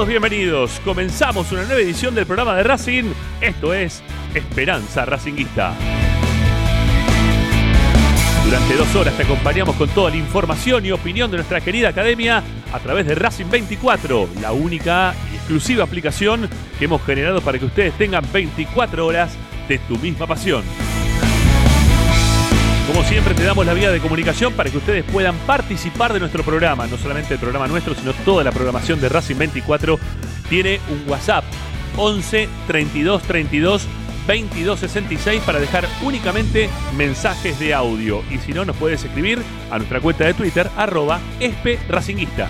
todos bienvenidos. Comenzamos una nueva edición del programa de Racing. Esto es Esperanza Racinguista. Durante dos horas te acompañamos con toda la información y opinión de nuestra querida academia a través de Racing 24, la única y exclusiva aplicación que hemos generado para que ustedes tengan 24 horas de tu misma pasión. Como siempre te damos la vía de comunicación para que ustedes puedan participar de nuestro programa, no solamente el programa nuestro, sino toda la programación de Racing 24 tiene un WhatsApp 11 32 32 22 66 para dejar únicamente mensajes de audio. Y si no nos puedes escribir a nuestra cuenta de Twitter arroba Racinguista.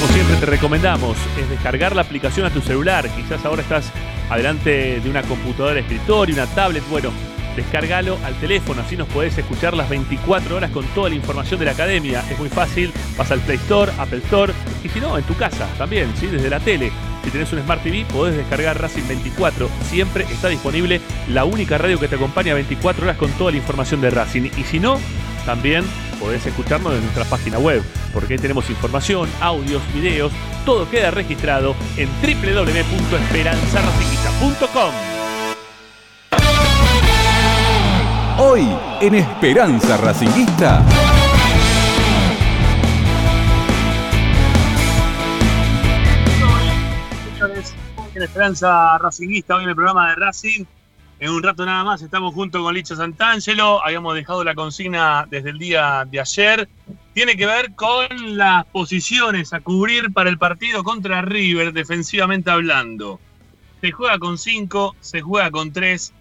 Como siempre te recomendamos es descargar la aplicación a tu celular, quizás ahora estás adelante de una computadora de escritorio, una tablet, bueno, Descárgalo al teléfono, así nos podés escuchar las 24 horas con toda la información de la academia. Es muy fácil, vas al Play Store, Apple Store y si no, en tu casa también, ¿sí? desde la tele. Si tenés un Smart TV, podés descargar Racing 24. Siempre está disponible la única radio que te acompaña 24 horas con toda la información de Racing. Y si no, también podés escucharnos en nuestra página web, porque ahí tenemos información, audios, videos, todo queda registrado en www.esperanzaracinguista.com. En Esperanza Racinguista. En Esperanza Racinguista, hoy en el programa de Racing. En un rato nada más estamos junto con Licho Santangelo. Habíamos dejado la consigna desde el día de ayer. Tiene que ver con las posiciones a cubrir para el partido contra River, defensivamente hablando. Se juega con 5, se juega con 3,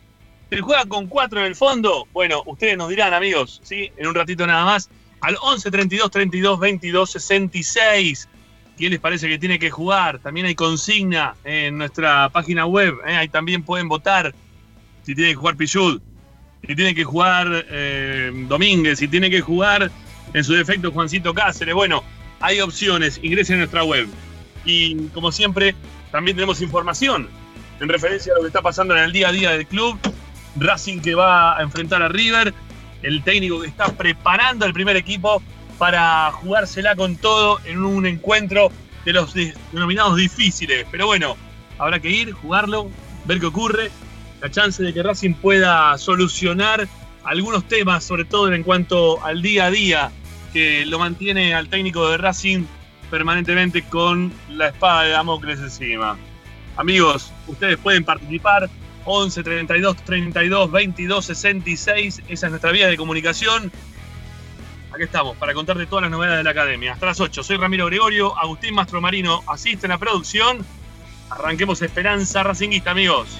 ¿Se juega con 4 en el fondo? Bueno, ustedes nos dirán, amigos, ¿sí? En un ratito nada más. Al 11 32 32 22 66. ¿Quién les parece que tiene que jugar? También hay consigna en nuestra página web. ¿eh? Ahí también pueden votar si tiene que jugar Pichud, si tiene que jugar eh, Domínguez, si tiene que jugar en su defecto Juancito Cáceres. Bueno, hay opciones. Ingresen a nuestra web. Y como siempre, también tenemos información en referencia a lo que está pasando en el día a día del club Racing que va a enfrentar a River, el técnico que está preparando al primer equipo para jugársela con todo en un encuentro de los denominados difíciles. Pero bueno, habrá que ir, jugarlo, ver qué ocurre. La chance de que Racing pueda solucionar algunos temas, sobre todo en cuanto al día a día, que lo mantiene al técnico de Racing permanentemente con la espada de Damocles encima. Amigos, ustedes pueden participar 11 32 32 22 66. Esa es nuestra vía de comunicación. Aquí estamos para contarte todas las novedades de la academia. Hasta las 8. Soy Ramiro Gregorio. Agustín Mastromarino asiste en la producción. Arranquemos Esperanza Racinguista, amigos.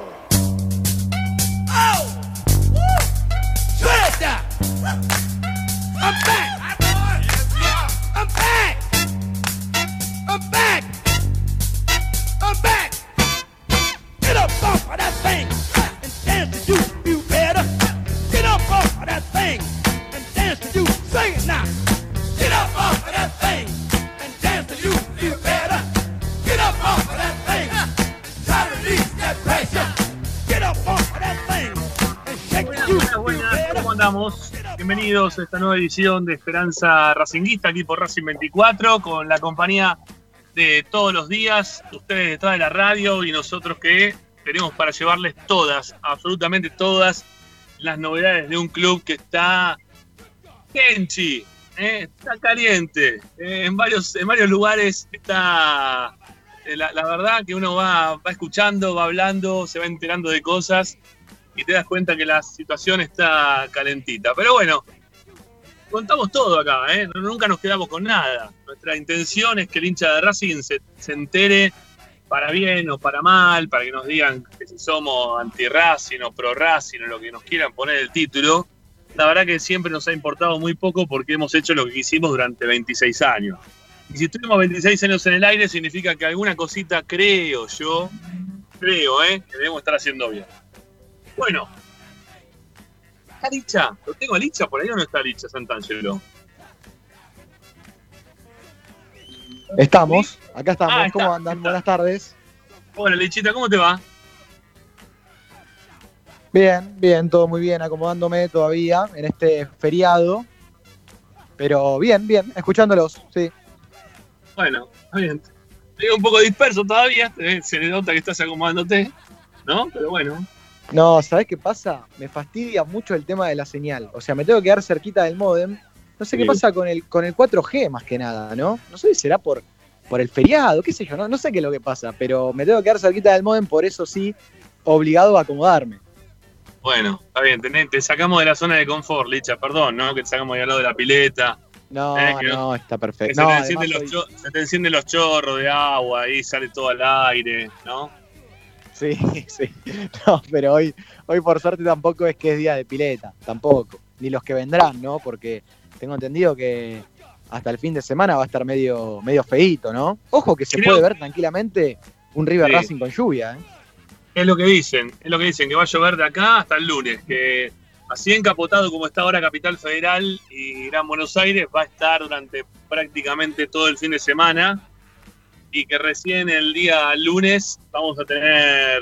Bienvenidos a esta nueva edición de Esperanza Racinguista aquí por Racing 24 con la compañía de todos los días, ustedes detrás de la radio y nosotros que tenemos para llevarles todas, absolutamente todas las novedades de un club que está Kenchi, ¿eh? está caliente, ¿eh? en, varios, en varios lugares está, eh, la, verdad que uno va escuchando, va hablando, se va enterando de cosas y te das cuenta que la situación está calentita. Pero bueno, contamos todo acá, ¿eh? nunca nos quedamos con nada. Nuestra intención es que el hincha de Racing se, entere para bien o para mal, para que nos digan que si somos anti-Racing o pro-Racing o lo que nos quieran poner el título, la verdad que siempre nos ha importado muy poco porque hemos hecho lo que quisimos durante 26 años. Y si estuvimos 26 años en el aire, significa que alguna cosita creo yo, creo, ¿eh? que debemos estar haciendo bien. Bueno, ¿está Licha? ¿Lo tengo a Licha por ahí o no está Licha Santangelo? Estamos, acá estamos. Ah, está, ¿Cómo andan? está. Buenas tardes. Hola Lichita, ¿cómo te va? Bien, bien, todo muy bien, acomodándome todavía en este feriado. Pero bien, bien, escuchándolos, sí. Bueno, está bien. Te veo un poco disperso todavía, se le nota que estás acomodándote, ¿no? Pero bueno, No, ¿sabés qué pasa? Me fastidia mucho el tema de la señal. O sea, me tengo que quedar cerquita del modem. No sé Sí. qué pasa con el, con el 4G más que nada, ¿no? No sé si será por, por el feriado, qué sé yo, no, no sé qué es lo que pasa, pero me tengo que quedar cerquita del modem, por eso sí, obligado a acomodarme. bueno, está bien, te, te sacamos de la zona de confort, Licha, perdón, ¿no? Que te sacamos de al lado de la pileta. No, Eh, que- no, está perfecto. se, No, te además encienden los se te encienden los chorros de agua y sale todo al aire, ¿no? Sí, sí. No, pero hoy, hoy por suerte tampoco es que es día de pileta, tampoco. Ni los que vendrán, ¿no? Porque tengo entendido que hasta el fin de semana va a estar medio, medio feíto, ¿no? Ojo que se Creo- puede ver tranquilamente un River Sí. Racing con lluvia, ¿eh? Es lo que dicen, es lo que dicen, que va a llover de acá hasta el lunes, que así encapotado como está ahora Capital Federal y Gran Buenos Aires, va a estar durante prácticamente todo el fin de semana y que recién el día lunes vamos a tener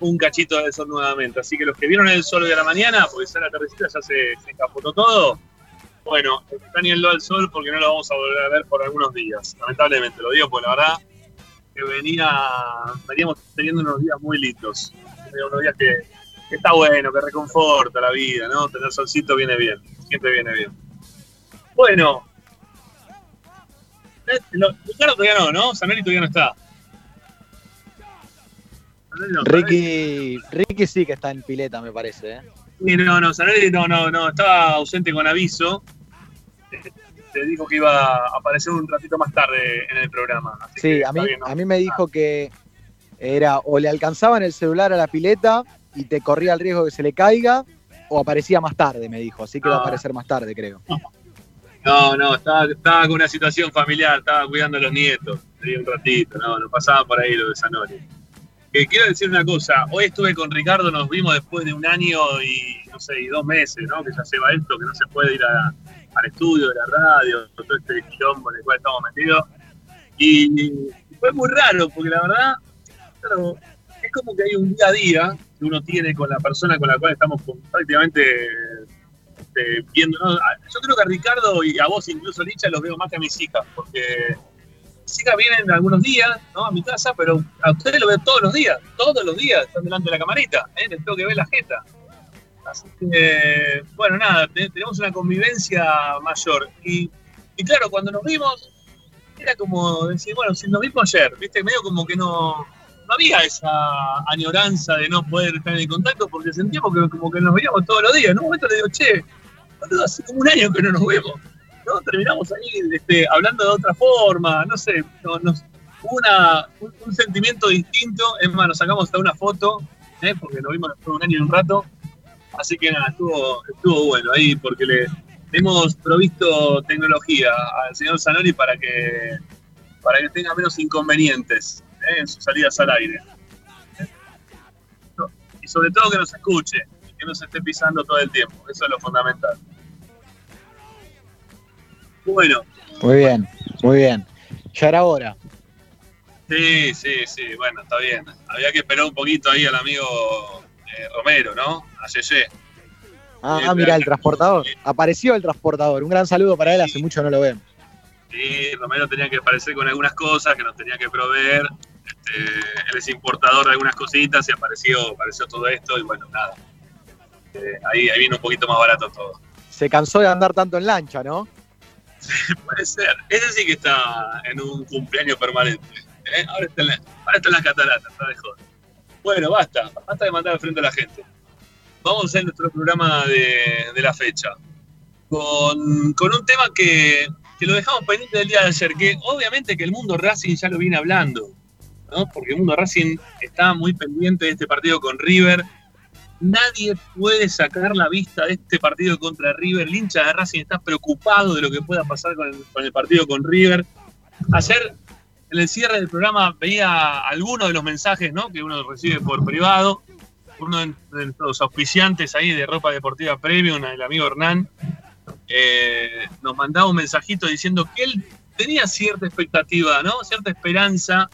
un cachito de sol nuevamente. Así que los que vieron el sol a la mañana, porque ya la tardecita ya se, se encapotó todo, bueno, extrañenlo al sol porque no lo vamos a volver a ver por algunos días. Lamentablemente, lo digo porque la verdad que venía, veníamos teniendo unos días muy lindos. Unos días que, que está bueno, que reconforta la vida, ¿no? Tener solcito viene bien, siempre viene bien. Bueno. Lo- Ricardo todavía no, ¿no? Sanelli todavía no está. No, Ricky, Ricky sí que está en pileta, me parece, ¿eh? Sí, no, no, Sanelli no, no, no, estaba ausente con aviso. Te dijo que iba a aparecer un ratito más tarde en el programa. así Sí, a mí, bien, ¿no? a mí me dijo que era o le alcanzaban el celular a la pileta y te corría el riesgo de que se le caiga, o aparecía más tarde, me dijo. Así que va a Ah. aparecer más tarde, creo. No, no, estaba, con una situación familiar, estaba cuidando a los nietos. Tenía un ratito, no, no pasaba por ahí lo de Sanori. Que quiero decir una cosa, hoy estuve con Ricardo, nos vimos después de un año y no sé, y dos meses, ¿no? Que ya lleva esto, que no se puede ir al estudio de la radio, todo este quilombo en el cual estamos metidos. Y, fue muy raro, porque la verdad, claro, es como que hay un día a día que uno tiene con la persona con la cual estamos prácticamente este, viendo. ¿no? A- Yo creo que a Ricardo y a vos, incluso Licha, los veo más que a mis hijas, porque mis hijas vienen algunos días ¿no? a mi casa, pero a ustedes los veo todos los días, todos los días, están delante de la camarita, ¿eh? les tengo que ver la jeta. Así que, bueno, nada, te- tenemos una convivencia mayor. Y, y claro, cuando nos vimos, era como decir, bueno, si nos vimos ayer, ¿viste? Medio como que no, no había esa añoranza de no poder estar en contacto porque sentíamos que como que nos veíamos todos los días. En un momento le digo, che, boludo, hace como un año que no nos vemos. ¿no? Terminamos ahí este, hablando de otra forma, no sé, no- nos, una, un, un sentimiento distinto. Es más, nos sacamos hasta una foto, ¿eh? porque nos vimos después de un año y un rato. Así que nada, estuvo, estuvo bueno ahí porque le, le hemos provisto tecnología al señor Zanoli para que, para que tenga menos inconvenientes ¿eh? en sus salidas al aire. ¿eh? Y sobre todo que nos escuche que no se esté pisando todo el tiempo. Eso es lo fundamental. Bueno, Muy bien, muy bien. Ya era hora. sí, sí, sí, bueno, está bien. Había que esperar un poquito ahí al amigo eh, Romero, ¿no? A Yeye. Ah, Sí, ah, mira, el transportador. Apareció el transportador. Un gran saludo para él, hace mucho no lo vemos. Sí, Romero tenía que aparecer con algunas cosas que nos tenía que proveer. Este, él es importador de algunas cositas y apareció, apareció todo esto y bueno, nada. Eh, ahí, ahí vino un poquito más barato todo. Se cansó de andar tanto en lancha, ¿no? Puede ser. Ese sí que está en un cumpleaños permanente. ¿eh? Ahora, está en la, ahora está en las cataratas, está de joder. Bueno, basta. Basta de mandar al frente a la gente. Vamos a hacer nuestro programa de, de la fecha. Con, con un tema que, que lo dejamos pendiente del día de ayer, que obviamente que el mundo Racing ya lo viene hablando. ¿no? Porque el mundo Racing está muy pendiente de este partido con River. Nadie puede sacar la vista de este partido contra River. El hincha de Racing está preocupado de lo que pueda pasar con el, partido con River. Ayer, en el cierre del programa, veía algunos de los mensajes ¿no? que uno recibe por privado. Uno de los auspiciantes ahí de ropa deportiva premium, el amigo Hernán, eh, nos mandaba un mensajito diciendo que él tenía cierta expectativa, ¿no? Cierta esperanza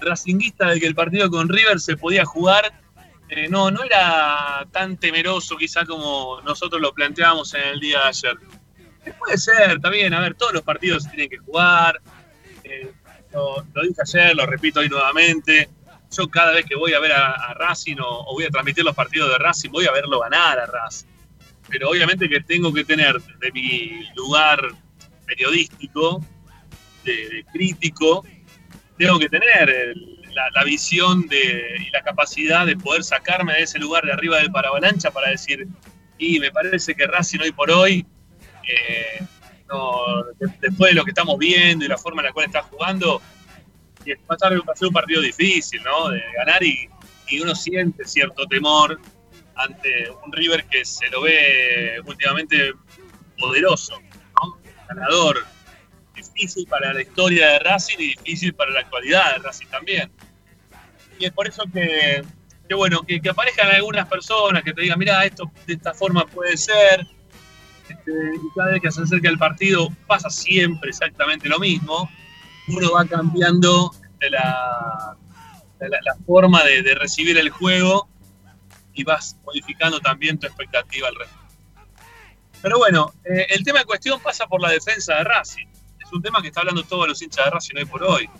racinguista de que el partido con River se podía jugar. Eh, no, no era tan temeroso quizá como nosotros lo planteábamos en el día de ayer. Eh, puede ser, bien, a ver, todos los partidos se tienen que jugar. lo, dije ayer, lo repito hoy nuevamente. Yo cada vez que voy a ver a, Racing o, voy a transmitir los partidos de Racing, voy a verlo ganar a Racing pero obviamente que tengo que tener de mi lugar periodístico, de, crítico, tengo que tener la, visión de, y la capacidad de poder sacarme de ese lugar de arriba del paravalancha para decir, y me parece que Racing hoy por hoy, eh, después de lo que estamos viendo y la forma en la cual está jugando, va a ser un partido difícil, ¿no? De ganar y, y uno siente cierto temor ante un River que se lo ve últimamente poderoso, ganador, difícil para la historia de Racing y difícil para la actualidad de Racing también. Y es por eso que, bueno, que, aparezcan algunas personas que te digan, mira, esto de esta forma puede ser, este, y cada vez que se acerca el partido pasa siempre exactamente lo mismo, uno va cambiando la, la, forma de, recibir el juego y vas modificando también tu expectativa al resto. Pero bueno, eh, el tema de cuestión pasa por la defensa de Racing. Es un tema que está hablando todos los hinchas de Racing hoy por hoy.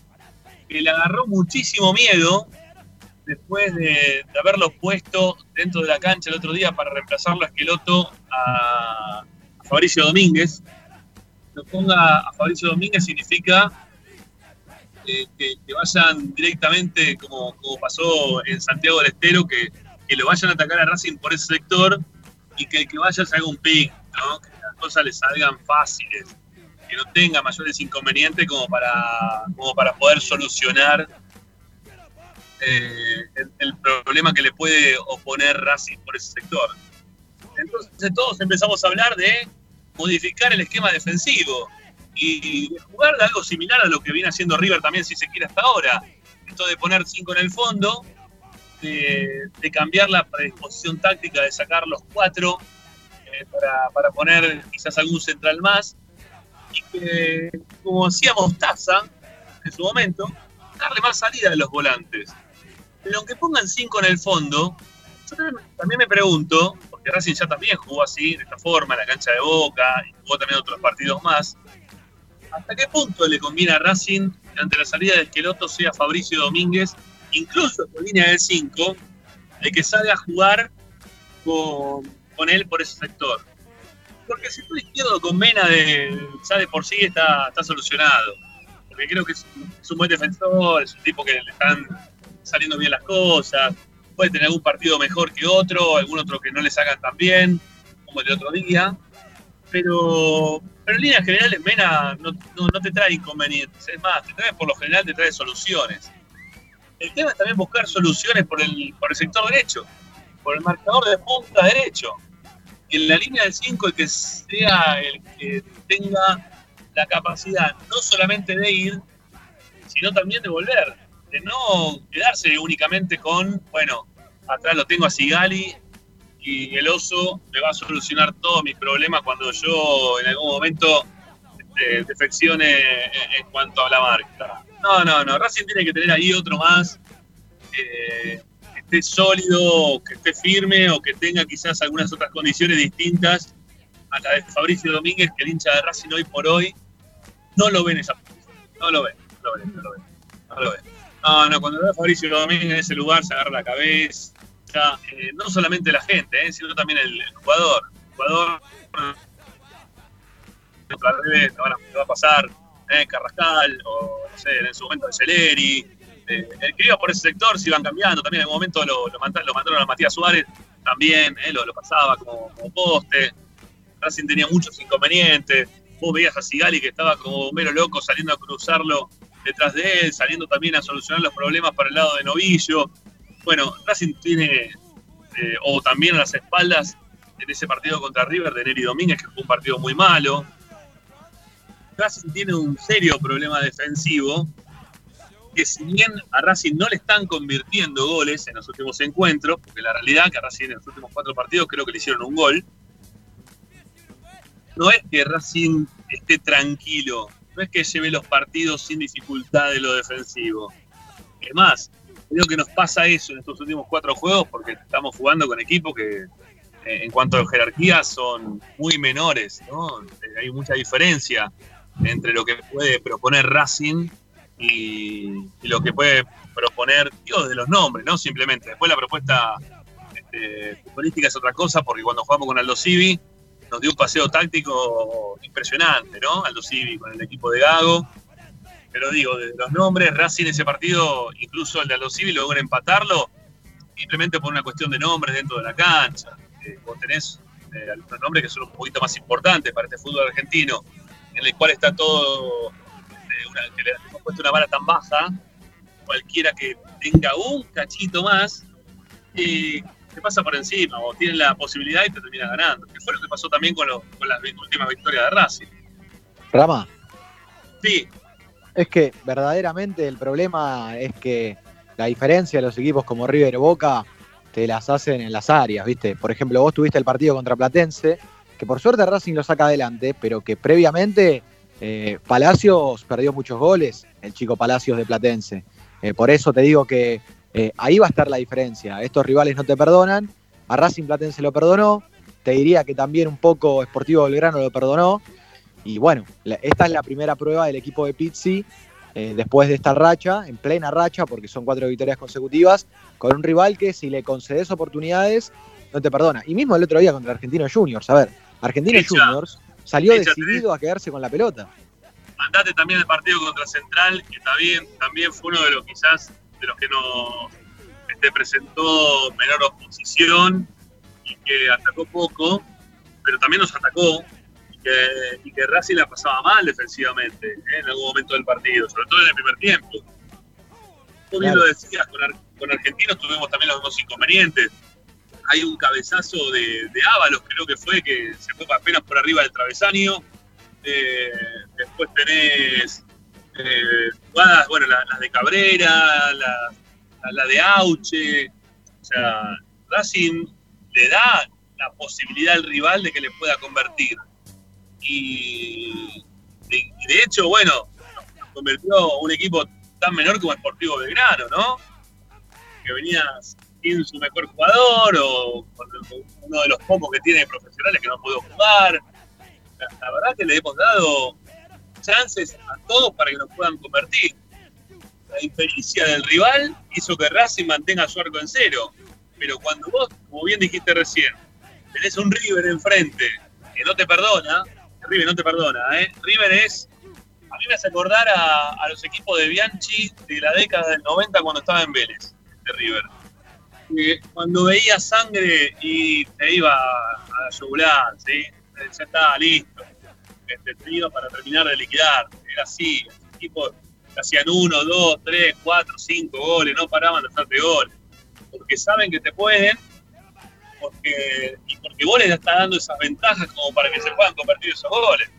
Que le agarró muchísimo miedo después de, haberlo puesto dentro de la cancha el otro día para reemplazarlo a Esqueloto a, Fabricio Domínguez. Lo ponga a Fabricio Domínguez significa eh, que, vayan directamente, como, pasó en Santiago del Estero, que que lo vayan a atacar a Racing por ese sector y que el que vaya se haga un pick, ¿no? que las cosas le salgan fáciles, que no tenga mayores inconvenientes como para, como para poder solucionar eh, el, problema que le puede oponer Racing por ese sector. Entonces todos empezamos a hablar de modificar el esquema defensivo y de jugar algo similar a lo que viene haciendo River también si se quiere hasta ahora. Esto de poner cinco en el fondo de, cambiar la predisposición táctica, de sacar los cuatro eh, para, poner quizás algún central más. Y que, como hacíamos Taza en su momento, darle más salida a los volantes. Pero aunque pongan cinco en el fondo, yo también me pregunto, porque Racing ya también jugó así, de esta forma, en la cancha de Boca, y jugó también otros partidos más. ¿Hasta qué punto le conviene a Racing, ante la salida de Esqueloto, sea Fabricio Domínguez incluso con línea de 5, de que salga a jugar con, él por ese sector. Porque si tú izquierdo con Mena de, ya de por sí está, está solucionado. Porque creo que es, un buen defensor, es un tipo que le están saliendo bien las cosas, puede tener algún partido mejor que otro, algún otro que no le sacan tan bien, como el otro día. Pero, pero en líneas generales Mena no, no te trae inconvenientes, es más, te trae por lo general te trae soluciones. El tema es también buscar soluciones por el, por el sector derecho, por el marcador de punta derecho. Y en la línea de 5 el que sea el que tenga la capacidad no solamente de ir, sino también de volver. De no quedarse únicamente con, bueno, atrás lo tengo a Sigali y el oso me va a solucionar todos mis problemas cuando yo en algún momento este, defeccione en cuanto a la marca. No, no, no. Racing tiene que tener ahí otro más que esté sólido, que esté firme o que tenga quizás algunas otras condiciones distintas a la de Fabricio Domínguez, que el hincha de Racing hoy por hoy no lo ve en esa. No lo ve, no lo ve, no lo ve. No, lo ve. No, no cuando ve a Fabricio Domínguez en ese lugar se agarra la cabeza. Eh, no solamente la gente, eh, sino también el, jugador. El jugador vez va a pasar eh, Carrascal, o no sé, en su momento de Celeri, eh, el que iba por ese sector se iban cambiando, también en algún momento lo, lo, mandaron, a Matías Suárez, también eh, lo, pasaba como, poste, Racing tenía muchos inconvenientes, vos veías a Sigali que estaba como mero loco saliendo a cruzarlo detrás de él, saliendo también a solucionar los problemas para el lado de Novillo. Bueno, Racing tiene, eh, o también a las espaldas, en ese partido contra River de Neri Domínguez, que fue un partido muy malo. Racing tiene un serio problema defensivo, que si bien a Racing no le están convirtiendo goles en los últimos encuentros, porque la realidad es que a Racing en los últimos cuatro partidos creo que le hicieron un gol, no es que Racing esté tranquilo, no es que lleve los partidos sin dificultad de lo defensivo. Es más, creo que nos pasa eso en estos últimos cuatro juegos porque estamos jugando con equipos que eh, en cuanto a jerarquía son muy menores, ¿no? Eh, hay mucha diferencia entre lo que puede proponer Racing y, lo que puede proponer, digo, de los nombres, ¿no? Simplemente. Después la propuesta este, futbolística es otra cosa, porque cuando jugamos con Aldo Civi, nos dio un paseo táctico impresionante, ¿no? Aldo Civi con el equipo de Gago. Pero digo, de los nombres, Racing ese partido, incluso el de Aldo Civi, logra empatarlo simplemente por una cuestión de nombres dentro de la cancha. Eh, vos tenés eh, algunos nombres que son un poquito más importantes para este fútbol argentino, en el cual está todo, eh, una, que le hemos puesto una vara tan baja, cualquiera que tenga un cachito más, te pasa por encima o tiene la posibilidad y te termina ganando. Que fue lo que pasó también con, con las últimas victorias de Racing. Rama. Sí. Es que verdaderamente el problema es que la diferencia de los equipos como River Boca te las hacen en las áreas, ¿viste? Por ejemplo, vos tuviste el partido contra Platense, que por suerte Racing lo saca adelante, pero que previamente eh, Palacios perdió muchos goles, el chico Palacios de Platense. Eh, por eso te digo que eh, ahí va a estar la diferencia. Estos rivales no te perdonan. A Racing Platense lo perdonó. Te diría que también un poco Sportivo Belgrano lo perdonó. Y bueno, esta es la primera prueba del equipo de Pizzi eh, después de esta racha, en plena racha, porque son cuatro victorias consecutivas, con un rival que si le concedes oportunidades, no te perdona. Y mismo el otro día contra Argentino Juniors. A ver, Argentino Juniors salió decidido a quedarse con la pelota. Mandate también el partido contra Central, que también, también fue uno de los quizás de los que nos este, presentó menor oposición y que atacó poco, pero también nos atacó y que, y que Racing la pasaba mal defensivamente ¿eh? en algún momento del partido, sobre todo en el primer tiempo. Tú bien lo decías, con, con, Argentinos tuvimos también los dos inconvenientes. Hay un cabezazo de, de Ábalos, creo que fue, que se fue apenas por arriba del travesaño. Eh, después tenés eh, jugadas, bueno, las la de Cabrera, la, la, de Auche. O sea, Racing le da la posibilidad al rival de que le pueda convertir. Y de, hecho, bueno, convirtió un equipo tan menor como Sportivo Belgrano, ¿no? Que venía sin su mejor jugador o con uno de los pocos que tiene profesionales que no pudo jugar. La verdad que le hemos dado chances a todos para que nos puedan convertir. La impericia del rival hizo que Racing mantenga su arco en cero. Pero cuando vos, como bien dijiste recién, tenés un River enfrente que no te perdona, River no te perdona, ¿eh? River es. A mí me hace acordar a, los equipos de Bianchi de la década del 90 cuando estaba en Vélez, de River. Cuando veía sangre y te iba a yugular, ¿sí? Ya estaba listo trío para terminar de liquidar. Era así, equipos hacían uno, dos, tres, cuatro, cinco goles, no paraban de hacerte goles. Porque saben que te pueden, porque, y porque vos les estás dando esas ventajas como para que se puedan convertir esos goles.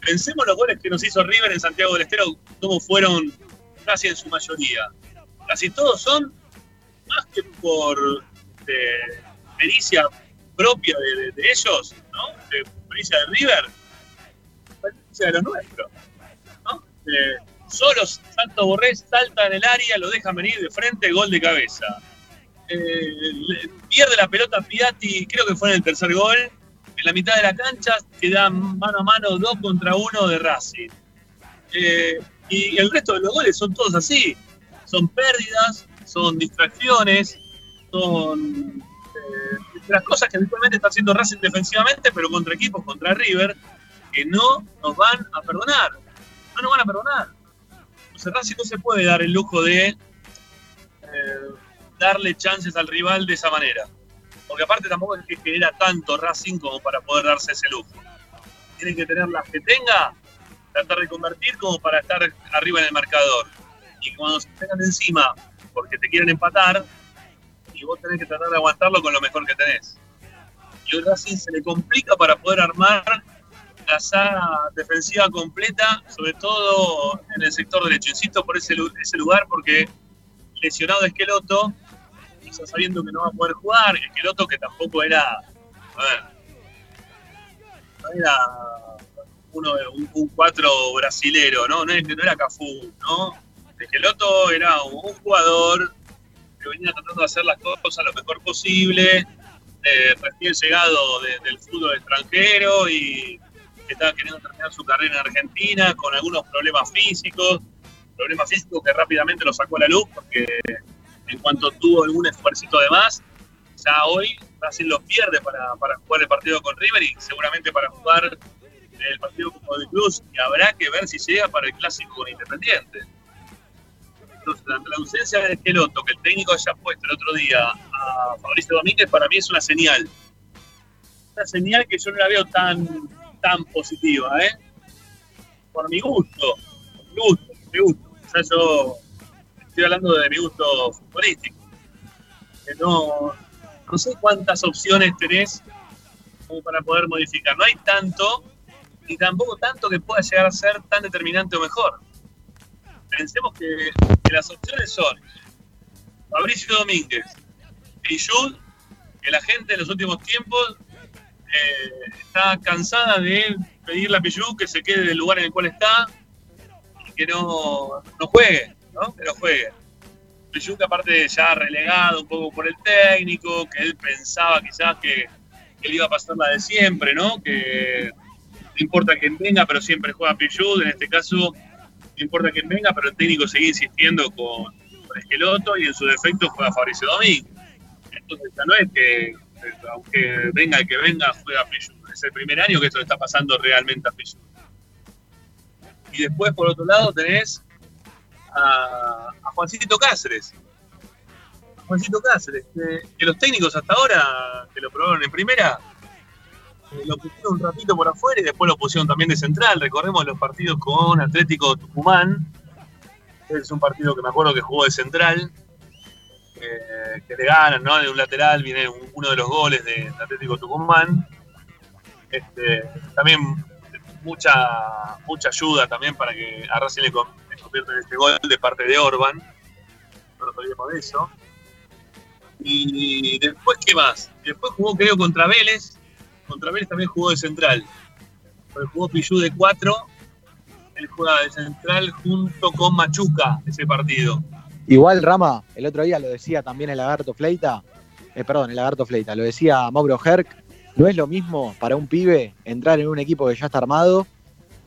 Pensemos los goles que nos hizo River en Santiago del Estero, cómo fueron casi en su mayoría. Casi todos son, más que por este, pericia propia de, ellos, ¿no? Pericia de River, de lo nuestro. ¿no? Eh, solo Santos Borrés salta en el área, lo deja venir de frente, gol de cabeza. Eh, pierde la pelota Piatti, creo que fue en el tercer gol. En la mitad de la cancha quedan mano a mano dos contra uno de Racing. Eh, y el resto de los goles son todos así. Son pérdidas, son distracciones, son eh, las cosas que habitualmente está haciendo Racing defensivamente, pero contra equipos, contra River, que no nos van a perdonar. No nos van a perdonar. Entonces Racing no se puede dar el lujo de eh, darle chances al rival de esa manera. Porque aparte tampoco es que genera tanto Racing como para poder darse ese lujo. Tiene que tener las que tenga tratar de convertir como para estar arriba en el marcador. Y cuando se pegan encima porque te quieren empatar, y vos tenés que tratar de aguantarlo con lo mejor que tenés. Y hoy Racing se le complica para poder armar la saga defensiva completa, sobre todo en el sector derecho. Insisto por ese, ese lugar porque lesionado Esqueloto, quizás sabiendo que no va a poder jugar, Esqueloto que tampoco era, a ver, no era uno, un, un cuatro brasilero, ¿no? No, era Cafú, ¿no? Esqueloto era un jugador que venía tratando de hacer las cosas lo mejor posible, eh, recién llegado del fútbol extranjero y que estaba queriendo terminar su carrera en Argentina con algunos problemas físicos, problemas físicos que rápidamente lo sacó a la luz porque en cuanto tuvo algún esfuerzo de más, ya hoy Brasil lo pierde para, para jugar el partido con River y seguramente para jugar el partido con el Cruz y habrá que ver si llega para el clásico con Independiente. Entonces, la, la ausencia de Esqueloto, que el técnico haya puesto el otro día a Fabricio Domínguez, para mí es una señal. Una señal que yo no la veo tan tan positiva, ¿eh? Por mi gusto, por mi gusto, por mi gusto. O sea, yo estoy hablando de mi gusto futbolístico. No, no sé cuántas opciones tenés como para poder modificar. No hay tanto, ni tampoco tanto que pueda llegar a ser tan determinante o mejor. Pensemos que, que las opciones son Fabricio Domínguez y Jules, que la gente en los últimos tiempos está cansada de pedirle a Pillú que se quede del lugar en el cual está y que no, no juegue, ¿no? Que no juegue. Pillú que aparte ya relegado un poco por el técnico, que él pensaba quizás que, él iba a pasar la de siempre, ¿no? Que no importa quién venga, pero siempre juega Pillú, en este caso no importa quién venga, pero el técnico sigue insistiendo con, con Esqueloto y en su defecto juega Fabricio Domínguez. Entonces ya no es que aunque venga el que venga, juega Pichu. Es el primer año que esto le está pasando realmente a Pichu. Y después, por otro lado, tenés a, Juancito Cáceres. Juancito Cáceres, que, los técnicos hasta ahora, que lo probaron en primera, eh, lo pusieron un ratito por afuera y después lo pusieron también de central. Recordemos los partidos con Atlético Tucumán. Es un partido que me acuerdo que jugó de central que, le ganan, ¿no? De un lateral viene uno de los goles de Atlético Tucumán. Este, también mucha mucha ayuda también para que a Racing le convierta en este gol de parte de Orban. No nos olvidemos de eso. Y después, ¿qué más? Después jugó, creo, contra Vélez. Contra Vélez también jugó de central. jugó Pillú de 4. Él juega de central junto con Machuca ese partido. Igual, Rama, el otro día lo decía también el Lagarto Fleita, eh, perdón, el Lagarto Fleita, lo decía Mauro Herc, no es lo mismo para un pibe entrar en un equipo que ya está armado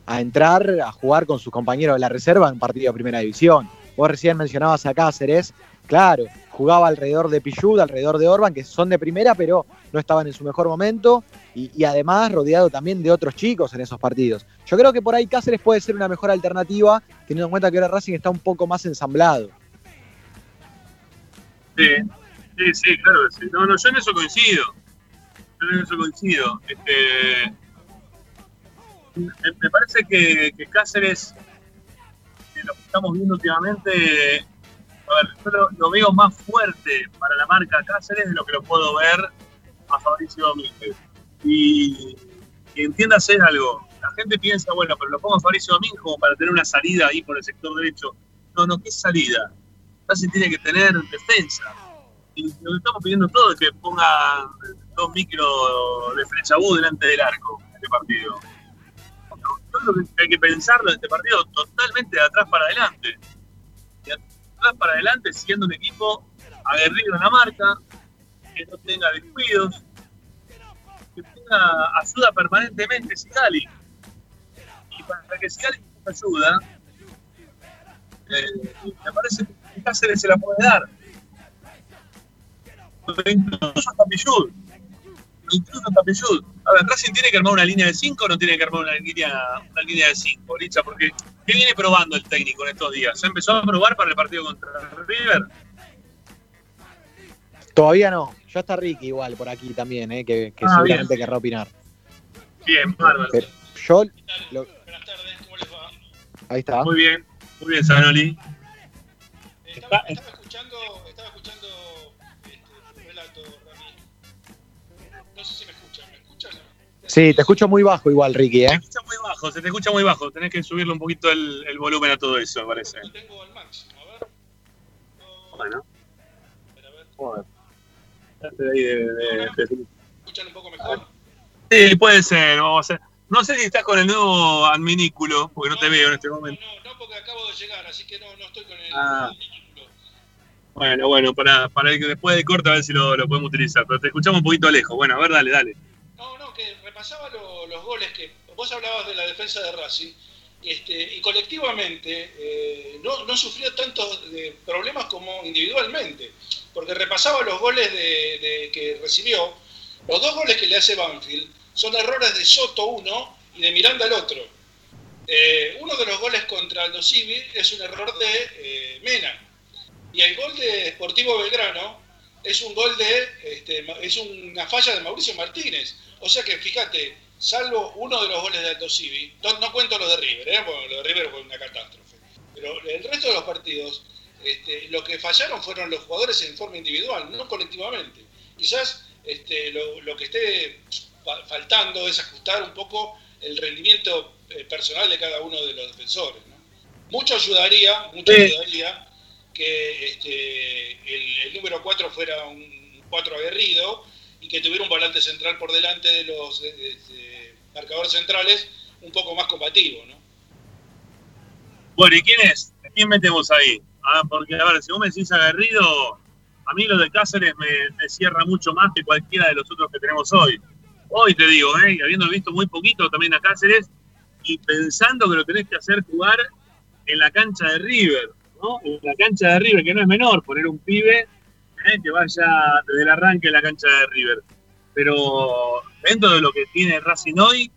a entrar a jugar con sus compañeros de la reserva en un partido de primera división. Vos recién mencionabas a Cáceres, claro, jugaba alrededor de Pichud, alrededor de Orban, que son de primera, pero no estaban en su mejor momento, y, y, además rodeado también de otros chicos en esos partidos. Yo creo que por ahí Cáceres puede ser una mejor alternativa, teniendo en cuenta que ahora Racing está un poco más ensamblado. Sí, sí, sí, claro que sí. No, no, yo en eso coincido. Yo en eso coincido. Este, me parece que, Cáceres, lo que estamos viendo últimamente, a ver, yo lo, veo más fuerte para la marca Cáceres de lo que lo puedo ver a Fabricio Domínguez. Y, y entiéndase algo. La gente piensa, bueno, pero lo pongo a Fabricio Domínguez para tener una salida ahí por el sector derecho. No, no, ¿qué salida? Casi tiene que tener defensa. Y lo que estamos pidiendo todo es que ponga dos micros de Frechabú delante del arco en este partido. Hay que pensarlo en este partido totalmente de atrás para adelante. De atrás para adelante, siendo un equipo aguerrido en la marca, que no tenga descuidos, que tenga ayuda permanentemente Sigali. Y para que Sigali ayuda, eh, me parece que Cáceres se la puede dar. Incluso hasta Pillud. Incluso hasta Pillud. A ver, Racing tiene que armar una línea de 5 o no tiene que armar una línea, una línea de 5, Licha, porque ¿qué viene probando el técnico en estos días? ¿Se empezó a probar para el partido contra River? Todavía no. Ya está Ricky igual por aquí también, ¿eh? que, que ah, seguramente bien. querrá opinar. Bien, bárbaro. Pero yo. Lo... Buenas tardes, ¿cómo les va? Ahí está. Muy bien, muy bien, Sanoli. Estaba, estaba escuchando, estaba escuchando este, tu relato, Rami. No sé si me escuchan, ¿me escuchan? Sí, te escucho muy bajo igual, Ricky, Se ¿eh? escucha muy bajo, se te escucha muy bajo. Tenés que subirle un poquito el, el volumen a todo eso, me parece. Lo tengo al máximo, a ver. No, Bueno, a ver, bueno. Ahí de- de- de- ¿Escuchan un poco mejor? Sí, puede ser, vamos a hacer. No sé si estás con el nuevo adminículo, porque no te veo en este momento. No, no, porque acabo de llegar, así que no, no estoy con el, Ah. el. Bueno, bueno, para, para que después de corte a ver si lo, lo podemos utilizar. Pero te escuchamos un poquito lejos. Bueno, a ver, dale, dale. No, no, que repasaba lo- los goles que. Vos hablabas de la defensa de Racing. Este, y colectivamente eh, no, no sufrió tantos problemas como individualmente. Porque repasaba los goles de, que recibió. Los dos goles que le hace Banfield son errores de Soto uno y de Miranda el otro. Eh, uno de los goles contra Aldo Civi es un error de eh, Mena. Y el gol de Sportivo Belgrano es un gol de. este, es una falla de Mauricio Martínez. O sea que fíjate, salvo uno de los goles de Aldo Civi, no, no cuento los de River, ¿eh? porque lo de River fue una catástrofe. Pero el resto de los partidos, este, lo que fallaron fueron los jugadores en forma individual, no colectivamente. Quizás este, lo, lo que esté fa- faltando es ajustar un poco el rendimiento eh, personal de cada uno de los defensores. ¿no? Mucho ayudaría, mucho Sí. ayudaría que este, el, número 4 fuera un 4 aguerrido y que tuviera un volante central por delante de los de marcadores centrales un poco más combativo, ¿no? Bueno, ¿y quién es? ¿A quién metemos ahí? Ah, porque, a ver, si vos me decís aguerrido, a mí lo de Cáceres me, cierra mucho más que cualquiera de los otros que tenemos hoy. Hoy te digo, ¿eh? habiendo visto muy poquito también a Cáceres, y pensando que lo tenés que hacer jugar en la cancha de River, ¿no? En la cancha de River, que no es menor, poner un pibe ¿eh? que vaya desde el arranque en la cancha de River. Pero dentro de lo que tiene Racing hoy,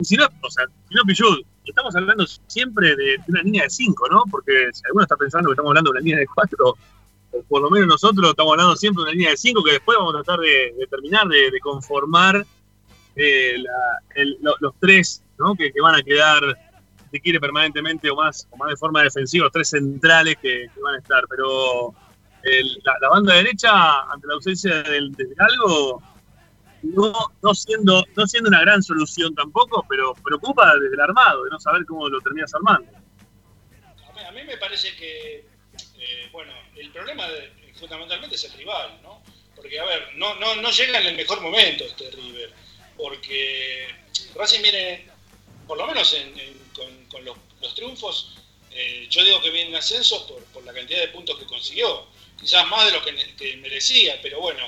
si no, o sea, si no Pichud, estamos hablando siempre de, de una línea de 5, ¿no? Porque si alguno está pensando que estamos hablando de una línea de 4, por lo menos nosotros estamos hablando siempre de una línea de 5 que después vamos a tratar de, de terminar de, de conformar eh, los tres, que van a quedar, si quiere, permanentemente o más, o más de forma defensiva, tres centrales que, van a estar. Pero el- la, banda derecha, ante la ausencia del, Galgo, no, no, siendo, no siendo una gran solución tampoco, pero preocupa desde el armado, de no saber cómo lo terminas armando. A mí, a mí me parece que, eh, bueno, el problema de- fundamentalmente es el rival, ¿no? Porque, a ver, no, no, no llega en el mejor momento este River, porque Racing viene, por lo menos en- en- con, los, triunfos, eh, yo digo que viene en ascenso por, por la cantidad de puntos que consiguió, quizás más de lo que, merecía, pero bueno,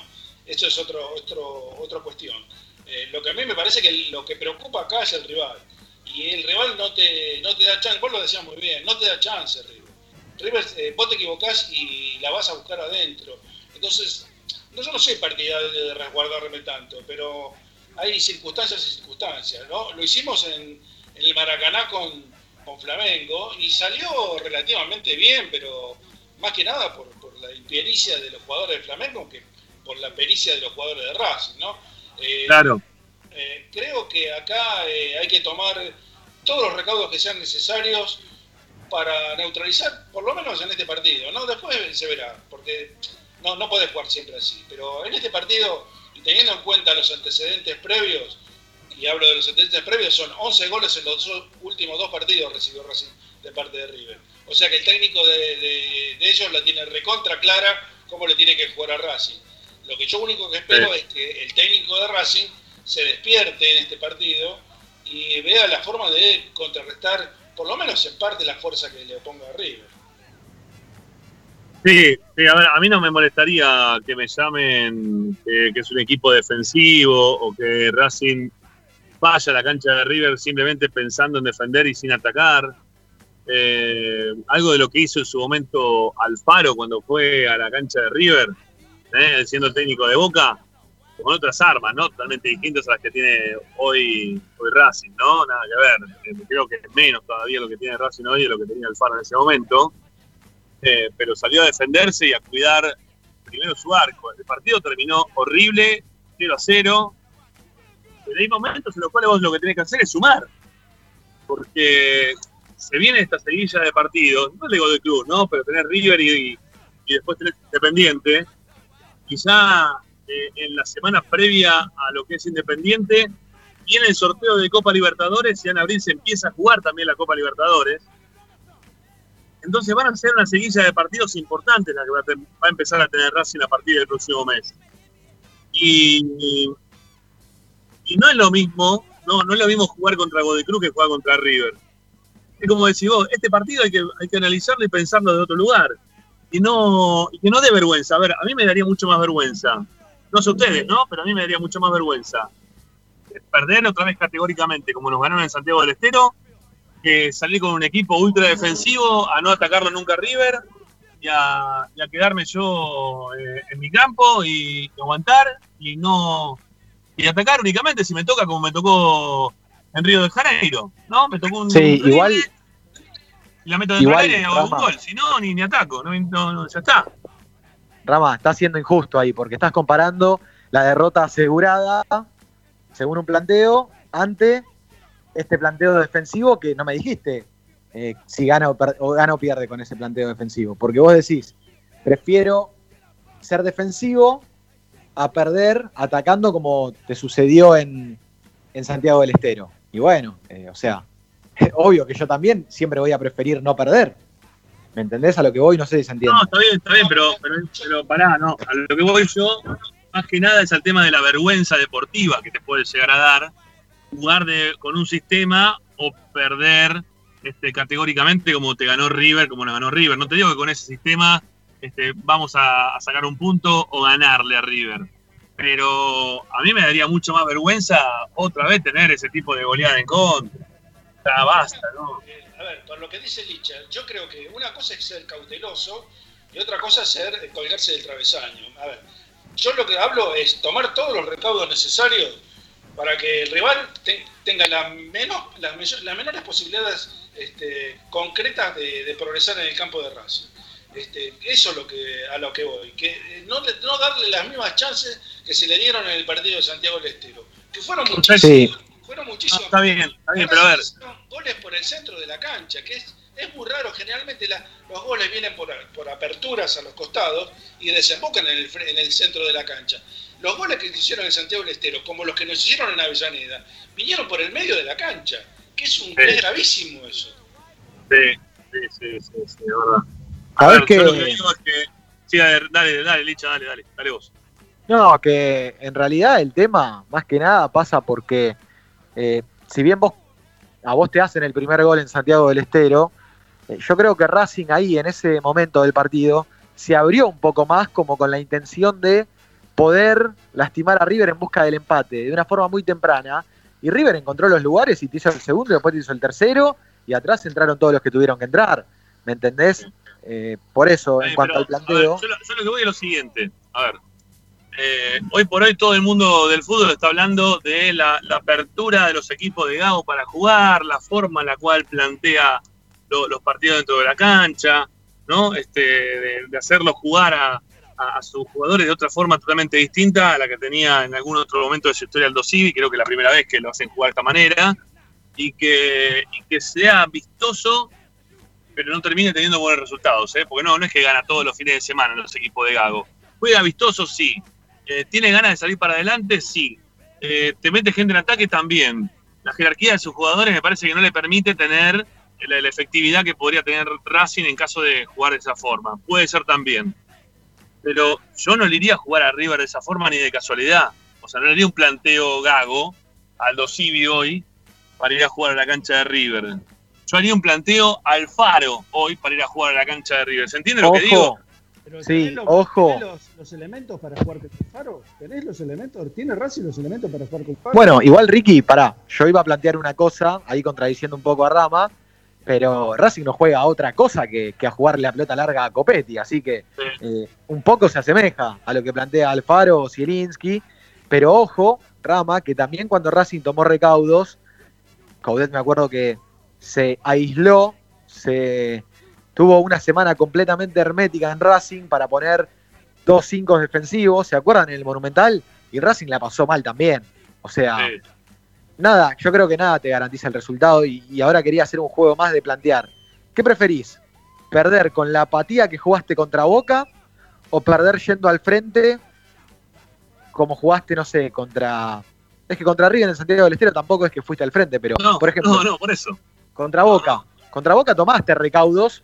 eso es otro, otro, otra cuestión. Eh, lo que a mí me parece que lo que preocupa acá es el rival. Y el rival no te, no te da chance, vos lo decías muy bien, no te da chance River. River, eh, vos te equivocás y la vas a buscar adentro. Entonces, no, yo no soy partidario de resguardarme tanto, pero hay circunstancias y circunstancias, ¿no? Lo hicimos en, en el Maracaná con, con Flamengo y salió relativamente bien, pero más que nada por, por la impericia de los jugadores de Flamengo que por la pericia de los jugadores de Racing, ¿no? Eh, Claro. eh, creo que acá eh, hay que tomar todos los recaudos que sean necesarios para neutralizar, por lo menos en este partido, ¿no? Después se verá, porque no, no podés jugar siempre así. Pero en este partido, y teniendo en cuenta los antecedentes previos, y hablo de los antecedentes previos, son 11 goles en los últimos dos partidos recibió Racing de parte de River. O sea que el técnico de, de- de ellos la tiene recontra clara cómo le tiene que jugar a Racing. Lo que yo único que espero es que el técnico de Racing se despierte en este partido y vea la forma de contrarrestar, por lo menos en parte, la fuerza que le oponga a River. Sí, sí, a ver, a mí no me molestaría que me llamen eh, que es un equipo defensivo o que Racing vaya a la cancha de River simplemente pensando en defender y sin atacar. Eh, algo de lo que hizo en su momento Alfaro cuando fue a la cancha de River, eh, siendo técnico de Boca, con otras armas, ¿no? Totalmente distintas a las que tiene hoy, hoy Racing, ¿no? Nada que ver. Eh, creo que es menos todavía lo que tiene Racing hoy de lo que tenía Alfaro en ese momento. Eh, pero salió a defenderse y a cuidar primero su arco. El partido terminó horrible, 0 a 0. Pero hay momentos en los cuales vos lo que tenés que hacer es sumar. Porque se viene esta seguilla de partidos, no digo de club, ¿no? Pero tener River y, y después tener Independiente, quizá eh, en la semana previa a lo que es Independiente, viene el sorteo de Copa Libertadores y en abril se empieza a jugar también la Copa Libertadores. Entonces van a ser una seguilla de partidos importantes la que va a, empezar a tener Racing a partir del próximo mes. Y, y no es lo mismo, no, no es lo mismo jugar contra Godecruz que jugar contra River. Es como decir vos, este partido hay que, hay que analizarlo y pensarlo de otro lugar. Y no, y que no dé vergüenza. A ver, a mí me daría mucho más vergüenza. No sé ustedes, ¿no? Pero a mí me daría mucho más vergüenza. Perder otra vez categóricamente, como nos ganaron en Santiago del Estero, que salir con un equipo ultra defensivo, a no atacarlo nunca a River y a, quedarme yo eh, en mi campo y, aguantar y no y atacar únicamente si me toca como me tocó en Río de Janeiro, ¿no? Me tocó un sí, igual y la meto área y hago un gol, si no ni, ni ataco, no, no, ya está. Rama, está siendo injusto ahí porque estás comparando la derrota asegurada según un planteo ante este planteo defensivo que no me dijiste eh, si gana o, gana o pierde con ese planteo defensivo. Porque vos decís, prefiero ser defensivo a perder atacando como te sucedió en, Santiago del Estero. Y bueno, eh, o sea, obvio que yo también siempre voy a preferir no perder. ¿Me entendés a lo que voy? No sé si se entiende. No, está bien, está bien, pero, pero, pero pará, no. A lo que voy yo, más que nada es al tema de la vergüenza deportiva que te puede llegar a dar jugar de, con un sistema o perder este, categóricamente como te ganó River, como nos ganó River. No te digo que con ese sistema este, vamos a, sacar un punto o ganarle a River. Pero a mí me daría mucho más vergüenza otra vez tener ese tipo de goleada en contra. O basta, ¿no? A ver, por lo que dice Licha, yo creo que una cosa es ser cauteloso y otra cosa es ser colgarse del travesaño. A ver, yo lo que hablo es tomar todos los recaudos necesarios para que el rival tenga la menos, las, menores posibilidades este, concretas de, progresar en el campo de raza. Este, eso es lo que, a lo que voy, que eh, no, no, darle las mismas chances que se le dieron en el partido de Santiago del Estero, que fueron muchísimos. Fueron muchísimos. está bien, está bien, pero a ver. Goles por el centro de la cancha, que es, es muy raro. Generalmente los goles vienen por, por, aperturas a los costados y desembocan en el, en el centro de la cancha. Los goles que hicieron en Santiago del Estero, como los que nos hicieron en Avellaneda, vinieron por el medio de la cancha, que es, un, gravísimo eso. Sí, sí, sí, sí, sí, de verdad. A, ver, que... Lo que digo es que... Sí, a ver, dale, dale, Licha, dale, dale, dale vos. No, que en realidad el tema, más que nada, pasa porque eh, si bien vos a vos te hacen el primer gol en Santiago del Estero, eh, yo creo que Racing ahí en ese momento del partido se abrió un poco más como con la intención de poder lastimar a River en busca del empate de una forma muy temprana. Y River encontró los lugares y te hizo el segundo, y después te hizo el tercero, y atrás entraron todos los que tuvieron que entrar. ¿Me entendés? Eh, por eso, en cuanto al planteo. yo, lo, que voy es lo siguiente. A ver. Eh, hoy por hoy todo el mundo del fútbol está hablando de la, apertura de los equipos de Gago para jugar, la forma en la cual plantea los partidos dentro de la cancha, ¿no? Este, de hacerlos jugar a, a, sus jugadores de otra forma totalmente distinta a la que tenía en algún otro momento de su historia Aldo Civi, creo que la primera vez que lo hacen jugar de esta manera, y que, que sea vistoso, pero no termine teniendo buenos resultados, ¿eh? porque no, no es que gana todos los fines de semana los equipos de Gago. Juega vistoso, sí. Eh, ¿Tiene ganas de salir para adelante? Sí. Eh, ¿Te mete gente en ataque? También. La jerarquía de sus jugadores me parece que no le permite tener la, la efectividad que podría tener Racing en caso de jugar de esa forma. Puede ser también pero yo no le iría a jugar a River de esa forma ni de casualidad. O sea, no le haría un planteo gago al Dosivi hoy para ir a jugar a la cancha de River. Yo haría un planteo al Faro hoy para ir a jugar a la cancha de River. ¿Se entiende lo que digo? sí, ojo. Los, elementos para jugar con el Faro? ¿Tenés los elementos? ¿Tiene Racing los elementos para jugar con el Faro? Bueno, igual Ricky, pará. Yo iba a plantear una cosa, ahí contradiciendo un poco a Rama pero Racing no juega a otra cosa que, a jugarle la pelota larga a Copetti, así que eh, un poco se asemeja a lo que plantea Alfaro o Zielinski, pero ojo, Rama, que también cuando Racing tomó recaudos, Caudet me acuerdo que se aisló, se tuvo una semana completamente hermética en Racing para poner dos cinco defensivos, ¿se acuerdan en el Monumental? Y Racing la pasó mal también, o sea... nada, yo creo que nada te garantiza el resultado y, y ahora quería hacer un juego más de plantear. ¿Qué preferís? ¿Perder con la apatía que jugaste contra Boca o perder yendo al frente como jugaste, no sé, contra... Es que contra River en Santiago del Estero tampoco es que fuiste al frente, pero No, por ejemplo, no, no, por eso. Contra Boca. Contra Boca tomaste recaudos,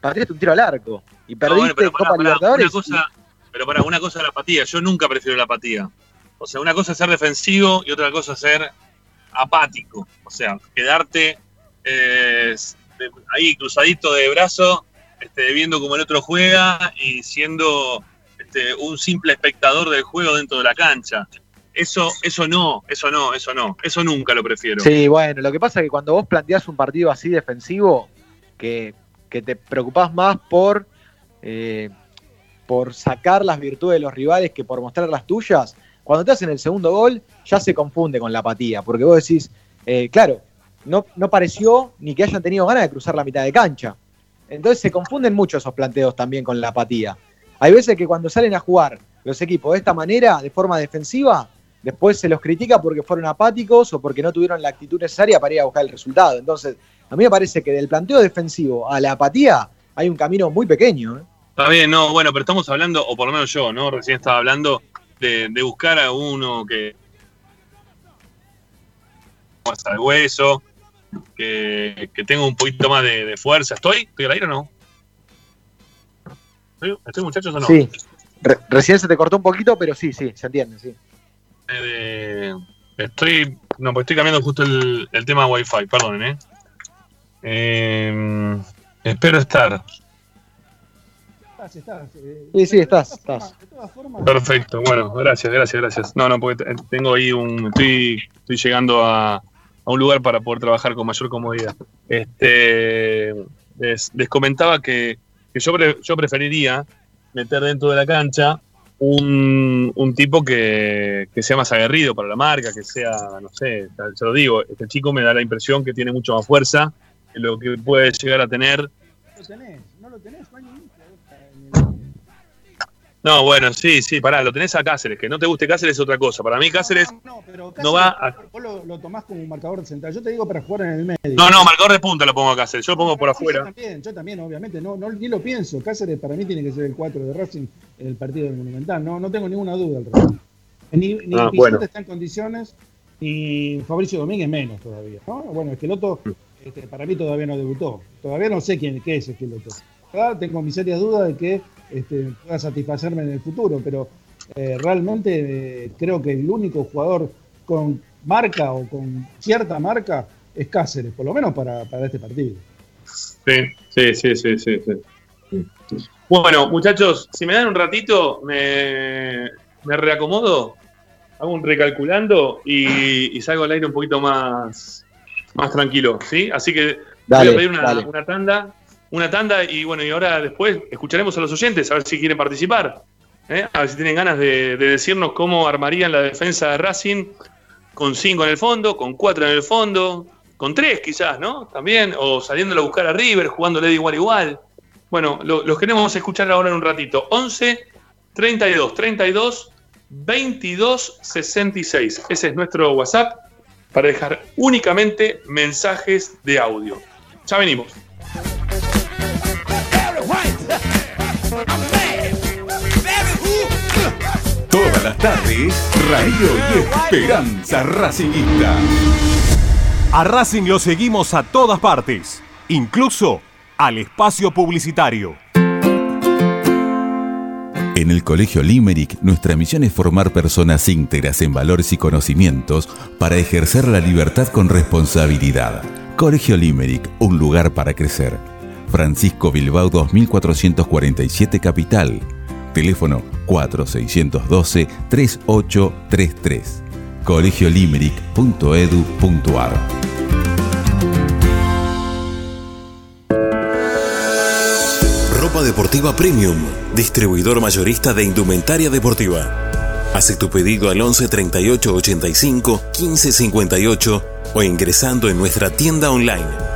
partiste un tiro al arco y No, perdiste bueno, Copa Libertadores. Una cosa, pero para una cosa es la apatía. Yo nunca prefiero la apatía. O sea, una cosa es ser defensivo y otra cosa es ser apático. O sea, quedarte eh, ahí cruzadito de brazo, este, viendo cómo el otro juega y siendo este, un simple espectador del juego dentro de la cancha. Eso, eso no, eso no, eso no, eso nunca lo prefiero. Sí, bueno, lo que pasa es que cuando vos planteás un partido así defensivo, que, que te preocupás más por, eh, por sacar las virtudes de los rivales que por mostrar las tuyas, cuando te hacen el segundo gol ya se confunde con la apatía, porque vos decís, eh, claro, no, no pareció ni que hayan tenido ganas de cruzar la mitad de cancha. Entonces se confunden mucho esos planteos también con la apatía. Hay veces que cuando salen a jugar los equipos de esta manera, de forma defensiva, después se los critica porque fueron apáticos o porque no tuvieron la actitud necesaria para ir a buscar el resultado. Entonces, a mí me parece que del planteo defensivo a la apatía hay un camino muy pequeño. ¿eh? Está bien, no, bueno, pero estamos hablando, o por lo menos yo, ¿no? Recién estaba hablando de, de buscar a uno que hasta el hueso, que, que tenga un poquito más de, de fuerza. ¿Estoy? ¿Estoy al aire o no? ¿Estoy, ¿Estoy, muchachos o no? Sí. Re- recién se te cortó un poquito, pero sí, sí, se entiende, sí. Eh, estoy. No, pues estoy cambiando justo el, el tema Wi-Fi, perdonen, ¿eh? Eh, Espero estar. Estás, estás. eh, Sí, sí, de estás, todas estás. formas- De todas formas, Perfecto, bueno, gracias, gracias, gracias. No, no, porque te- tengo ahí un. Estoy, estoy llegando a, a un lugar para poder trabajar con mayor comodidad. Este. Les, les comentaba que, que yo, pre- yo preferiría meter dentro de la cancha un, un tipo que, que sea más aguerrido para la marca, que sea, no sé, se lo digo, este chico me da la impresión que tiene mucho más fuerza que lo que puede llegar a tener. No lo tenés, no lo tenés, No, bueno, sí, sí, pará, lo tenés a Cáceres, que no te guste Cáceres es otra cosa. Para mí Cáceres, No, no, pero no va Cáceres, Vos lo, lo tomás como un marcador central. Yo te digo para jugar en el medio. no, no, marcador de punta lo pongo a Cáceres, yo lo pongo por afuera. Yo también, yo también, obviamente. No, no, ni lo pienso. Cáceres para mí tiene que ser el 4 de Racing en el partido del Monumental. No, no tengo ninguna duda al respecto. Ni, ni Ah, bueno. está en condiciones, ni Fabricio Domínguez menos todavía. ¿no? Bueno, Esqueloto este, para mí todavía no debutó. Todavía no sé quién qué es Esqueloto. Tengo mis serias dudas de que este, pueda satisfacerme en el futuro, pero eh, realmente eh, creo que el único jugador con marca o con cierta marca es Cáceres, por lo menos para, para este partido. Sí, sí, sí, sí, sí, sí. Bueno, muchachos, si me dan un ratito, me, me reacomodo, hago un recalculando y, y salgo al aire un poquito más, más tranquilo, ¿sí? Así que Dale, voy a pedir una, una tanda, una tanda y bueno, y ahora después escucharemos a los oyentes a ver si quieren participar, ¿eh? a ver si tienen ganas de, de decirnos cómo armarían la defensa de Racing con cinco en el fondo, con cuatro en el fondo, con tres quizás, ¿no? También, o saliéndolo a buscar a River, jugándole de igual a igual. Bueno, lo- los queremos escuchar ahora en un ratito. 11 32 32 22 66. Ese es nuestro WhatsApp para dejar únicamente mensajes de audio. Ya venimos. Todas las tardes, Radio y Esperanza Racingista. A Racing lo seguimos a todas partes, incluso al espacio publicitario. En el Colegio Limerick, nuestra misión es formar personas íntegras en valores y conocimientos para ejercer la libertad con responsabilidad. Colegio Limerick, un lugar para crecer. Francisco Bilbao 2447 Capital. Teléfono 4612-3833. colegiolimerick.edu.ar Ropa deportiva premium, distribuidor mayorista de indumentaria deportiva. Hace tu pedido al 11 38 85 15 58 o ingresando en nuestra tienda online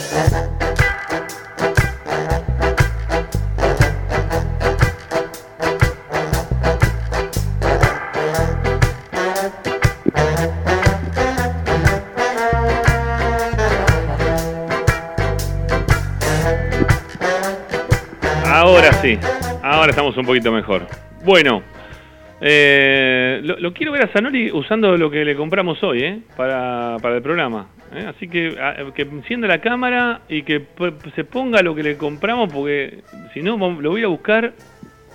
Sí, ahora estamos un poquito mejor. Bueno, eh, lo, lo quiero ver a Zanoli usando lo que le compramos hoy, ¿eh? Para, para el programa. ¿eh? Así que que encienda la cámara y que se ponga lo que le compramos, porque si no, lo voy a buscar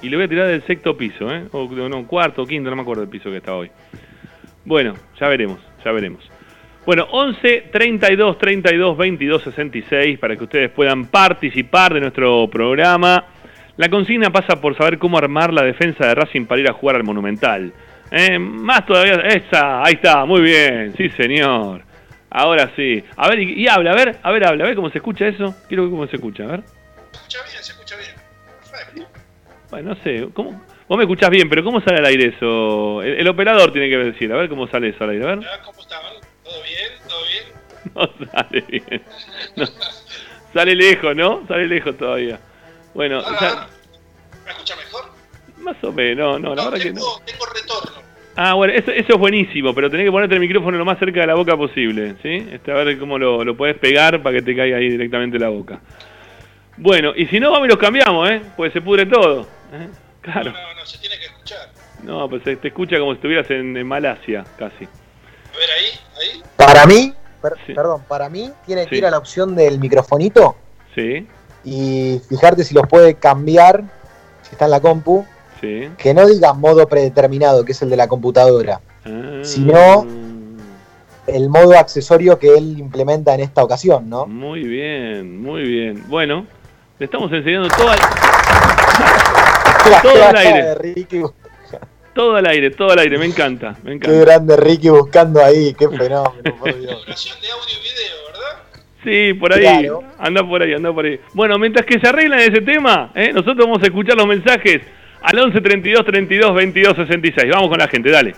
y le voy a tirar del sexto piso, ¿eh? O no, cuarto quinto, no me acuerdo del piso que está hoy. Bueno, ya veremos, ya veremos. Bueno, 11 32 32 22 66 para que ustedes puedan participar de nuestro programa. La consigna pasa por saber cómo armar la defensa de Racing para ir a jugar al Monumental. Eh, más todavía, esa, ahí está, muy bien, sí señor. Ahora sí. A ver, y, y habla, a ver, a ver, habla, a ver cómo se escucha eso. Quiero ver cómo se escucha, a ver. Se escucha bien, se escucha bien. Perfecto. Bueno, no sé, ¿cómo? Vos me escuchás bien, pero ¿cómo sale al aire eso? El, el operador tiene que decir, a ver cómo sale eso al aire, a ver. ¿Cómo estaban? ¿Todo bien? ¿Todo bien? No sale bien. No. Sale lejos, ¿no? Sale lejos todavía. Bueno, Ahora, ya- ¿Me escucha mejor? más o menos, no, la No, verdad que no. tengo, tengo retorno. Ah, bueno, eso, eso es buenísimo, pero tenés que ponerte el micrófono lo más cerca de la boca posible, ¿sí? Este, a ver cómo lo, lo podés pegar para que te caiga ahí directamente la boca. Bueno, y si no, vamos y los cambiamos, ¿eh? Pues se pudre todo. ¿eh? Claro. No, no, se tiene que escuchar. No, pues se te escucha como si estuvieras en, en Malasia, casi. A ver, ahí, ahí. Para mí, per- Sí. perdón, para mí tiene que Sí. ir a la opción del microfonito Sí, y fijarte si los puede cambiar, si está en la compu, sí. que no diga modo predeterminado, que es el de la computadora, Ah, Si no- el modo accesorio que él implementa en esta ocasión, ¿no? Muy bien, muy bien. Bueno, le estamos enseñando todo al, Todo al aire. todo al aire, todo al aire. Me encanta, me qué encanta. grande Ricky buscando ahí, qué fenómeno, por Dios. De audio y video. Sí, por ahí. Claro. Anda por ahí, anda por ahí. Bueno, mientras que se arreglan ese tema, ¿eh? nosotros vamos a escuchar los mensajes al 11 32 32 22 66. Vamos con la gente, dale.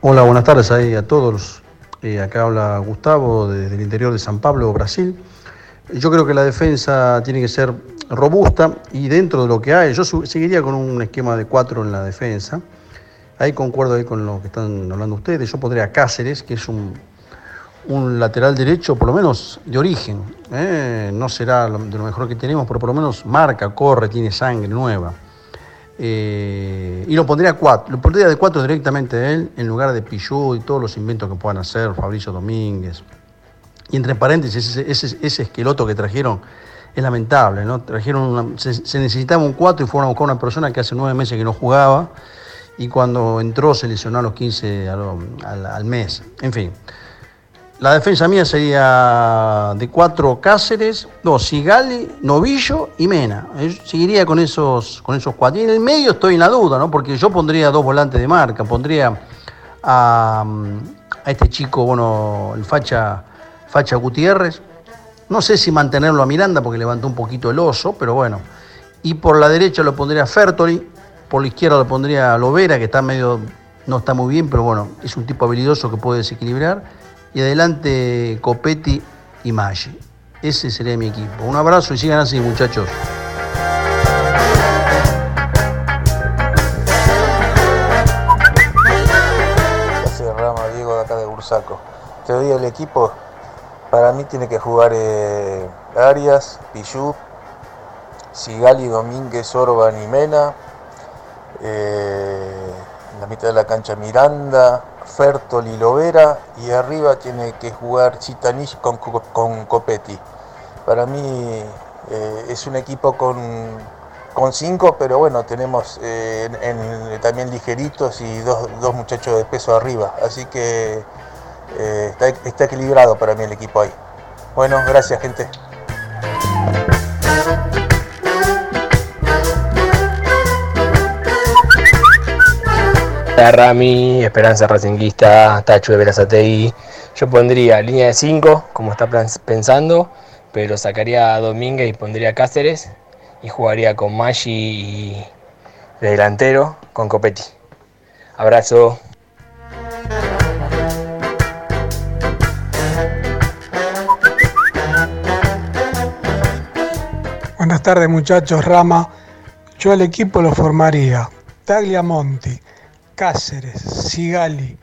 Hola, buenas tardes ahí a todos. Eh, acá habla Gustavo desde el interior de San Pablo, Brasil. Yo creo que la defensa tiene que ser robusta y dentro de lo que hay, yo seguiría con un esquema de cuatro en la defensa. Ahí concuerdo con lo que están hablando ustedes. Yo pondría a Cáceres, que es un, lateral derecho, por lo menos de origen. ¿eh? No será de lo mejor que tenemos, pero por lo menos marca, corre, tiene sangre nueva. Eh, y lo pondría cuatro, lo pondría de cuatro directamente a él, en lugar de Pichú y todos los inventos que puedan hacer, Fabricio Domínguez. Y entre paréntesis, ese, ese, ese esqueloto que trajeron es lamentable, ¿no? Trajeron se, necesitaba un 4 y fueron a buscar una persona que hace nueve meses que no jugaba y cuando entró se lesionó a los 15 a lo- al, mes. En fin. La defensa mía sería de cuatro Cáceres, dos Sigali, Novillo y Mena. Yo seguiría con esos, con esos cuatro. Y en el medio estoy en la duda, ¿no? Porque yo pondría dos volantes de marca, pondría a, a este chico, bueno, el Facha, Facha Gutiérrez. No sé si mantenerlo a Miranda porque levantó un poquito el oso, pero bueno. Y por la derecha lo pondría a Fertoli, por la izquierda lo pondría Lovera, que está medio, no está muy bien, pero bueno, es un tipo habilidoso que puede desequilibrar. Y adelante Copetti y Maggi. Ese sería mi equipo. Un abrazo y sigan así, muchachos. Rama, Diego de acá de Bursaco. Te doy el equipo. Para mí tiene que jugar eh, Arias, Pichu, Sigali, Domínguez, Orban y Mena. Eh, en la mitad de la cancha Miranda, Fertoli, Lovera. Y arriba tiene que jugar Chitanich con, Co- con Copetti. Para mí eh, es un equipo con, con cinco, pero bueno, tenemos en- en- también ligeritos y dos, dos muchachos de peso arriba. Así que eh, está, equilibrado para mí el equipo ahí. Bueno, gracias gente. Rami, Esperanza Racinguista, Tacho de Verazategui. Yo pondría línea de 5, como está pensando, pero sacaría a Domínguez y pondría a Cáceres y jugaría con Maggi de delantero con Copetti. Abrazo. Buenas tardes muchachos, Rama. Yo al equipo lo formaría Tagliamonti, Cáceres, Sigali,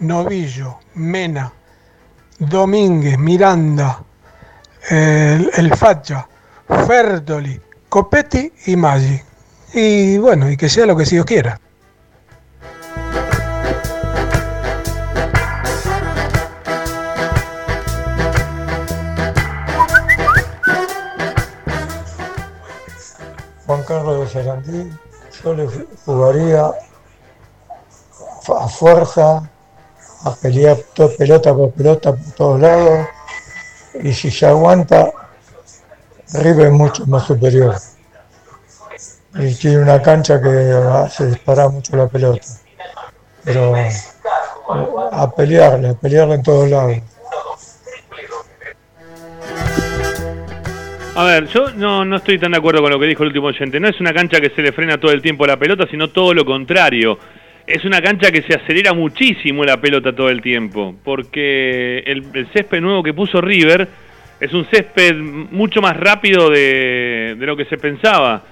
Novillo, Mena, Domínguez, Miranda, el, el Facha, Fertoli, Copetti y Maggi. Y bueno, y que sea lo que Dios quiera. Juan Carlos de Sarandí, yo le jugaría a fuerza, a pelear to- pelota por pelota por todos lados, y si se aguanta, River es mucho más superior. Y tiene una cancha que hace disparar mucho la pelota. Pero eh, a pelearle, a pelearle en todos lados. A ver, yo no, no estoy tan de acuerdo con lo que dijo el último oyente. No es una cancha que se le frena todo el tiempo la pelota, sino todo lo contrario. Es una cancha que se acelera muchísimo la pelota todo el tiempo. Porque el, césped nuevo que puso River es un césped mucho más rápido de, lo que se pensaba.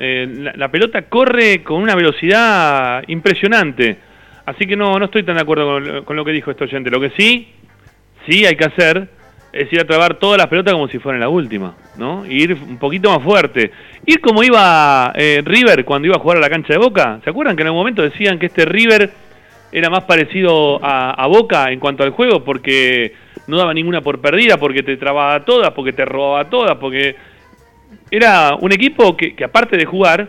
Eh, la, pelota corre con una velocidad impresionante. Así que no, no estoy tan de acuerdo con, con lo que dijo este oyente. Lo que sí, sí hay que hacer es ir a trabar todas las pelotas como si fueran la última, ¿no? Ir un poquito más fuerte. Ir como iba eh, River cuando iba a jugar a la cancha de Boca. ¿Se acuerdan que en algún momento decían que este River era más parecido a, a Boca en cuanto al juego porque no daba ninguna por perdida, porque te trababa todas, porque te robaba todas, porque era un equipo que, que aparte de jugar,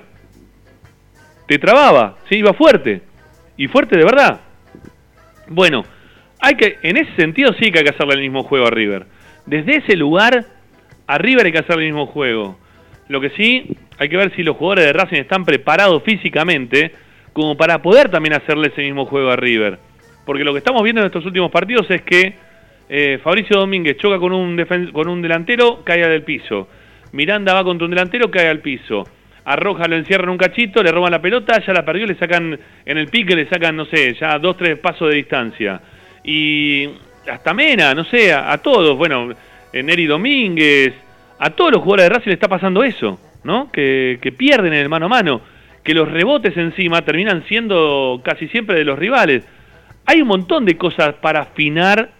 te trababa, ¿sí? iba fuerte. Y fuerte de verdad. Bueno, hay que, en ese sentido sí que hay que hacerle el mismo juego a River. Desde ese lugar, a River hay que hacerle el mismo juego. Lo que sí, hay que ver si los jugadores de Racing están preparados físicamente como para poder también hacerle ese mismo juego a River. Porque lo que estamos viendo en estos últimos partidos es que eh, Fabricio Domínguez choca con un, con un delantero, cae del piso. Miranda va contra un delantero, cae al piso. A Roja lo encierran un cachito, le roban la pelota, ya la perdió, le sacan en el pique, le sacan, no sé, ya dos, tres pasos de distancia. Y hasta Mena, no sé, a, todos, bueno, eh, Neri Domínguez, a todos los jugadores de Racing le está pasando eso, ¿no? Que, que pierden en el mano a mano, que los rebotes encima terminan siendo casi siempre de los rivales. Hay un montón de cosas para afinar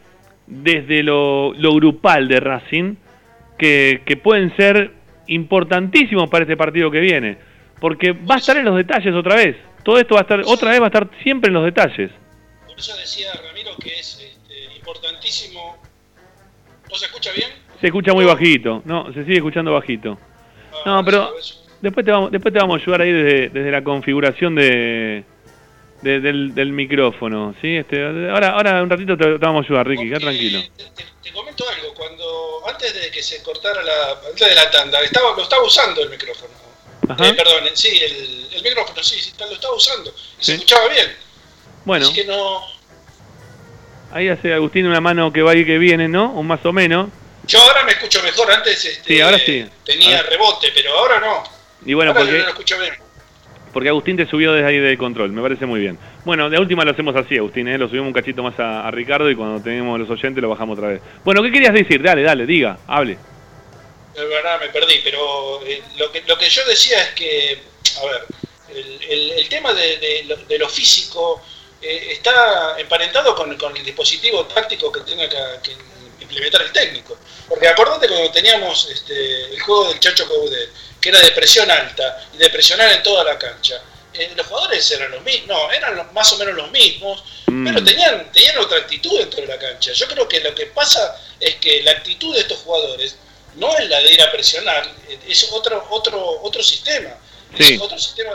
desde lo, lo grupal de Racing que, que pueden ser importantísimos para este partido que viene. Porque va a estar en los detalles otra vez. Todo esto va a estar, otra vez va a estar siempre en los detalles. Por eso decía Ramiro que es este, importantísimo. ¿No se escucha bien? Se escucha muy bajito, no, se sigue escuchando bajito. No, pero después te vamos, después te vamos a ayudar ahí desde, desde la configuración de, de- del, del micrófono, ¿sí? Este, ahora, ahora un ratito te, te vamos a ayudar, Ricky, queda tranquilo. Te comento algo, cuando antes de que se cortara la, antes de la tanda, estaba, lo estaba usando el micrófono. Eh, perdón, sí, el, el micrófono, sí, sí, lo estaba usando. Y Sí. se escuchaba bien. Bueno, Así que no. Ahí hace Agustín una mano que va y que viene, ¿no? O más o menos. Yo ahora me escucho mejor, antes este, Sí, ahora sí. tenía rebote, pero ahora no. Y bueno, ahora porque, no lo escucho bien. porque Agustín te subió desde ahí del control, me parece muy bien. Bueno, de última lo hacemos así, Agustín, ¿eh? Lo subimos un cachito más a, a Ricardo y cuando tenemos los oyentes lo bajamos otra vez. Bueno, ¿qué querías decir? Dale, dale, diga, hable. De verdad me perdí, pero eh, lo, que, lo que yo decía es que, a ver, el, el- el tema de, de de lo físico eh, está emparentado con, con el dispositivo táctico que tenga que, que implementar el técnico. Porque acordate cuando teníamos este, el juego del Chacho Coudet, que era de presión alta y de presionar en toda la cancha. eh, los jugadores eran los mismos, no, eran los- más o menos los mismos, pero tenían, tenían otra actitud dentro de la cancha. Yo creo que lo que pasa es que la actitud de estos jugadores no es la de ir a presionar, es otro, otro, otro sistema. Sí. Es otro sistema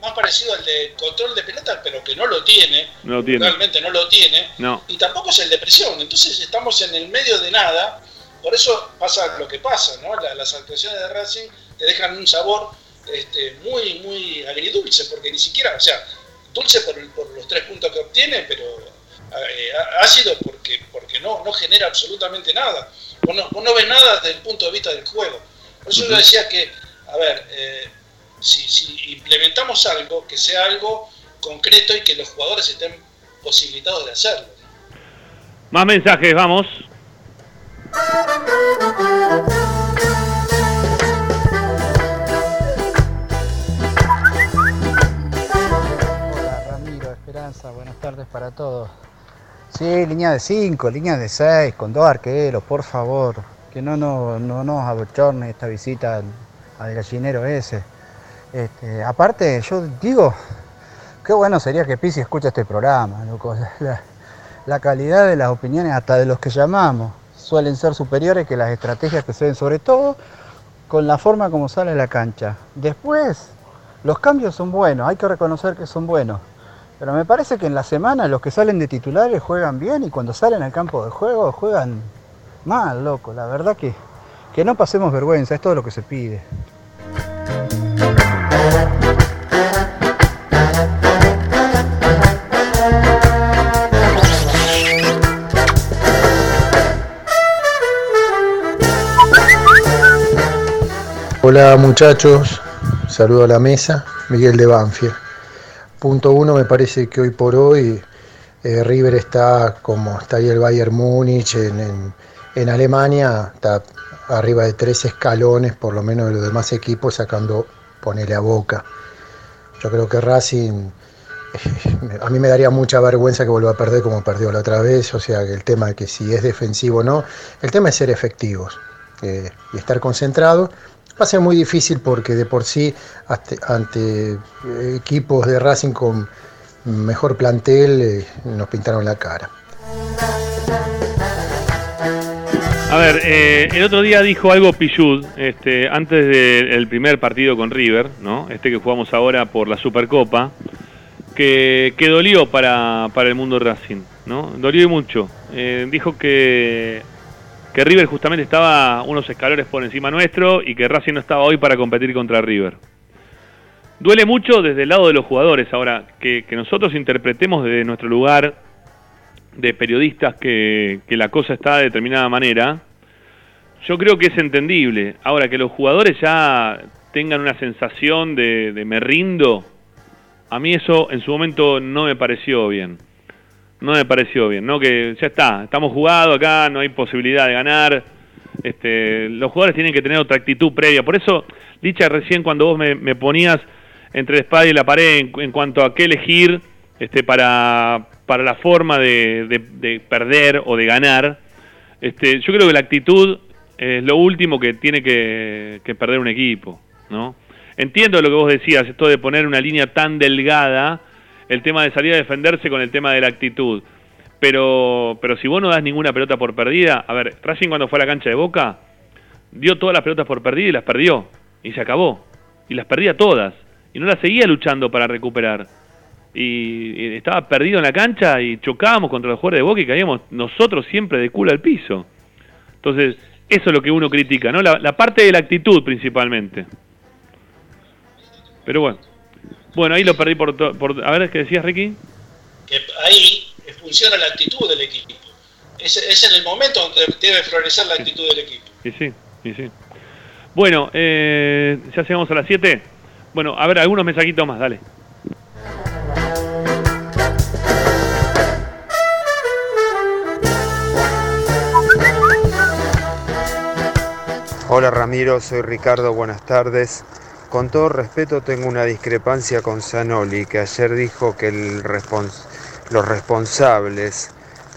más parecido al de control de pelota, pero que no lo tiene, No lo tiene. realmente no lo tiene, No. y tampoco es el de presión. Entonces estamos en el medio de nada, por eso pasa lo que pasa, ¿no? La- las actuaciones de Racing te dejan un sabor este, muy, muy agridulce, porque ni siquiera, o sea, dulce por, los tres puntos que obtiene, pero eh, ácido porque, porque no, no genera absolutamente nada. Vos no, vos no ves nada desde el punto de vista del juego. Por eso yo decía que, a ver, eh, si, si implementamos algo, que sea algo concreto y que los jugadores estén posibilitados de hacerlo. Más mensajes, vamos. Hola Ramiro, Esperanza, buenas tardes para todos. Sí, línea de 5, línea de 6, con dos arqueros, por favor. Que no, no, no nos abochorne esta visita al, al gallinero ese. Este, aparte, yo digo, qué bueno sería que Pisi escuche este programa, loco. La, la calidad de las opiniones, hasta de los que llamamos, suelen ser superiores que las estrategias que se ven, sobre todo con la forma como sale la cancha. Después, los cambios son buenos, hay que reconocer que son buenos. Pero me parece que en la semana los que salen de titulares juegan bien y cuando salen al campo de juego juegan mal, loco. La verdad que, que no pasemos vergüenza, es todo lo que se pide. Hola muchachos, saludo a la mesa, Miguel de Banfield. Punto uno, me parece que hoy por hoy eh, River está como está ahí el Bayern Múnich en, en- en Alemania, está arriba de tres escalones por lo menos de los demás equipos sacando, ponele a boca. Yo creo que Racing, a mí me daría mucha vergüenza que vuelva a perder como perdió la otra vez, o sea el tema de que si es defensivo o no, el tema es ser efectivos eh, y estar concentrados. Va a ser muy difícil porque de por sí ante, eh, equipos de Racing con mejor plantel eh, nos pintaron la cara. A ver, eh, el otro día dijo algo Pichud, este, antes del primer partido con River, ¿no? Este que jugamos ahora por la Supercopa, que, que dolió para, para el mundo Racing, ¿no? Dolió y mucho. Eh, dijo que, que River justamente estaba unos escalones por encima nuestro y que Racing no estaba hoy para competir contra River. Duele mucho desde el lado de los jugadores ahora, que, que nosotros interpretemos desde nuestro lugar de periodistas que, que la cosa está de determinada manera, yo creo que es entendible. Ahora, que los jugadores ya tengan una sensación de, me rindo, a mí eso en su momento no me pareció bien. No me pareció bien, ¿no? Que ya está, estamos jugados acá, no hay posibilidad de ganar. Este, los jugadores tienen que tener otra actitud previa. Por eso, Licha, recién cuando vos me, me ponías entre la espada y la pared en, en cuanto a qué elegir este, para, para la forma de, de- de perder o de ganar. Este, yo creo que la actitud es lo último que tiene que, que perder un equipo, ¿no? Entiendo lo que vos decías, esto de poner una línea tan delgada, el tema de salir a defenderse con el tema de la actitud. Pero, pero si vos no das ninguna pelota por perdida, a ver, Racing cuando fue a la cancha de Boca, dio todas las pelotas por perdida y las perdió. Y se acabó. Y las perdía todas. Y no las seguía luchando para recuperar. Y, estaba perdido en la cancha y chocábamos contra los jugadores de Boca y caíamos nosotros siempre de culo al piso. Entonces, eso es lo que uno critica, ¿no? La, la parte de la actitud principalmente. Pero bueno. Bueno, ahí lo perdí por a ver, ¿qué decías, Ricky? Que ahí funciona la actitud del equipo. Es, es en el momento donde debe florecer la actitud del equipo. Y sí, y sí. Bueno, eh, ya llegamos a las 7. Bueno, a ver, algunos mensajitos más, dale. Hola Ramiro, soy Ricardo, buenas tardes. Con todo respeto tengo una discrepancia con Zanoli, que ayer dijo que los responsables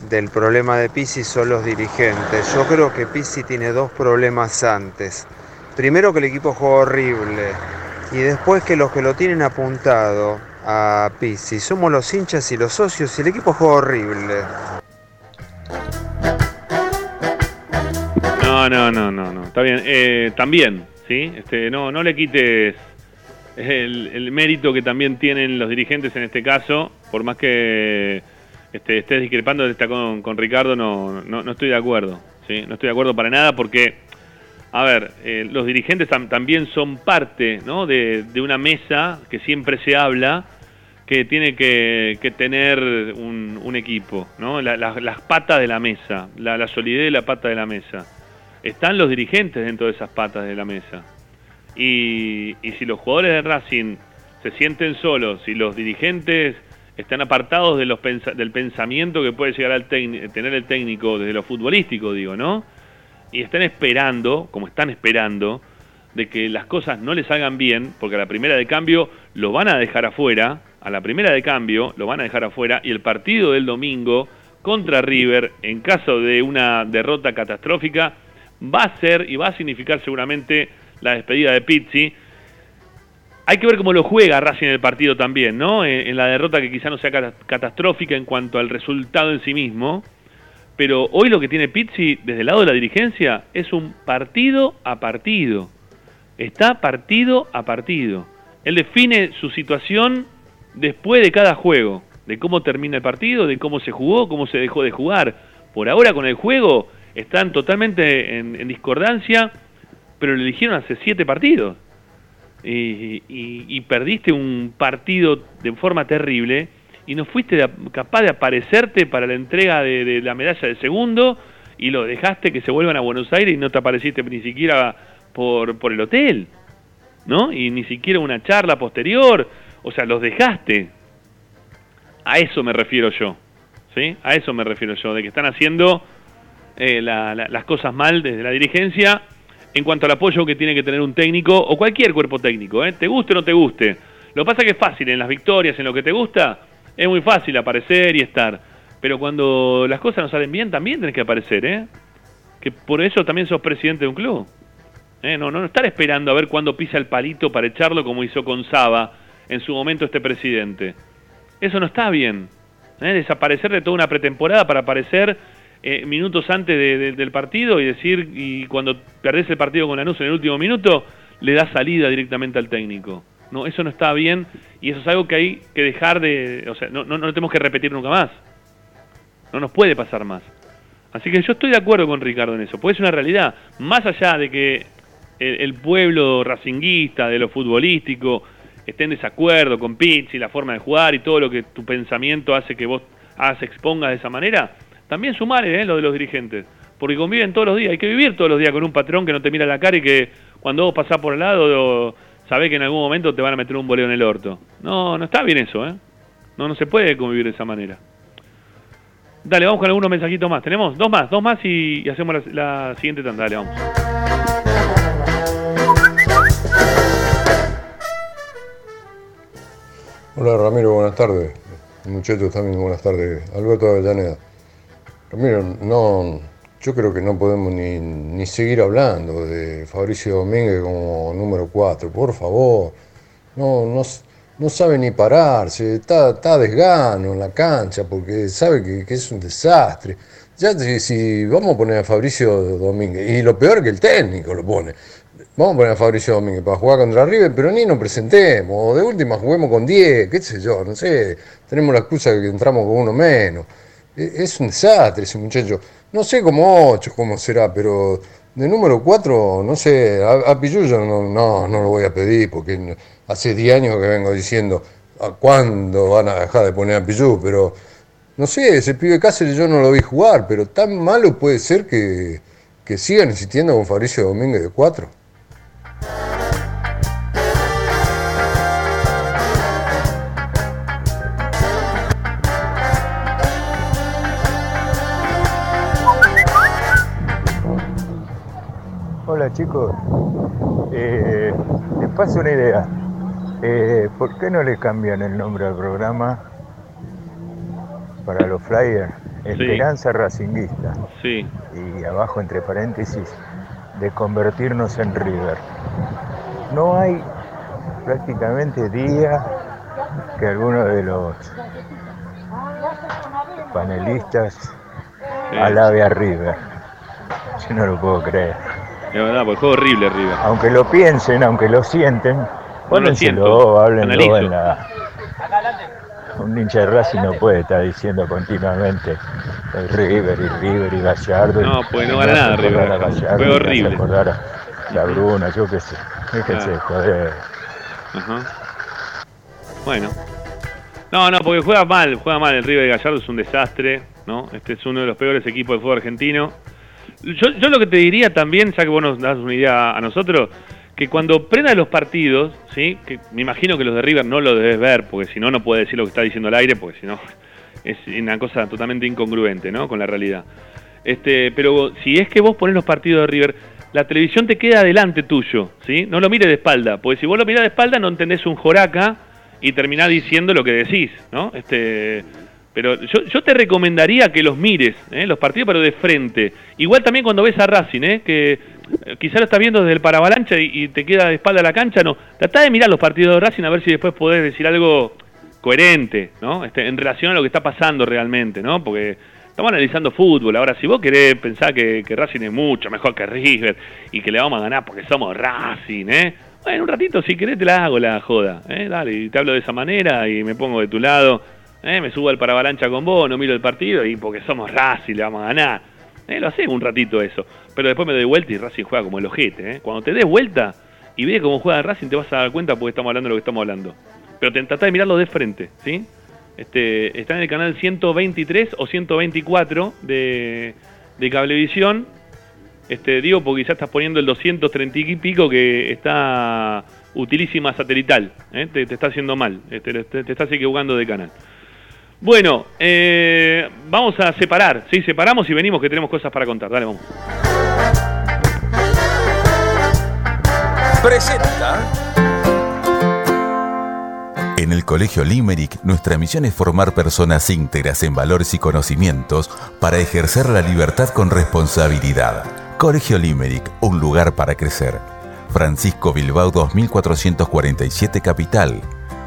del problema de Pisi son los dirigentes. Yo creo que Pisi tiene dos problemas antes. Primero que el equipo juega horrible y después que los que lo tienen apuntado a Pisi somos los hinchas y los socios y el equipo juega horrible. No, no, no, no, no. Está bien. Eh, también, ¿sí? Este, no, no le quites el, el mérito que también tienen los dirigentes en este caso, por más que este, estés discrepando está con, con Ricardo, no, no, no estoy de acuerdo, ¿sí? No estoy de acuerdo para nada porque, a ver, eh, los dirigentes tam- también son parte, ¿no? De, de una mesa que siempre se habla que tiene que, que tener un, equipo, ¿no? La- la- las patas de la mesa, la, la solidez de la pata de la mesa. Están los dirigentes dentro de esas patas de la mesa. Y, y si los jugadores de Racing se sienten solos, si los dirigentes están apartados de los del pensamiento que puede llegar a tener el técnico desde lo futbolístico, digo, ¿no? Y están esperando, como están esperando, de que las cosas no les salgan bien, porque a la primera de cambio lo van a dejar afuera, a la primera de cambio lo van a dejar afuera, y el partido del domingo contra River, en caso de una derrota catastrófica, va a ser y va a significar seguramente la despedida de Pizzi. Hay que ver cómo lo juega Racing en el partido también, ¿no? En, en la derrota que quizá no sea cata- catastrófica en cuanto al resultado en sí mismo. Pero hoy lo que tiene Pizzi desde el lado de la dirigencia es un partido a partido. Está partido a partido. Él define su situación después de cada juego, de cómo termina el partido, de cómo se jugó, cómo se dejó de jugar. Por ahora con el juego están totalmente en, discordancia, pero le eligieron hace siete partidos. Y- y perdiste un partido de forma terrible y no fuiste capaz de aparecerte para la entrega de, la medalla de segundo y lo dejaste que se vuelvan a Buenos Aires y no te apareciste ni siquiera por, por el hotel, ¿no? Y ni siquiera una charla posterior, o sea, los dejaste. A eso me refiero yo, ¿sí? A eso me refiero yo, de que están haciendo eh, la- la- las cosas mal desde la dirigencia en cuanto al apoyo que tiene que tener un técnico o cualquier cuerpo técnico, ¿eh? te guste o no te guste. Lo que pasa que es fácil, en las victorias, en lo que te gusta, es muy fácil aparecer y estar. Pero cuando las cosas no salen bien, también tenés que aparecer, ¿eh? Que por eso también sos presidente de un club. ¿eh? No, no, no estar esperando a ver cuándo pisa el palito para echarlo como hizo con Saba en su momento este presidente. Eso no está bien. ¿eh? Desaparecer de toda una pretemporada para aparecer eh, minutos antes de- de- del partido y decir, y cuando perdés el partido con Lanús en el último minuto, le das salida directamente al técnico. No, eso no está bien y eso es algo que hay que dejar de... O sea, no, no, no lo tenemos que repetir nunca más. No nos puede pasar más. Así que yo estoy de acuerdo con Ricardo en eso, porque es una realidad. Más allá de que el, pueblo racinguista, de lo futbolístico, esté en desacuerdo con Pizzi, la forma de jugar y todo lo que tu pensamiento hace que vos expongas de esa manera, también sumale ¿eh? lo de los dirigentes. Porque conviven todos los días, hay que vivir todos los días con un patrón que no te mira la cara y que cuando vos pasás por el lado, sabés que en algún momento te van a meter un boleo en el orto. No, no está bien eso, ¿eh? No, no se puede convivir de esa manera. Dale, vamos con algunos mensajitos más. Tenemos dos más, dos más y, hacemos la, la siguiente tanda. Dale, vamos. Hola Ramiro, buenas tardes. Muchachos también, buenas tardes. Alberto Avellaneda. Ramiro, no, yo creo que no podemos ni, ni seguir hablando de Fabricio Domínguez como número 4. Por favor, no, no, no sabe ni pararse, está, está desgano en la cancha porque sabe que, que es un desastre. Ya si, vamos a poner a Fabricio Domínguez, y lo peor es que el técnico lo pone. Vamos a poner a Fabricio Domínguez para jugar contra River, pero ni nos presentemos. O de última juguemos con 10, qué sé yo, no sé. Tenemos la excusa de que entramos con uno menos. E- Es un desastre ese muchacho. No sé cómo 8, cómo será, pero de número 4, no sé, a, a Pilluyo no, no, lo voy a pedir porque hace 10 años que vengo diciendo a cuándo van a dejar de poner a Pillú, pero no sé, ese pibe Cáceres yo no lo vi jugar, pero tan malo puede ser que, que sigan insistiendo con Fabricio Domínguez de 4. Hola chicos, Eh, les paso una idea. Eh, ¿Por qué no le cambian el nombre al programa para los flyers? Esperanza Racinguista. Sí. Y abajo entre paréntesis, de convertirnos en River. No hay prácticamente día que alguno de los panelistas alabe a River. Yo no lo puedo creer. De verdad, porque fue horrible River. Aunque lo piensen, aunque lo sienten, lo pónenselo, siento, háblenlo en la... Un hincha de Racing no puede estar diciendo continuamente el River y River y Gallardo. No, pues no gana nada River. a Gallardo, Fue horrible. a la Bruna, yo qué sé. De Ah. joder. Ajá. Bueno. No, no, porque juega mal, juega mal. El River de Gallardo es un desastre, ¿no? Este es uno de los peores equipos del fútbol argentino. Yo, yo lo que te diría también, ya que vos nos das una idea a nosotros, que cuando prendas los partidos, ¿sí? Que me imagino que los de River no lo debes ver, porque si no, no puede decir lo que está diciendo al aire, porque si no, es una cosa totalmente incongruente, ¿no? Con la realidad. Este, pero si es que vos ponés los partidos de River, la televisión te queda delante tuyo, ¿sí? No lo mires de espalda, porque si vos lo mirás de espalda no entendés un joraca y terminás diciendo lo que decís, ¿no? Este, pero yo, yo te recomendaría que los mires, ¿eh? los partidos, pero de frente. Igual también cuando ves a Racing, ¿eh? que eh, quizás lo estás viendo desde el paravalancha y, te queda de espalda la cancha, no. Tratá de mirar los partidos de Racing a ver si después podés decir algo coherente, ¿no? Este, en relación a lo que está pasando realmente, ¿no? Porque estamos analizando fútbol. Ahora, si vos querés pensar que, que Racing es mucho mejor que River y que le vamos a ganar porque somos Racing, ¿eh? Bueno, un ratito, si querés, te la hago la joda, ¿eh? Dale, y te hablo de esa manera y me pongo de tu lado, ¿eh? Me subo al paravalancha con vos, no miro el partido y porque somos Racing le vamos a ganar. ¿eh? Lo hacemos un ratito eso. Pero después me doy vuelta y Racing juega como el ojete, ¿eh? Cuando te des vuelta y ves cómo juega Racing te vas a dar cuenta porque estamos hablando de lo que estamos hablando. Pero te tratá de mirarlo de frente, ¿sí? Este, está en el canal 123 o 124 de, de Cablevisión. Este, digo porque ya estás poniendo el 230 y pico que está utilísima satelital. ¿eh? Te, te está haciendo mal. Este, te, te estás equivocando de canal. Bueno, eh, vamos a separar. Sí, separamos y venimos que tenemos cosas para contar. Dale, vamos. Presenta. En el Colegio Limerick, nuestra misión es formar personas íntegras en valores y conocimientos para ejercer la libertad con responsabilidad. Colegio Limerick, un lugar para crecer. Francisco Bilbao 2447 Capital.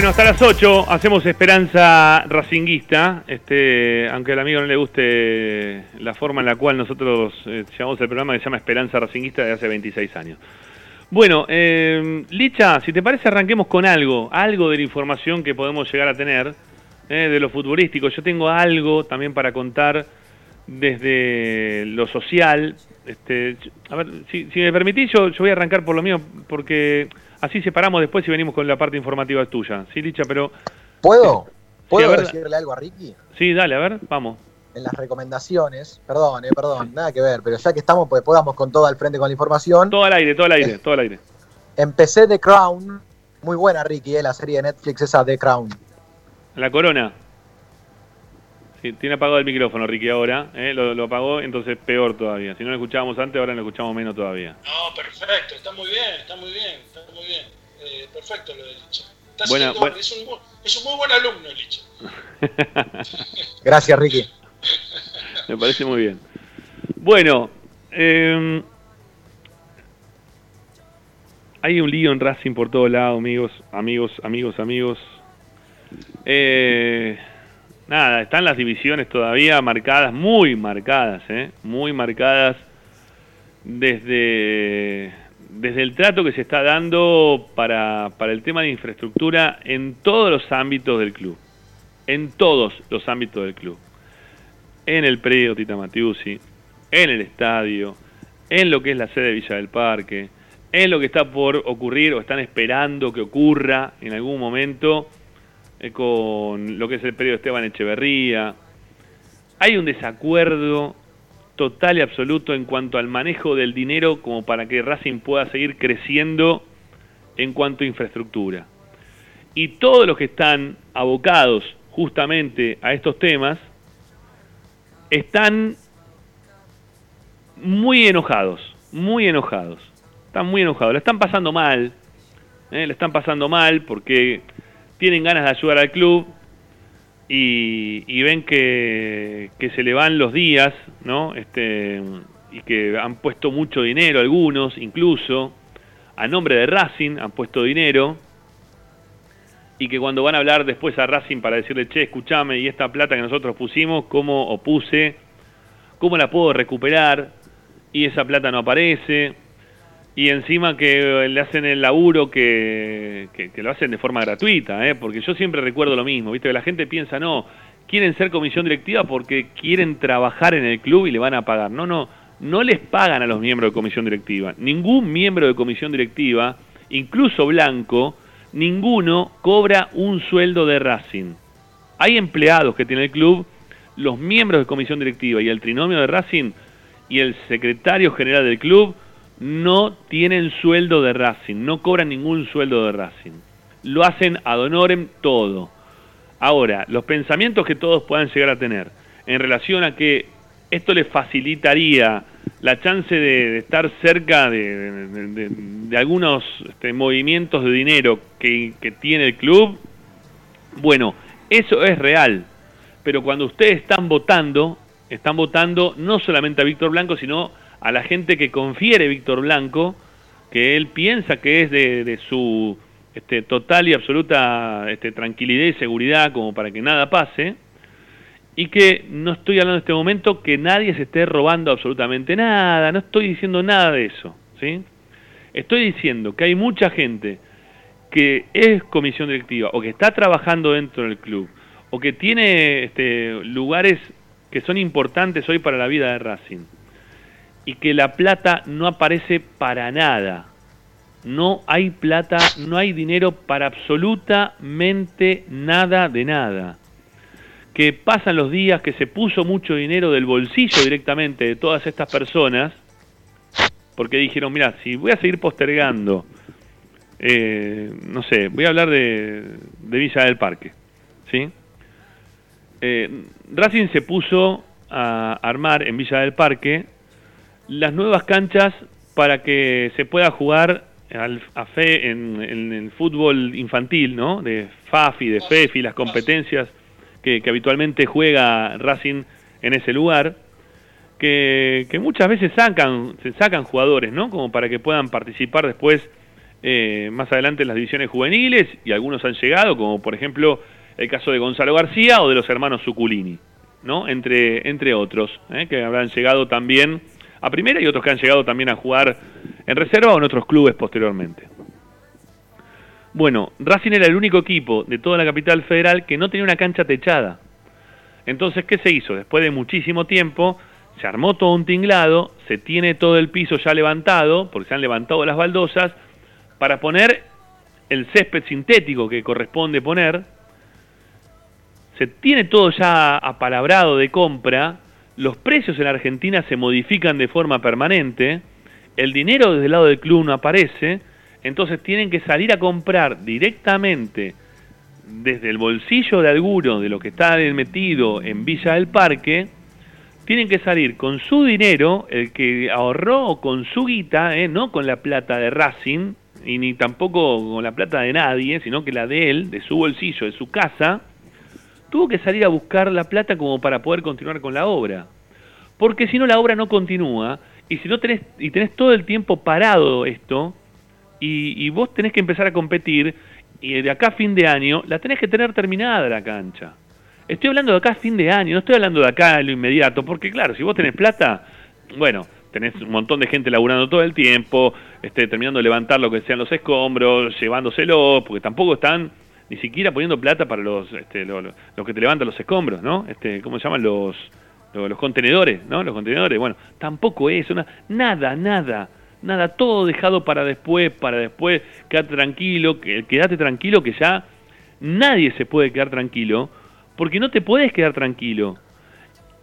Bueno, hasta las 8 hacemos Esperanza Racinguista. Este, aunque al amigo no le guste la forma en la cual nosotros eh, llevamos el programa que se llama Esperanza Racinguista de hace 26 años. Bueno, eh, Licha, si te parece arranquemos con algo, algo de la información que podemos llegar a tener eh, de lo futbolístico. Yo tengo algo también para contar desde lo social. Este, a ver, si, si me permitís, yo, yo voy a arrancar por lo mío, porque así separamos después y venimos con la parte informativa tuya. Sí, Licha, pero... ¿Puedo? ¿Puedo a ver. decirle algo a Ricky? Sí, dale, a ver, vamos. En las recomendaciones, perdón, eh, perdón, nada que ver, pero ya que estamos, pues podamos con todo al frente con la información. Todo al aire, todo al aire, todo al aire. Empecé The Crown, muy buena Ricky, eh, la serie de Netflix esa The Crown. La corona. Sí, tiene apagado el micrófono, Ricky, ahora. ¿eh? Lo, lo apagó, entonces peor todavía. Si no lo escuchábamos antes, ahora lo escuchamos menos todavía. No, perfecto, está muy bien, está muy bien, está muy bien. Eh, perfecto lo de Licha. Siendo- buena- Es, un, es un muy buen alumno, Licha. Gracias, Ricky. Me parece muy bien. Bueno, eh, hay un lío en Racing por todos lados, amigos, amigos, amigos, amigos. Eh, nada, están las divisiones todavía marcadas, muy marcadas, ¿eh? muy marcadas desde, desde el trato que se está dando para, para el tema de infraestructura en todos los ámbitos del club. En todos los ámbitos del club en el predio Tita Matiusi, en el estadio, en lo que es la sede de Villa del Parque, en lo que está por ocurrir o están esperando que ocurra en algún momento eh, con lo que es el predio Esteban Echeverría. Hay un desacuerdo total y absoluto en cuanto al manejo del dinero como para que Racing pueda seguir creciendo en cuanto a infraestructura. Y todos los que están abocados justamente a estos temas están muy enojados, muy enojados. Están muy enojados, la están pasando mal, ¿eh? la están pasando mal porque tienen ganas de ayudar al club y, y ven que, se le van los días, ¿no? Este, y que han puesto mucho dinero, algunos incluso, a nombre de Racing han puesto dinero y que cuando van a hablar después a Racing para decirle, che, escuchame, y esta plata que nosotros pusimos, ¿cómo o puse? ¿Cómo la puedo recuperar? Y esa plata no aparece. Y encima que le hacen el laburo que, lo hacen de forma gratuita, ¿eh? porque yo siempre recuerdo lo mismo, ¿viste? La gente piensa, no, quieren ser comisión directiva porque quieren trabajar en el club y le van a pagar. No, no, no les pagan a los miembros de comisión directiva. Ningún miembro de comisión directiva, incluso blanco, ninguno cobra un sueldo de Racing. Hay empleados que tiene el club, los miembros de comisión directiva y el trinomio de Racing y el secretario general del club no tienen sueldo de Racing, no cobran ningún sueldo de Racing. Lo hacen ad honorem todo. Ahora, los pensamientos que todos puedan llegar a tener en relación a que esto les facilitaría la chance de, estar cerca de algunos este, movimientos de dinero que, que tiene el club, bueno, eso es real. Pero cuando ustedes están votando, están votando no solamente a Víctor Blanco, sino a la gente que confiere Víctor Blanco, que él piensa que es de, su este, total y absoluta este, tranquilidad y seguridad como para que nada pase, y que no estoy hablando en este momento que nadie se esté robando absolutamente nada, no estoy diciendo nada de eso, ¿sí? Estoy diciendo que hay mucha gente que es comisión directiva o que está trabajando dentro del club o que tiene este, lugares que son importantes hoy para la vida de Racing y que la plata no aparece para nada. No hay plata, no hay dinero para absolutamente nada de nada. Que pasan los días, que se puso mucho dinero del bolsillo directamente de todas estas personas, porque dijeron, mira, si voy a seguir postergando, eh, no sé, voy a hablar de, de Villa del Parque, ¿sí? Eh, Racing se puso a armar en Villa del Parque las nuevas canchas para que se pueda jugar al, a fe en, el fútbol infantil, ¿no? De FAFI, de FEFI, las competencias que, que habitualmente juega Racing en ese lugar, que, que muchas veces sacan, se sacan jugadores, ¿no? Como para que puedan participar después eh, más adelante en las divisiones juveniles y algunos han llegado, como por ejemplo el caso de Gonzalo García o de los hermanos Suculini, ¿no? Entre, entre otros, ¿eh? que habrán llegado también a primera y otros que han llegado también a jugar en reserva o en otros clubes posteriormente. Bueno, Racing era el único equipo de toda la capital federal que no tenía una cancha techada. Entonces, ¿qué se hizo? Después de muchísimo tiempo, se armó todo un tinglado, se tiene todo el piso ya levantado, porque se han levantado las baldosas, para poner el césped sintético que corresponde poner. Se tiene todo ya apalabrado de compra, los precios en Argentina se modifican de forma permanente, el dinero desde el lado del club no aparece, entonces tienen que salir a comprar directamente desde el bolsillo de alguno de lo que está metido en Villa del Parque, tienen que salir con su dinero, el que ahorró con su guita, eh, no con la plata de Racing, y ni tampoco con la plata de nadie, sino que la de él, de su bolsillo, de su casa, tuvo que salir a buscar la plata como para poder continuar con la obra. Porque si no la obra no continúa, y si no tenés, y tenés todo el tiempo parado esto, y, y vos tenés que empezar a competir, y de acá a fin de año la tenés que tener terminada la cancha. Estoy hablando de acá a fin de año, no estoy hablando de acá en lo inmediato, porque claro, si vos tenés plata, bueno, tenés un montón de gente laburando todo el tiempo, este, terminando de levantar lo que sean los escombros, llevándoselo, porque tampoco están ni siquiera poniendo plata para los, este, los, que te levantan los escombros, ¿no? Este, ¿Cómo se llaman los, los, contenedores, ¿no? Los contenedores, bueno, tampoco eso, nada, nada nada, todo dejado para después, para después, quédate tranquilo, que, quédate tranquilo que ya nadie se puede quedar tranquilo, porque no te puedes quedar tranquilo.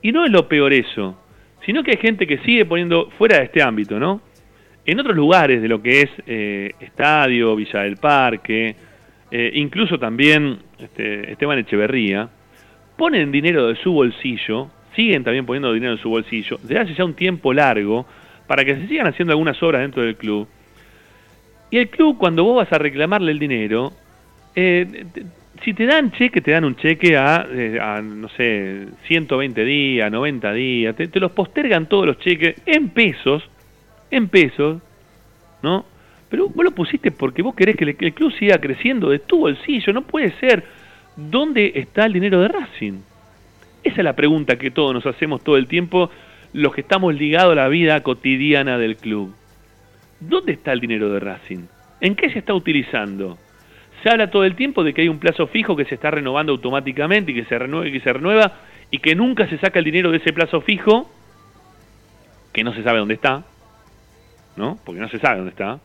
Y no es lo peor eso, sino que hay gente que sigue poniendo fuera de este ámbito, ¿no? En otros lugares de lo que es eh, Estadio, Villa del Parque, eh, incluso también este, Esteban Echeverría, ponen dinero de su bolsillo, siguen también poniendo dinero de su bolsillo, desde hace ya un tiempo largo, para que se sigan haciendo algunas obras dentro del club. Y el club, cuando vos vas a reclamarle el dinero, eh, si te dan cheque, te dan un cheque eh, a, no sé, 120 días, 90 días, te, los postergan todos los cheques en pesos, en pesos, ¿no? Pero vos lo pusiste porque vos querés que el, club siga creciendo de tu bolsillo, no puede ser. ¿Dónde está el dinero de Racing? Esa es la pregunta que todos nos hacemos todo el tiempo los que estamos ligados a la vida cotidiana del club. ¿Dónde está el dinero de Racing? ¿En qué se está utilizando? Se habla todo el tiempo de que hay un plazo fijo que se está renovando automáticamente y que se renueva y que se renueva y que nunca se saca el dinero de ese plazo fijo, que no se sabe dónde está, ¿no? Porque no se sabe dónde está.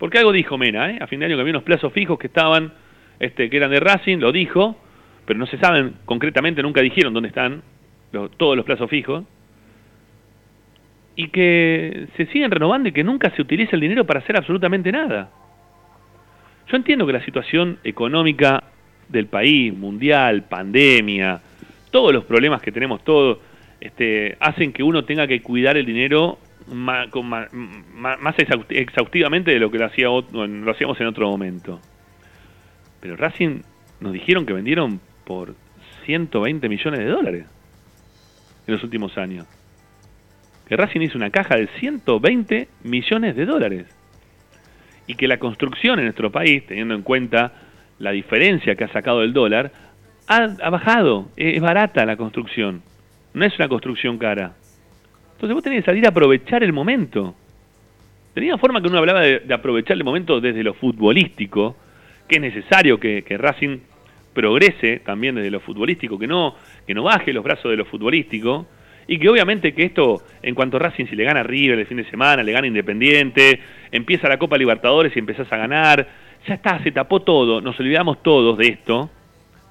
Porque algo dijo Mena, ¿eh? A fin de año que había unos plazos fijos que estaban, este, que eran de Racing, lo dijo, pero no se saben concretamente, nunca dijeron dónde están todos los plazos fijos y que se siguen renovando y que nunca se utiliza el dinero para hacer absolutamente nada. Yo entiendo que la situación económica del país, mundial, pandemia, todos los problemas que tenemos todos, este, hacen que uno tenga que cuidar el dinero más, más, exhaustivamente de lo que lo, hacía, lo hacíamos en otro momento. Pero Racing nos dijeron que vendieron por 120 millones de dólares en los últimos años que Racing hizo una caja de 120 millones de dólares. Y que la construcción en nuestro país, teniendo en cuenta la diferencia que ha sacado el dólar, ha, bajado. Es barata la construcción. No es una construcción cara. Entonces vos tenés que salir a aprovechar el momento. Tenía forma que uno hablaba de, aprovechar el momento desde lo futbolístico, que es necesario que, Racing progrese también desde lo futbolístico, que no, que no baje los brazos de lo futbolístico, y que obviamente que esto, en cuanto a Racing, si le gana River el fin de semana, le gana Independiente, empieza la Copa Libertadores y empezás a ganar, ya está, se tapó todo, nos olvidamos todos de esto.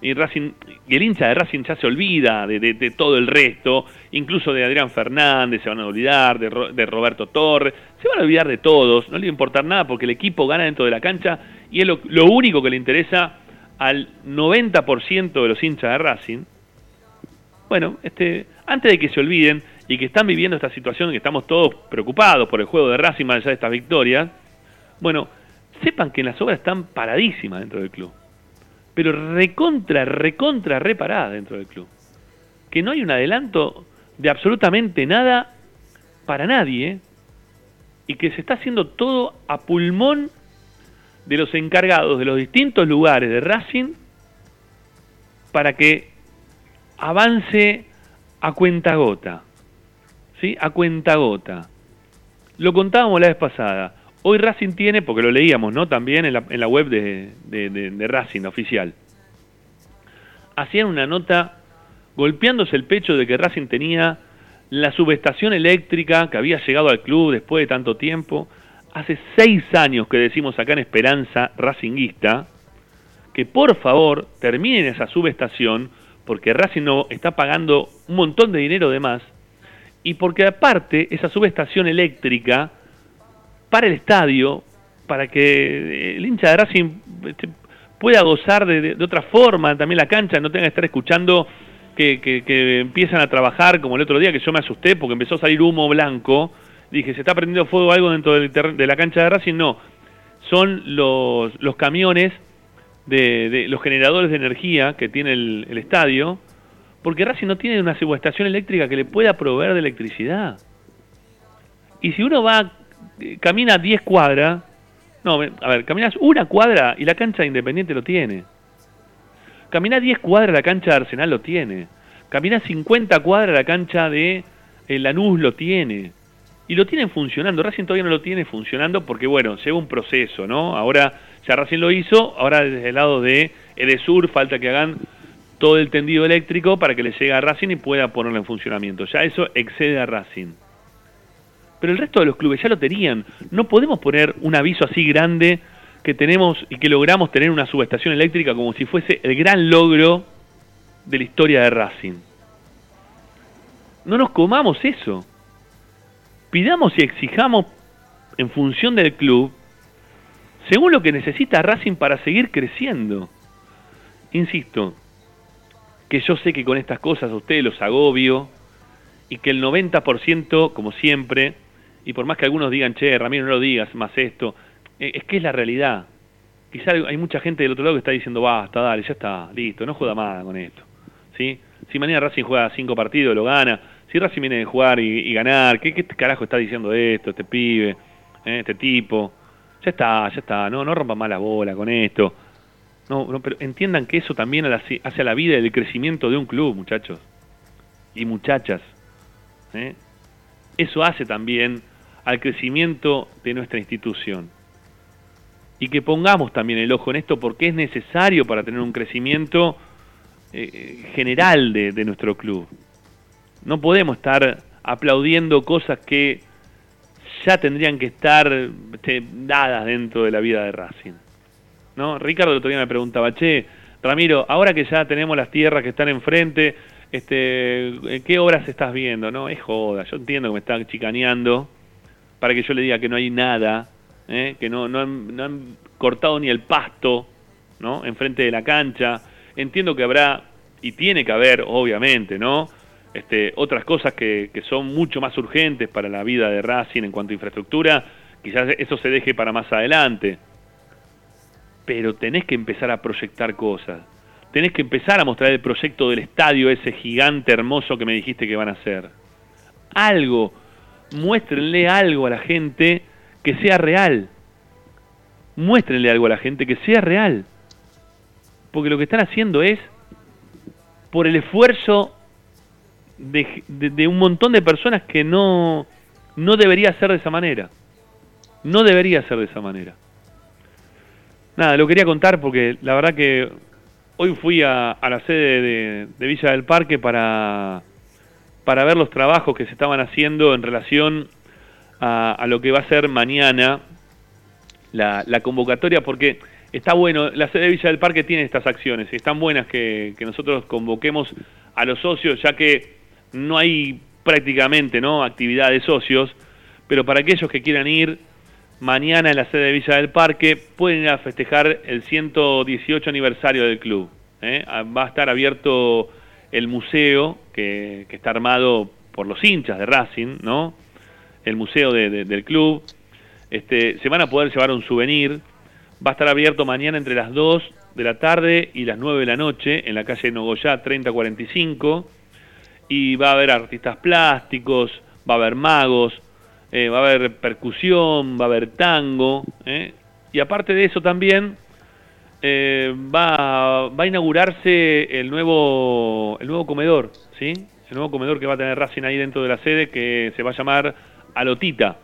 Y, Racing, el hincha de Racing ya se olvida de, todo el resto, incluso de Adrián Fernández, se van a olvidar, de, Roberto Torres, se van a olvidar de todos, no le va a importar nada porque el equipo gana dentro de la cancha y es lo, lo único que le interesa al 90% de los hinchas de Racing. Bueno, este, antes de que se olviden y que están viviendo esta situación, que estamos todos preocupados por el juego de Racing más allá de estas victorias, bueno, sepan que las obras están paradísimas dentro del club. Pero recontra, recontra reparadas dentro del club. Que no hay un adelanto de absolutamente nada para nadie y que se está haciendo todo a pulmón de los encargados de los distintos lugares de Racing para que avance a cuenta gota. ¿Sí? A cuenta gota. Lo contábamos la vez pasada. Hoy Racing tiene, porque lo leíamos, ¿no? También en la, en la web de, de, Racing oficial. Hacían una nota golpeándose el pecho de que Racing tenía la subestación eléctrica que había llegado al club después de tanto tiempo. Hace seis años que decimos acá en Esperanza Racinguista que por favor terminen esa subestación porque Racing no está pagando un montón de dinero de más y porque aparte esa subestación eléctrica para el estadio, para que el hincha de Racing este, pueda gozar de, de, otra forma también la cancha, no tenga que estar escuchando que, que, empiezan a trabajar, como el otro día que yo me asusté porque empezó a salir humo blanco, dije, ¿se está prendiendo fuego algo dentro de la cancha de Racing? No, son los, los camiones de, de, los generadores de energía que tiene el, el estadio, porque Racing no tiene una subestación eléctrica que le pueda proveer de electricidad. Y si uno va, camina 10 cuadras, no, a ver, caminas una cuadra y la cancha de Independiente lo tiene. Caminá 10 cuadras la cancha de Arsenal lo tiene. Caminá 50 cuadras la cancha de eh, Lanús lo tiene. Y lo tienen funcionando. Racing todavía no lo tiene funcionando porque, bueno, lleva un proceso, ¿no? Ahora ya Racing lo hizo, ahora desde el lado de Edesur falta que hagan todo el tendido eléctrico para que le llegue a Racing y pueda ponerlo en funcionamiento. Ya eso excede a Racing. Pero el resto de los clubes ya lo tenían. No podemos poner un aviso así grande que tenemos y que logramos tener una subestación eléctrica como si fuese el gran logro de la historia de Racing. No nos comamos eso. Pidamos y exijamos en función del club según lo que necesita Racing para seguir creciendo. Insisto, que yo sé que con estas cosas a ustedes los agobio y que el 90%, como siempre, y por más que algunos digan, che, Ramiro, no lo digas más esto, eh, es que es la realidad. Quizá hay mucha gente del otro lado que está diciendo, basta, dale, ya está, listo, no juega más con esto. ¿Sí? Si mañana Racing juega cinco partidos, lo gana. Si Racing viene a jugar y, y ganar, ¿qué, ¿qué, carajo está diciendo esto, este pibe, eh, este tipo? Ya está, ya está, no, no rompan más la bola con esto. No, no, pero entiendan que eso también hace a la vida y el crecimiento de un club, muchachos. Y muchachas. ¿eh? Eso hace también al crecimiento de nuestra institución y que pongamos también el ojo en esto porque es necesario para tener un crecimiento eh, general de, nuestro club. No podemos estar aplaudiendo cosas que ya tendrían que estar dadas dentro de la vida de Racing. ¿No? Ricardo el otro día me preguntaba, che, Ramiro, ahora que ya tenemos las tierras que están enfrente, este, ¿qué obras estás viendo? No, es joda, yo entiendo que me están chicaneando para que yo le diga que no hay nada ¿eh? que no, no han, no, han, cortado ni el pasto ¿no? enfrente de la cancha. Entiendo que habrá, y tiene que haber, obviamente, ¿no? Este, otras cosas que, que son mucho más urgentes para la vida de Racing en cuanto a infraestructura, quizás eso se deje para más adelante. Pero tenés que empezar a proyectar cosas. Tenés que empezar a mostrar el proyecto del estadio, ese gigante hermoso que me dijiste que van a hacer. Algo, muéstrenle algo a la gente que sea real. Muéstrenle algo a la gente que sea real. Porque lo que están haciendo es por el esfuerzo de, de, un montón de personas que no, no debería ser de esa manera. No debería ser de esa manera. Nada, lo quería contar porque la verdad que hoy fui a, la sede de, Villa del Parque para, para ver los trabajos que se estaban haciendo en relación a, lo que va a ser mañana la, convocatoria, porque está bueno, la sede de Villa del Parque tiene estas acciones, y están buenas que, que nosotros convoquemos a los socios, ya que no hay prácticamente ¿no? actividad de socios, pero para aquellos que quieran ir, mañana en la sede de Villa del Parque pueden festejar el 118 aniversario del club. ¿eh? Va a estar abierto el museo que, está armado por los hinchas de Racing, ¿no? el museo de, de, del club. Este, se van a poder llevar un souvenir. Va a estar abierto mañana entre las 2 de la tarde y las 9 de la noche en la calle Nogoyá 3045 y va a haber artistas plásticos, va a haber magos, eh, va a haber percusión, va a haber tango, eh, y aparte de eso también eh, va, va, a inaugurarse el nuevo, el nuevo comedor, ¿sí? El nuevo comedor que va a tener Racing ahí dentro de la sede que se va a llamar Alotita.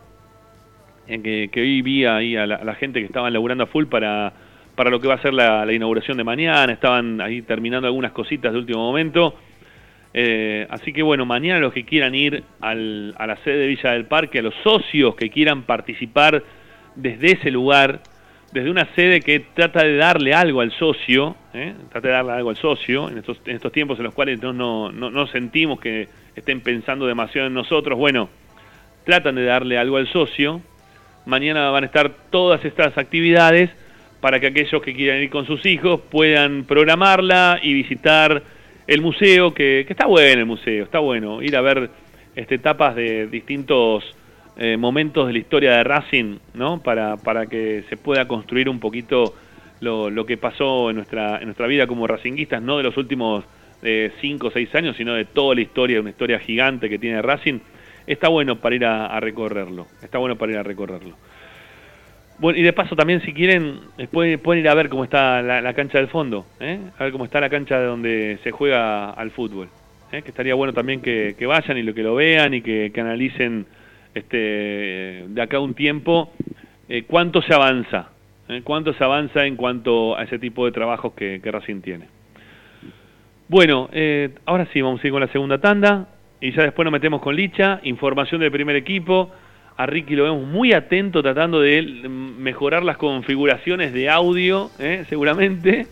que, hoy vi ahí a la, a la gente que estaban laburando a full para, para lo que va a ser la, la inauguración de mañana, estaban ahí terminando algunas cositas de último momento. Eh, así que bueno, mañana los que quieran ir a la sede de Villa del Parque, a los socios que quieran participar desde ese lugar, desde una sede que trata de darle algo al socio, ¿eh? trata de darle algo al socio en estos, en estos tiempos en los cuales no, no, no sentimos que estén pensando demasiado en nosotros, bueno, tratan de darle algo al socio. Mañana van a estar todas estas actividades para que aquellos que quieran ir con sus hijos puedan programarla y visitar el museo, que, que está bueno el museo, está bueno ir a ver este, etapas de distintos eh, momentos de la historia de Racing, ¿no? Para, para que se pueda construir un poquito lo, lo que pasó en nuestra, en nuestra vida como racinguistas, no de los últimos 5 o 6 años, sino de toda la historia, una historia gigante que tiene Racing. Está bueno para ir a recorrerlo, está bueno para ir a recorrerlo. Bueno, y de paso también si quieren, eh, pueden, pueden ir a ver cómo está la, cancha del fondo, ¿eh? a ver cómo está la cancha donde se juega al fútbol. ¿eh? Que estaría bueno también que, que vayan y lo que lo vean y que, que analicen este, de acá un tiempo cuánto se avanza, cuánto se avanza en cuanto a ese tipo de trabajos que, que Racing tiene. Bueno, ahora sí, vamos a ir con la segunda tanda y ya después nos metemos con Licha, información del primer equipo. A Ricky lo vemos muy atento tratando de mejorar las configuraciones de audio, ¿eh? seguramente.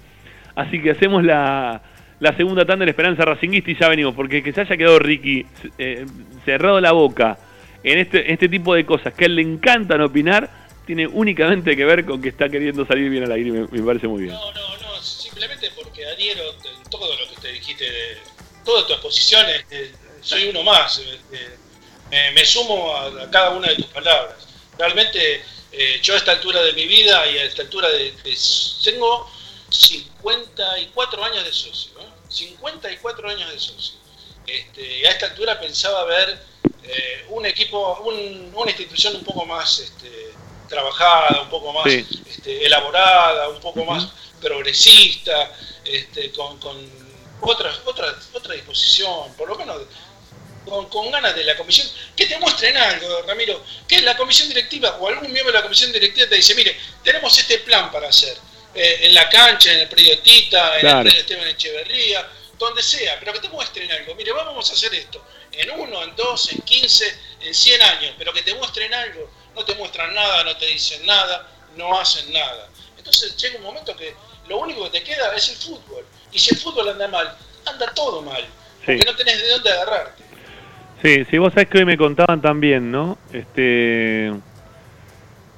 Así que hacemos la, la segunda tanda de la Esperanza Racinguista y ya venimos, porque que se haya quedado Ricky eh, cerrado la boca en este, este tipo de cosas que a él le encantan opinar, tiene únicamente que ver con que está queriendo salir bien al aire me, me parece muy bien. No, simplemente porque adhiero en todo lo que te dijiste, de todas tus posiciones, eh, soy uno más. eh, me, me sumo a, a cada una de tus palabras. Realmente eh, yo a esta altura de mi vida y a esta altura de... de- tengo 54 años de socio, ¿eh? 54 años de socio. Este, y a esta altura pensaba ver eh, un equipo, un- una institución un poco más este, trabajada, un poco más Sí. este, elaborada, un poco más progresista, este, con, otra disposición, por lo menos con, con ganas de la comisión, que te muestren algo, Ramiro, que la comisión directiva o algún miembro de la comisión directiva te dice, mire, tenemos este plan para hacer, eh, en la cancha, en el predio Tita, en Claro. el predio Esteban Echeverría, donde sea, pero que te muestren algo, mire, vamos a hacer esto, en uno, en dos, en 15, en 100 años, pero que te muestren algo, no te muestran nada, no te dicen nada, no hacen nada. Entonces llega un momento que lo único que te queda es el fútbol, y si el fútbol anda mal, anda todo mal, porque Sí. no tenés de dónde agarrarte. Sí, sí, vos sabés que hoy me contaban también, ¿no? Este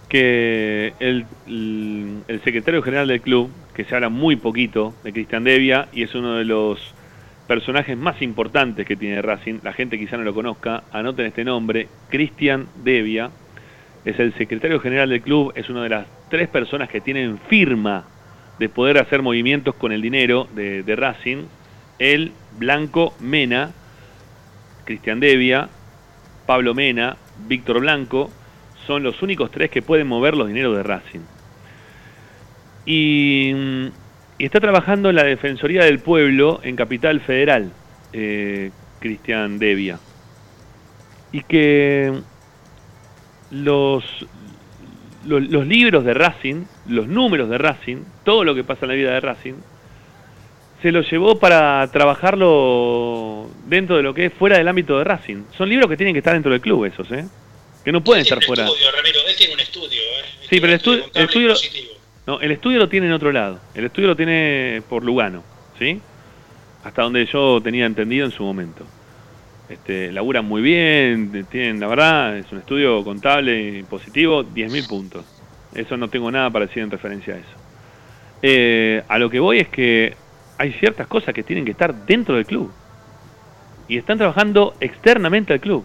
que el, el, el secretario general del club, que se habla muy poquito de Cristian Devia y es uno de los personajes más importantes que tiene Racing, la gente quizá no lo conozca, anoten este nombre, Cristian Devia, es el secretario general del club, es una de las tres personas que tienen firma de poder hacer movimientos con el dinero de, de Racing, él, Blanco, Mena, Cristian Devia, Pablo Mena, Víctor Blanco, son los únicos tres que pueden mover los dineros de Racing. Y, mm, y está trabajando en la Defensoría del Pueblo en Capital Federal, eh, Cristian Devia. Y que los, los, los libros de Racing, los números de Racing, todo lo que pasa en la vida de Racing, se lo llevó para trabajarlo dentro de lo que es fuera del ámbito de Racing. Son libros que tienen que estar dentro del club esos, ¿eh? Que no pueden estar fuera. Estudio, Ramiro, él tiene un estudio, ¿eh? Sí, pero el estudio, el no, el estudio lo tiene en otro lado. El estudio lo tiene por Lugano, ¿sí? Hasta donde yo tenía entendido en su momento. Este, laburan muy bien, tienen, la verdad, es un estudio contable y positivo, 10.000 puntos. Eso no tengo nada para decir en referencia a eso. Eh, a lo que voy es que hay ciertas cosas que tienen que estar dentro del club. Y están trabajando externamente al club.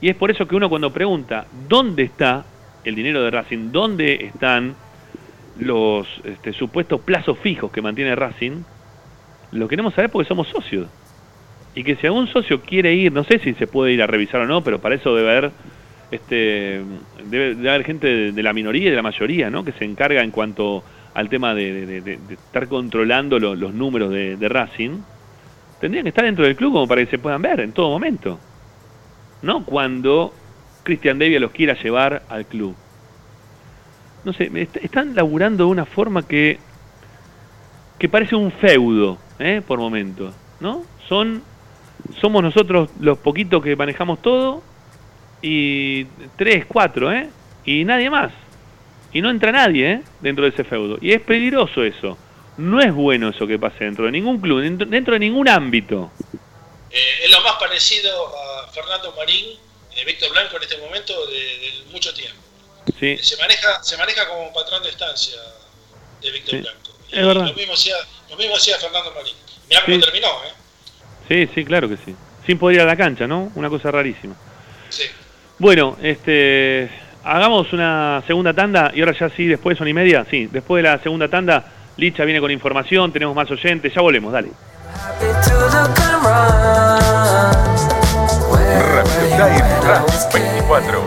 Y es por eso que uno cuando pregunta, ¿dónde está el dinero de Racing? ¿Dónde están los este, supuestos plazos fijos que mantiene Racing? Lo queremos saber porque somos socios. Y que si algún socio quiere ir, no sé si se puede ir a revisar o no, pero para eso debe haber este debe, haber gente de, de la minoría y de la mayoría, ¿no? Que se encarga en cuanto al tema de, estar controlando lo- los números de, Racing. Tendrían que estar dentro del club como para que se puedan ver en todo momento. No cuando Cristian Devia los quiera llevar al club. no sé, est- están laburando de una forma que que parece un feudo, ¿eh? por momentos, ¿no? Son somos nosotros los poquitos que manejamos todo y tres, cuatro, ¿eh? Y nadie más. Y no entra nadie, ¿eh? Dentro de ese feudo. Y es peligroso eso. No es bueno eso que pase dentro de ningún club, dentro, de ningún ámbito. Eh, es lo más parecido a Fernando Marín, eh, Víctor Blanco en este momento, de, de mucho tiempo. Sí, Se maneja, se maneja como patrón de estancia de Víctor Sí, Blanco. es verdad. Lo mismo hacía, lo mismo hacía Fernando Marín. Mirá cómo Sí. terminó, ¿eh? sí, sí, claro que sí. Sin poder ir a la cancha, ¿no? Una cosa rarísima. Sí. Bueno, este, hagamos una segunda tanda y ahora ya sí, después son y media. Sí, después de la segunda tanda, Licha viene con información, tenemos más oyentes, ya volvemos, dale. Radio Time Ras 24.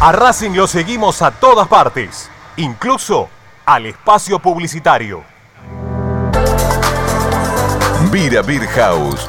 A Racing lo seguimos a todas partes, incluso al espacio publicitario. Vira Beer House.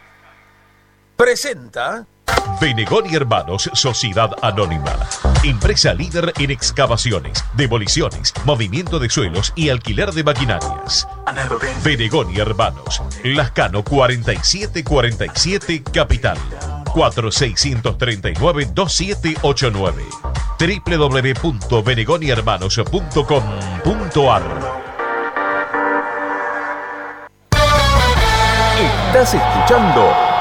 Presenta Benegón y Hermanos Sociedad Anónima. Empresa líder en excavaciones, demoliciones, movimiento de suelos y alquiler de maquinarias. Benegón y Hermanos. Lascano 4747 Capital. 4639-2789 www.benegonihermanos.com.ar Estás escuchando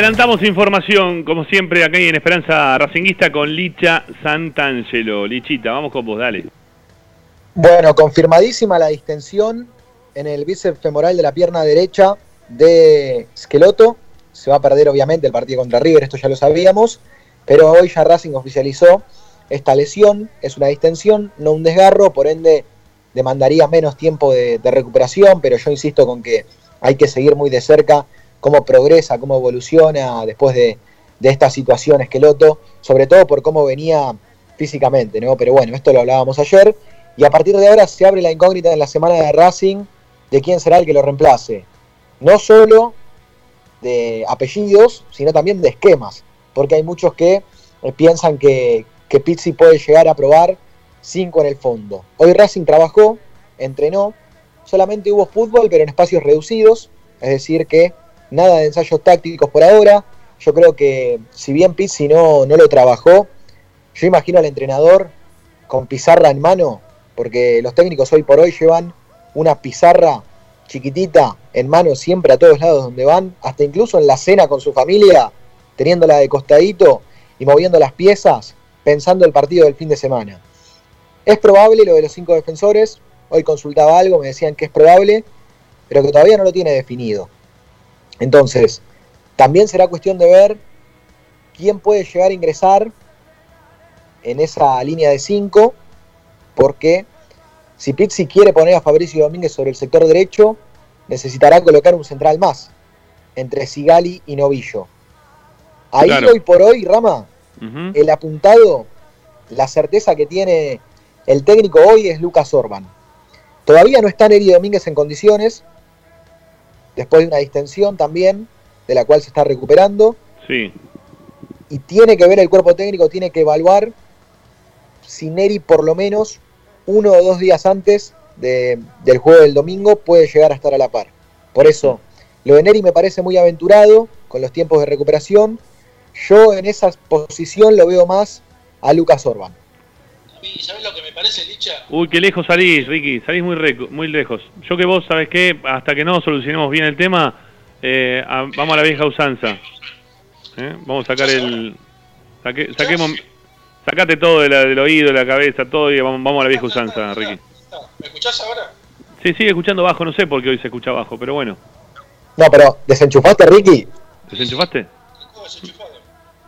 Adelantamos información, como siempre, acá en Esperanza Racinguista con Licha Santangelo. Lichita, vamos con vos, dale. Bueno, confirmadísima la distensión en el bíceps femoral de la pierna derecha de Esqueloto. Se va a perder, obviamente, el partido contra River, esto ya lo sabíamos. Pero hoy ya Racing oficializó esta lesión. Es una distensión, no un desgarro, por ende demandaría menos tiempo de recuperación. Pero yo insisto con que hay que seguir muy de cerca cómo progresa, cómo evoluciona después de, de esta situación Esqueloto, sobre todo por cómo venía físicamente, ¿no? Pero bueno, esto lo hablábamos ayer, y a partir de ahora se abre la incógnita en la semana de Racing de quién será el que lo reemplace. No solo de apellidos, sino también de esquemas, porque hay muchos que eh, piensan que, que Pizzi puede llegar a probar cinco en el fondo. Hoy Racing trabajó, entrenó, solamente hubo fútbol, pero en espacios reducidos, es decir, que nada de ensayos tácticos por ahora. Yo creo que si bien Pizzi no, no lo trabajó, yo imagino al entrenador con pizarra en mano, porque los técnicos hoy por hoy llevan una pizarra chiquitita en mano siempre a todos lados donde van, hasta incluso en la cena con su familia, teniéndola de costadito y moviendo las piezas, pensando el partido del fin de semana. Es probable lo de los cinco defensores, hoy consultaba algo, me decían que es probable, pero que todavía no lo tiene definido. Entonces, también será cuestión de ver quién puede llegar a ingresar en esa línea de 5, porque si Pizzi quiere poner a Fabricio Domínguez sobre el sector derecho, necesitará colocar un central más, entre Sigali y Novillo. Ahí Claro. hoy por hoy, Rama, el apuntado, la certeza que tiene el técnico hoy es Lucas Orban. Todavía no está Neri Domínguez en condiciones, después de una distensión también, de la cual se está recuperando, Sí. y tiene que ver el cuerpo técnico, tiene que evaluar si Neri por lo menos uno o dos días antes de- del juego del domingo puede llegar a estar a la par. Por eso, lo de Neri me parece muy aventurado con los tiempos de recuperación. Yo en esa posición lo veo más a Lucas Orban. Mí, ¿sabes lo que me parece, Licha? Uy, qué lejos salís, Ricky. Salís muy, reco- muy lejos. Yo que vos, ¿sabes qué? Hasta que no solucionemos bien el tema, eh, a- vamos a la vieja usanza. ¿Eh? Vamos a sacar el... saque- saquemos... Sacate todo de la- del oído, de la cabeza, todo y vamos, vamos a la vieja usanza, Ricky. ¿Me escuchás ahora? Sí, sigue escuchando bajo, no sé por qué hoy se escucha bajo, pero bueno. No, pero ¿desenchufaste, Ricky? ¿Desenchufaste?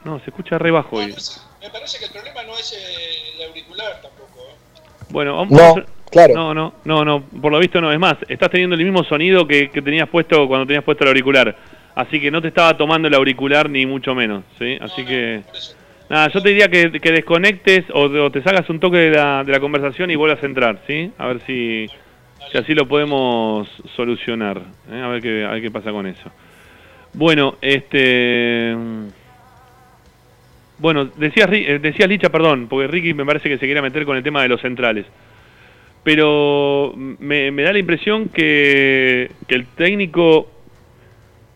No, se escucha re bajo hoy. Me parece que el problema no es eh, el auricular tampoco. ¿eh? Bueno, vamos No, a- claro. No, no, no, no, por lo visto no. Es más, estás teniendo el mismo sonido que, que tenías puesto cuando tenías puesto el auricular. Así que no te estaba tomando el auricular ni mucho menos, ¿sí? Así que... Nada, yo te diría que, que desconectes o, o te salgas un toque de la, de la conversación y vuelvas a entrar, ¿sí? A ver si, si así lo podemos solucionar. ¿eh? A, ver qué, a ver qué pasa con eso. Bueno, este... Bueno, decías, eh, decías Licha, perdón, porque Ricky me parece que se quería meter con el tema de los centrales. Pero me, me da la impresión que, que el técnico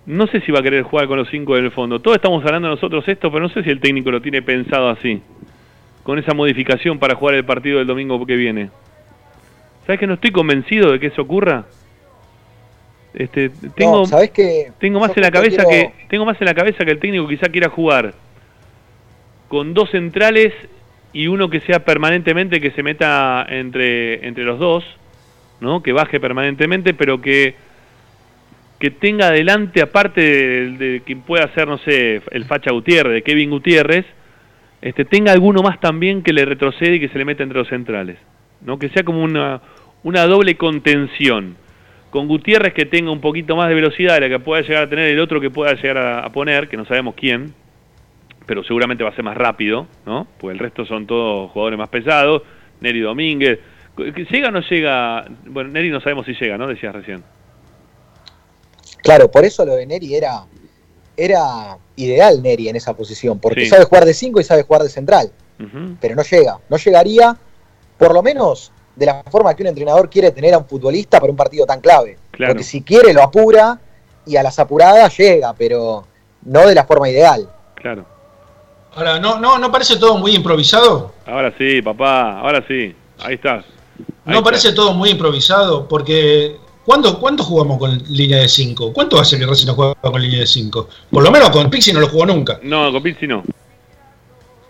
no sé si va a querer jugar con los cinco del fondo. Todos estamos hablando nosotros esto, pero no sé si el técnico lo tiene pensado así. Con esa modificación para jugar el partido del domingo que viene. ¿Sabes que no estoy convencido de que eso ocurra? Este, tengo, No, ¿sabés qué? tengo más en la cabeza quiero- que tengo más en la cabeza que el técnico quizá quiera jugar con dos centrales y uno que sea permanentemente que se meta entre entre los dos, ¿no? Que baje permanentemente, pero que que tenga adelante aparte de, de quien pueda ser, no sé, el Facha Gutiérrez, de Kevin Gutiérrez, este tenga alguno más también que le retrocede y que se le meta entre los centrales, ¿no? Que sea como una una doble contención con Gutiérrez que tenga un poquito más de velocidad de la que pueda llegar a tener el otro que pueda llegar a, a poner, que no sabemos quién, pero seguramente va a ser más rápido, ¿no? Pues el resto son todos jugadores más pesados, Neri Domínguez. ¿Llega o no llega? Bueno, Neri no sabemos si llega, ¿no? Decías recién. Claro, por eso lo de Neri era, era ideal Neri en esa posición, porque Sí. sabe jugar de 5 y sabe jugar de central, pero no llega, no llegaría, por lo menos de la forma que un entrenador quiere tener a un futbolista para un partido tan clave. Claro. Porque si quiere lo apura y a las apuradas llega, pero no de la forma ideal. Claro. Ahora, ¿no, no, ¿no parece todo muy improvisado? Ahora sí, papá, ahora sí. Ahí estás. Ahí ¿No parece todo muy improvisado? Porque ¿cuándo, ¿cuándo jugamos con línea de 5? ¿Cuánto hace que Racing no juega con línea de 5? Por lo menos con Pixi no lo jugó nunca. No, con Pizzi no.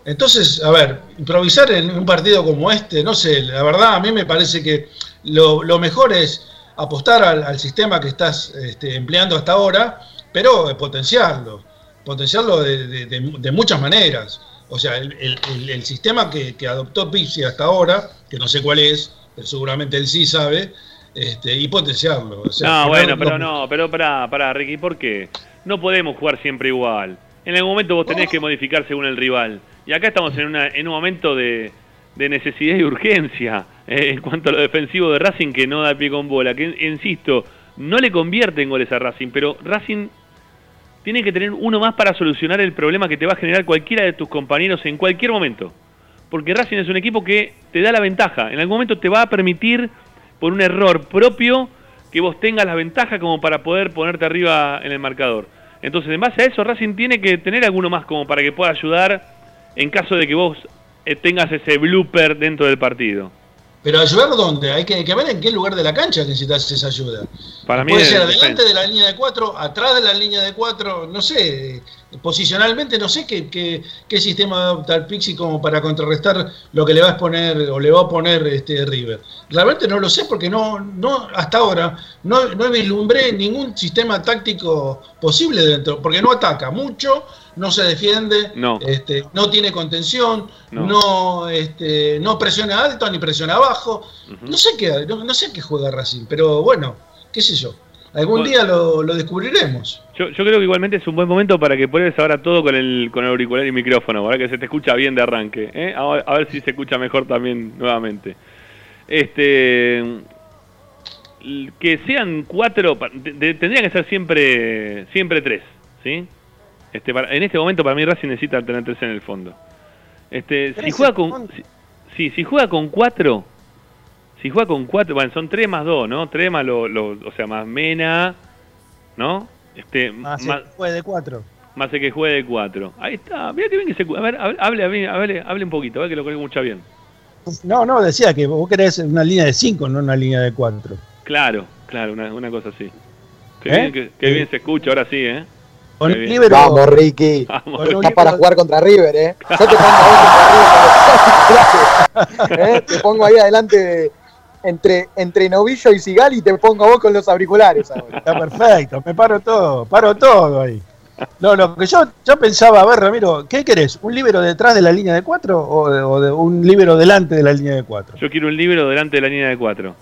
Entonces, a ver, improvisar en un partido como este, no sé, la verdad a mí me parece que lo, lo mejor es apostar al, al sistema que estás este, empleando hasta ahora, pero potenciarlo, potenciarlo de, de- de- de muchas maneras. O sea, el, el- sistema que, que adoptó Pipsi hasta ahora, que no sé cuál es, pero seguramente él sí sabe, este, y potenciarlo. O sea, no, bueno, pero no, pero pará, pará, Ricky, ¿por qué? No podemos jugar siempre igual. En algún momento vos tenés que modificar según el rival. Y acá estamos en, una, en un momento de, de necesidad y urgencia eh, en cuanto a lo defensivo de Racing que no da pie con bola. Que, insisto, no le convierte en goles a Racing, pero Racing tiene que tener uno más para solucionar el problema que te va a generar cualquiera de tus compañeros en cualquier momento. Porque Racing es un equipo que te da la ventaja. En algún momento te va a permitir, por un error propio, que vos tengas la ventaja como para poder ponerte arriba en el marcador. Entonces, en base a eso, Racing tiene que tener alguno más como para que pueda ayudar en caso de que vos eh, tengas ese blooper dentro del partido. Pero ayudar dónde? Hay que, hay que ver en qué lugar de la cancha necesitas esa ayuda. Para mí Puede es ser adelante de la línea de cuatro, atrás de la línea de cuatro, no sé, posicionalmente no sé qué, qué, qué sistema adopta el Pixi como para contrarrestar lo que le va a exponer o le va a poner este River. Realmente no lo sé porque no, no hasta ahora no, no vislumbré ningún sistema táctico posible dentro, porque no ataca mucho, no se defiende, No. este, no tiene contención, No. no, este, no presiona alto ni presiona abajo. No sé qué, no, sé qué juega Racing, pero bueno, qué sé yo. Algún Bueno. día lo, lo descubriremos. Yo, yo creo que igualmente es un buen momento para que pruebes ahora todo con el, con el auricular y micrófono, ahora que se te escucha bien de arranque. ¿eh? A, a ver si se escucha mejor también nuevamente. Este que sean cuatro, de- de- tendría que ser siempre siempre tres, ¿sí? Este, para- en este momento para mí Racing necesita tener tres en el fondo. Este, si juega con si, sí, si juega con cuatro, si juega con cuatro, bueno, son tres más dos, ¿no? Tres más lo, lo- o sea, más Mena, ¿no? Este, sí, más, fue de cuatro. más el que juegue de cuatro. Ahí está, mira que bien que se... A ver, hable, hable, hable, un poquito, a ver que lo que escucha bien. No, no, decía que vos querés una línea de cinco, no una línea de cuatro. Claro, claro, una, una cosa así. Qué, ¿Eh? bien, que, qué bien se escucha, ahora sí, ¿eh? Con libero- Vamos, Ricky. Vamos. Estás para jugar contra River, ¿eh? Yo te pongo a vos contra River. ¿eh? Te pongo ahí adelante de- entre, entre Novillo y Sigali y te pongo a vos con los auriculares ahora. Está perfecto, me paro todo, paro todo ahí. No, lo que yo, yo pensaba, a ver, Ramiro, ¿qué querés? ¿Un libero detrás de la línea de cuatro o, de- o de un libero delante de la línea de cuatro? Yo quiero un libro delante de la línea de cuatro.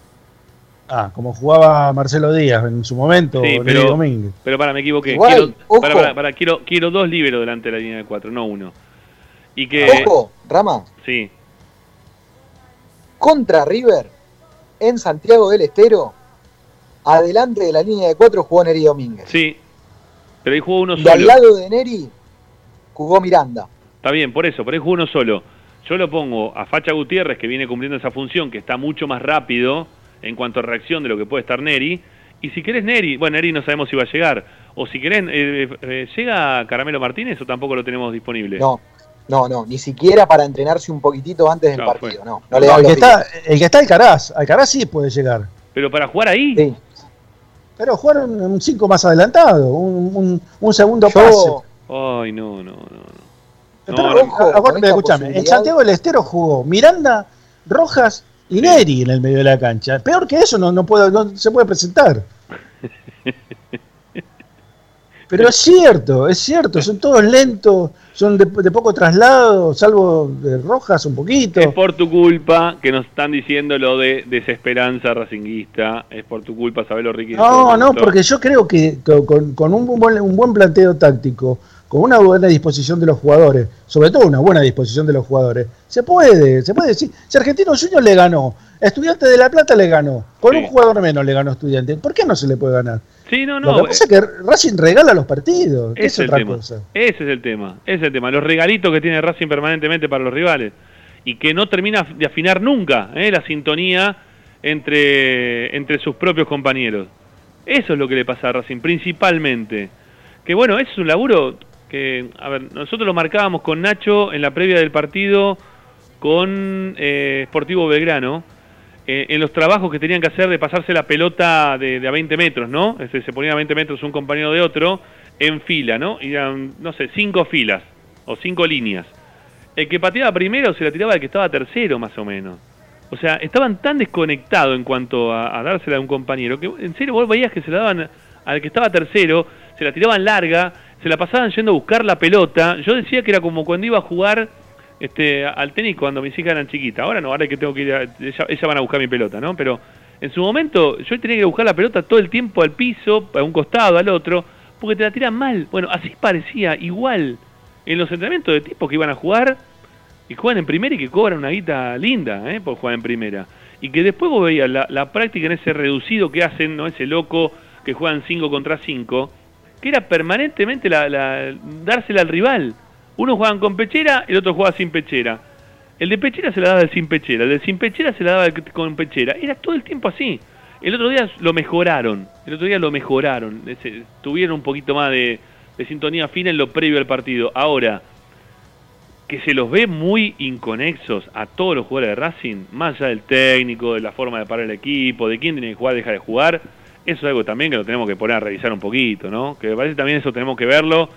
Ah, como jugaba Marcelo Díaz en su momento, Sí, pero- Domínguez. Pero para, me equivoqué. Igual, quiero, ojo. para, para, para, quiero, quiero dos libros delante de la línea de cuatro, no uno. Y que... Ojo, Rama, Sí, contra River en Santiago del Estero, adelante de la línea de cuatro jugó Neri Domínguez. sí. Pero ahí jugó uno Y al solo. lado de Neri jugó Miranda. Está bien, por eso, por ahí juega uno solo. Yo lo pongo a Facha Gutiérrez, que viene cumpliendo esa función, que está mucho más rápido en cuanto a reacción de lo que puede estar Neri. Y si querés Neri, bueno, Neri no sabemos si va a llegar. O si querés, eh, eh, ¿llega Caramelo Martínez o tampoco lo tenemos disponible? No, no, no, ni siquiera para entrenarse un poquitito antes del No, partido, fue. no. No le No, el, que está, el que está Alcaraz, Alcaraz sí puede llegar. Pero para jugar ahí. Sí. Pero jugar un 5 más adelantado, un, un- un segundo Yo- pase. Ay, no, no, no. Pero, No, no. ojo, acuérdate, escúchame, en Santiago del Estero jugó Miranda, Rojas y Neri en el medio de la cancha. Peor que eso no, no, puede, no se puede presentar. Pero es cierto, es cierto, son todos lentos, son de, de poco traslado, salvo de Rojas un poquito. Es por tu culpa que nos están diciendo lo de desesperanza racinguista. Es por tu culpa, sabelo Ricky. No, no, porque yo creo que co- con, con un, buen, un buen planteo táctico, con una buena disposición de los jugadores, sobre todo una buena disposición de los jugadores, se puede, se puede decir. Si Argentino Junior le ganó, Estudiante de La Plata le ganó, con un jugador menos le ganó Estudiante, ¿por qué no se le puede ganar? Sí, no, Lo no. que pasa es que Racing regala los partidos, Ese es el otra tema. cosa. Ese es el tema. Ese es el tema. Los regalitos que tiene Racing permanentemente para los rivales. Y que no termina de afinar nunca ¿eh? la sintonía entre, entre sus propios compañeros. Eso es lo que le pasa a Racing, principalmente. Que bueno, ese es un laburo que, a ver, nosotros lo marcábamos con Nacho en la previa del partido con eh, Sportivo Belgrano, eh, en los trabajos que tenían que hacer de pasarse la pelota de, a 20 metros, ¿no? Este, se ponía a 20 metros un compañero de otro en fila, ¿no? Y eran, no sé, cinco filas o cinco líneas. El que pateaba primero se la tiraba al que estaba tercero, más o menos. O sea, estaban tan desconectados en cuanto a, a dársela a un compañero que en serio vos veías que se la daban al que estaba tercero, se la tiraban larga, se la pasaban yendo a buscar la pelota. Yo decía que era como cuando iba a jugar este, al tenis cuando mis hijas eran chiquitas. Ahora no, ahora que tengo que ir, a, ella- ellas van a buscar mi pelota, ¿no? Pero en su momento yo tenía que buscar la pelota todo el tiempo al piso, a un costado, al otro, porque te la tiran mal. Bueno, así parecía igual en los entrenamientos de tipos que iban a jugar y juegan en primera y que cobran una guita linda ¿eh? por jugar en primera. Y que después vos veías la, la práctica en ese reducido que hacen, ¿no? ese loco que juegan 5 contra 5, que era permanentemente la, la- dársela al rival. Uno jugaban con pechera, el otro jugaba sin pechera. El de pechera se la daba al sin pechera, el de sin pechera se la daba con pechera. Era todo el tiempo así. El otro día lo mejoraron, el otro día lo mejoraron. Ese- tuvieron un poquito más de, de sintonía fina en lo previo al partido. Ahora, que se los ve muy inconexos a todos los jugadores de Racing, más allá del técnico, de la forma de parar el equipo, de quién tiene que jugar, deja de jugar, eso es algo también que lo tenemos que poner a revisar un poquito, ¿no? Que me parece también eso tenemos que verlo,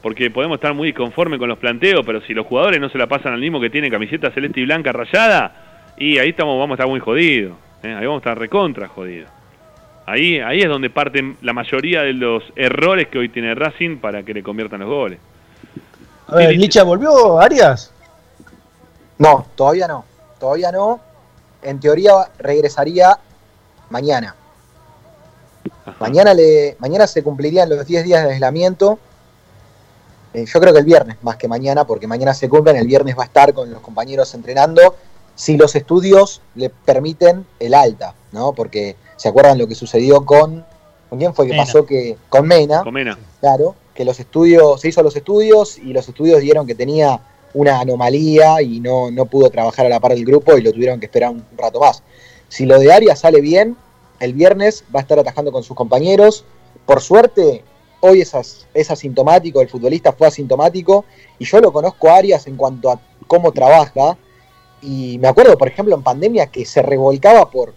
porque podemos estar muy conformes con los planteos, pero si los jugadores no se la pasan al mismo que tiene camiseta celeste y blanca rayada, y ahí estamos, vamos a estar muy jodidos, ¿eh? ahí vamos a estar recontra jodidos. Ahí, ahí es donde parten la mayoría de los errores que hoy tiene Racing para que le conviertan los goles. A ver, Licha, ¿volvió Arias? No, todavía no. Todavía no. En teoría regresaría mañana. Mañana, le, mañana se cumplirían los 10 días de aislamiento. Eh, yo creo que el viernes, más que mañana, porque mañana se cumplen, el viernes va a estar con los compañeros entrenando, si los estudios le permiten el alta, ¿no? Porque se acuerdan lo que sucedió con... ¿Con quién fue que Mena. pasó que con Mena? Comena. Claro, que los estudios, se hizo los estudios y los estudios dieron que tenía una anomalía y no, no pudo trabajar a la par del grupo y lo tuvieron que esperar un rato más. Si lo de Arias sale bien, el viernes va a estar atajando con sus compañeros. Por suerte, hoy es, es asintomático, el futbolista fue asintomático y yo lo conozco a Arias en cuanto a cómo trabaja. Y me acuerdo, por ejemplo, en pandemia que se revolcaba por,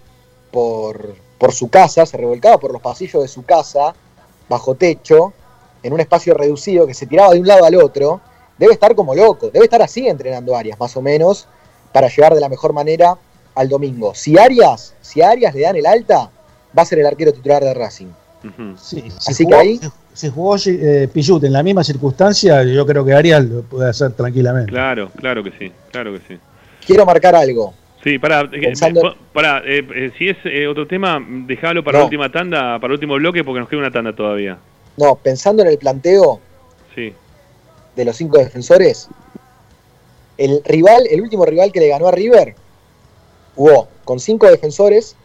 por, por su casa, se revolcaba por los pasillos de su casa, bajo techo, en un espacio reducido, que se tiraba de un lado al otro. Debe estar como loco, debe estar así entrenando Arias, más o menos, para llegar de la mejor manera al domingo. Si Arias, si Arias le dan el alta, va a ser el arquero titular de Racing. Sí, Así si que jugó, ahí- si- jugó eh, en la misma circunstancia, yo creo que Arias lo puede hacer tranquilamente. Claro, claro que sí, claro que sí. Quiero marcar algo. Sí, para, Pensando- para si es eh, otro tema, déjalo para No. la última tanda, para el último bloque, porque nos queda una tanda todavía. No, pensando en el planteo Sí. de los cinco defensores, el rival, el último rival que le ganó a River, jugó con cinco defensores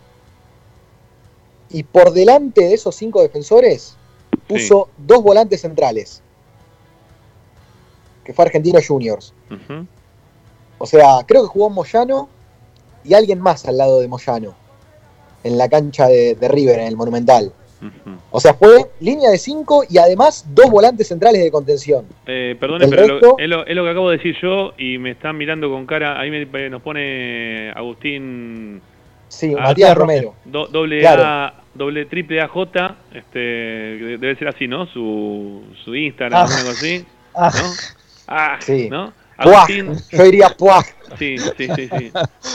y por delante de esos cinco defensores puso dos volantes centrales. que fue Argentino Juniors. O sea, creo que jugó Moyano y alguien más al lado de Moyano. En la cancha de, de River, en el Monumental. O sea, fue línea de 5 y además dos volantes centrales de contención. Eh, perdone, El pero lo- es, lo, es lo que acabo de decir yo y me están mirando con cara. Ahí me- nos pone Agustín. Sí, Ah, Matías Romero. do- doble Claro. A, doble triple AJ. Este, de- debe ser así, ¿no? Su, su Instagram, Ah. algo así. Ah. ¿No? Ah, Sí. ¿no? Puaj, Agustín. yo diría puaj. Sí, sí, sí, sí.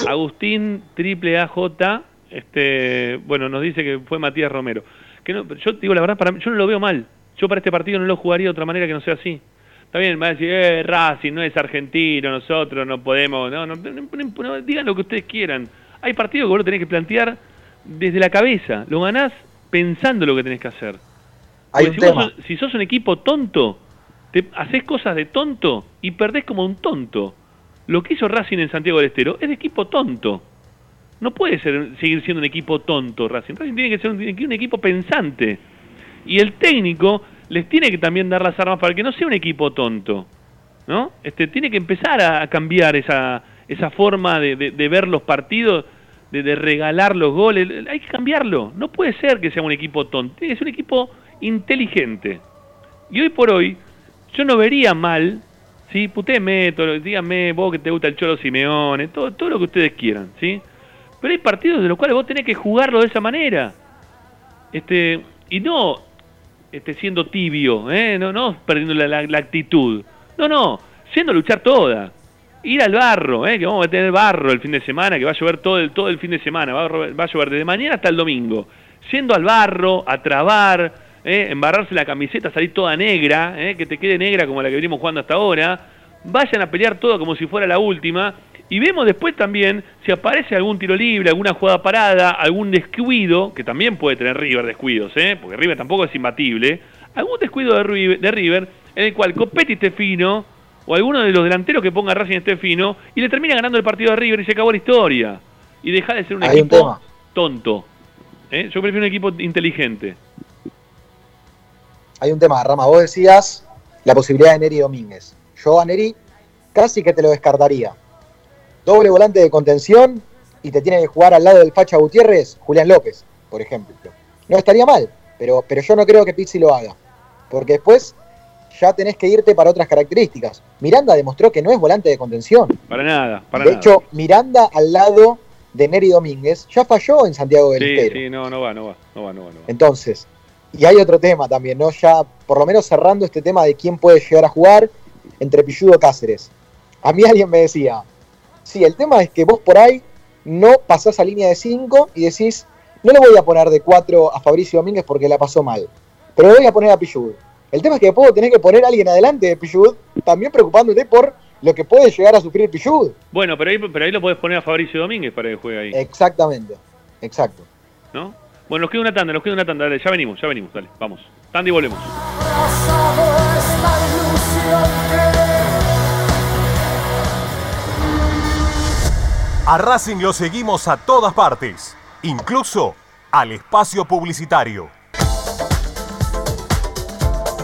Agustín triple AJ. Este, bueno, nos dice que fue Matías Romero. Que no, yo digo la verdad, para mí, yo no lo veo mal. Yo para este partido no lo jugaría de otra manera que no sea así. Está bien, va a decir, eh, Racing no es argentino, nosotros no podemos, no, no, no, no, no, digan lo que ustedes quieran. Hay partidos que vos lo tenés que plantear desde la cabeza, lo ganás pensando lo que tenés que hacer. Hay si, vos si sos un equipo tonto, te haces cosas de tonto y perdés como un tonto. Lo que hizo Racing en Santiago del Estero es de equipo tonto. No puede ser, seguir siendo un equipo tonto Racing. Racing tiene que ser un, un equipo pensante. Y el técnico les tiene que también dar las armas para que no sea un equipo tonto. ¿No? Este, tiene que empezar a, a cambiar esa, esa forma de, de- de ver los partidos, de, regalar los goles. Hay que cambiarlo. No puede ser que sea un equipo tonto. Ser un equipo inteligente. Y hoy por hoy, yo no vería mal, ¿sí? Putéme, todo- díganme vos que te gusta el Cholo Simeone, todo, todo lo que ustedes quieran, ¿sí? Pero hay partidos de los cuales vos tenés que jugarlo de esa manera. Este, y no este, siendo tibio, ¿eh? no, no perdiendo la, la- la actitud. No, no, siendo luchar toda. Ir al barro, ¿eh? que vamos a tener barro el fin de semana, que va a llover todo el, todo el fin de semana, va a, llover desde mañana hasta el domingo. Siendo al barro, a trabar, ¿eh? embarrarse la camiseta, salir toda negra, ¿eh? que te quede negra como la que venimos jugando hasta ahora. Vayan a pelear todo como si fuera la última. Y vemos después también si aparece algún tiro libre, alguna jugada parada, algún descuido, que también puede tener River descuidos, ¿eh? porque River tampoco es imbatible. Algún descuido de River, de River en el cual Copetti esté fino, o alguno de los delanteros que ponga Racing esté fino, y le termina ganando el partido de River y se acabó la historia. Y deja de ser un Hay equipo tonto. ¿eh? Yo prefiero un equipo inteligente. Hay un tema, Rama. Vos decías la posibilidad de Neri Domínguez. Yo a Neri casi que te lo descartaría. Doble volante de contención y te tiene que jugar al lado del Facha Gutiérrez, Julián López, por ejemplo. No estaría mal, pero, pero yo no creo que Pizzi lo haga. Porque después ya tenés que irte para otras características. Miranda demostró que no es volante de contención. Para nada, para de nada. hecho, Miranda al lado de Neri Domínguez ya falló en Santiago del sí, Estero. sí, no, no va, no va, no va, no va. No va. Entonces, y hay otro tema también, ¿no? Ya por lo menos cerrando este tema de quién puede llegar a jugar entre Pilludo Cáceres. A mí alguien me decía, sí, el tema es que vos por ahí no pasás a línea de 5 y decís, no le voy a poner de 4 a Fabricio Domínguez porque la pasó mal, pero le voy a poner a Pillud. El tema es que puedo tener que poner a alguien adelante de Pillud, también preocupándote por lo que puede llegar a sufrir Pillud. Bueno, pero ahí, pero ahí lo podés poner a Fabricio Domínguez para que juegue ahí, Exactamente, exacto. ¿no? Bueno, nos queda una tanda, nos queda una tanda, dale, ya venimos, ya venimos, dale, vamos. Tanda y volvemos. A Racing lo seguimos a todas partes, incluso al espacio publicitario.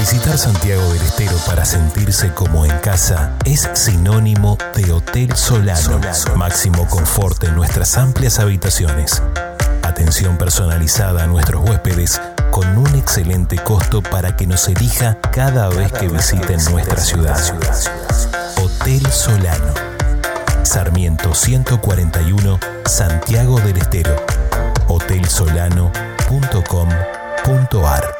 Visitar Santiago del Estero para sentirse como en casa es sinónimo de Hotel Solano. Máximo confort en nuestras amplias habitaciones. Atención personalizada a nuestros huéspedes con un excelente costo para que nos elija cada vez que visiten nuestra ciudad. Hotel Solano. Sarmiento 141, Santiago del Estero. hotelsolano.com.ar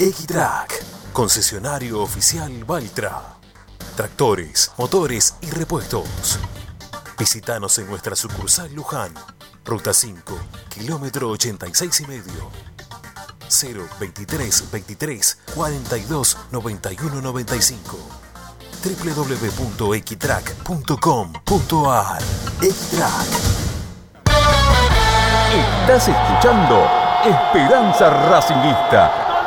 Equitrack, concesionario oficial Valtra. Tractores, motores y repuestos. Visítanos en nuestra sucursal Luján, ruta 5, kilómetro 86 y medio. 0 23 23 42 91 95 www.equitrack.com.ar Equitrack Estás escuchando Esperanza Racingista,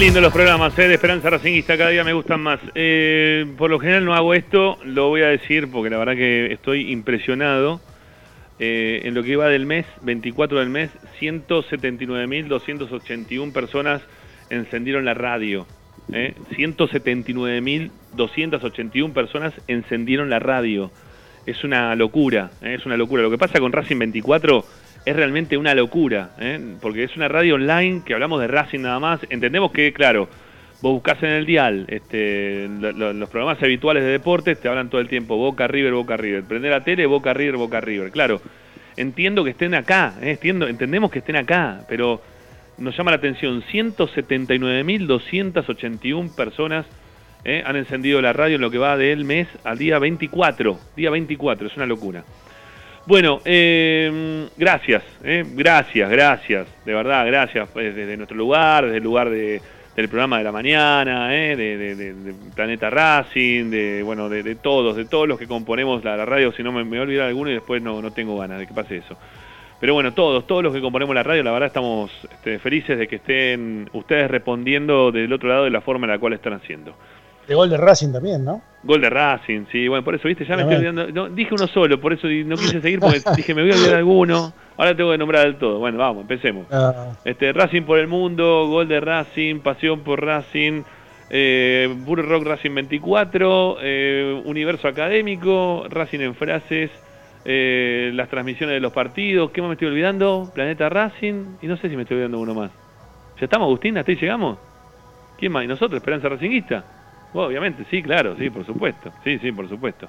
Lindos los programas eh, de Esperanza Racingista, cada día me gustan más. Eh, por lo general no hago esto, lo voy a decir porque la verdad que estoy impresionado. Eh, en lo que va del mes, 24 del mes, 179.281 personas encendieron la radio. ¿eh? 179.281 personas encendieron la radio. Es una locura, ¿eh? es una locura. Lo que pasa con Racing 24 es realmente una locura, ¿eh? porque es una radio online que hablamos de Racing nada más. Entendemos que, claro, vos buscás en el dial este, lo- lo- los programas habituales de deportes, te hablan todo el tiempo Boca River, Boca River. Prender la tele, Boca River, Boca River. Claro, entiendo que estén acá, ¿eh? entiendo, entendemos que estén acá, pero nos llama la atención, 179.281 personas ¿eh? han encendido la radio en lo que va del mes al día 24, día 24, es una locura. Bueno, eh, gracias, eh, gracias, gracias, de verdad, gracias pues, desde nuestro lugar, desde el lugar de- del programa de la mañana, eh, de, Planeta Racing, de bueno, de, todos, de todos los que componemos la, la radio, si no me, me voy a olvidar alguno y después no, no tengo ganas de que pase eso. Pero bueno, todos, todos los que componemos la radio, la verdad estamos este, felices de que estén ustedes respondiendo del otro lado de la forma en la cual están haciendo. De gol de Racing también, ¿no? Gol de Racing, sí, bueno, por eso, viste, ya me estoy olvidando. no, dije uno solo, por eso no quise seguir porque dije, me voy a olvidar alguno. Ahora tengo que nombrar del todo. Bueno, vamos, empecemos. Ah, Este, Racing por el mundo, gol de Racing, pasión por Racing, eh, Puro Rock Racing 24, eh, Universo Académico, Racing en frases, eh, las transmisiones de los partidos, ¿qué más me estoy olvidando? Planeta Racing, y no sé si me estoy olvidando uno más. ¿Ya estamos, Agustín? ¿Hasta ahí llegamos? ¿Quién más? ¿Y nosotros? ¿Esperanza Racinguista? Bueno, obviamente, sí, claro, sí, por supuesto. Sí, sí, por supuesto.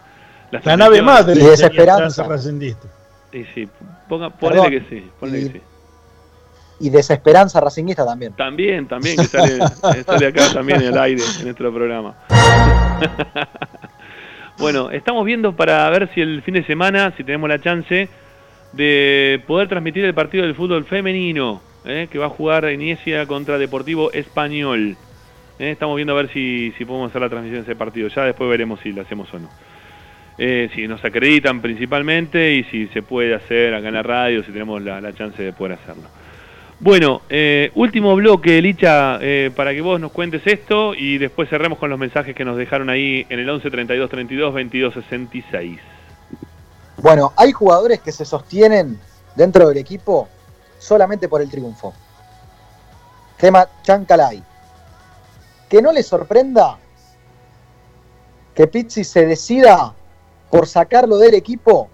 La nave madre Y de desesperanza. Esperanza Racingista. Sí, sí, ponga, ponele Perdón, que sí, ponele y- que sí. Y desesperanza racinguista también. También, también, que sale, sale acá también en el aire, en nuestro programa. bueno, estamos viendo para ver si el fin de semana, si tenemos la chance de poder transmitir el partido del fútbol femenino, ¿eh? que va a jugar Inicia contra Deportivo Español. ¿Eh? Estamos viendo a ver si, si podemos hacer la transmisión de ese partido. Ya después veremos si lo hacemos o no. Eh, si nos acreditan principalmente y si se puede hacer acá en la radio, si tenemos la, la chance de poder hacerlo. Bueno, eh, último bloque, Licha, para que vos nos cuentes esto y después cerremos con los mensajes que nos dejaron ahí en el 11 32 32 22 66. Bueno, hay jugadores que se sostienen dentro del equipo solamente por el triunfo. Tema Chancalay. Que no le sorprenda que Pizzi se decida por sacarlo del equipo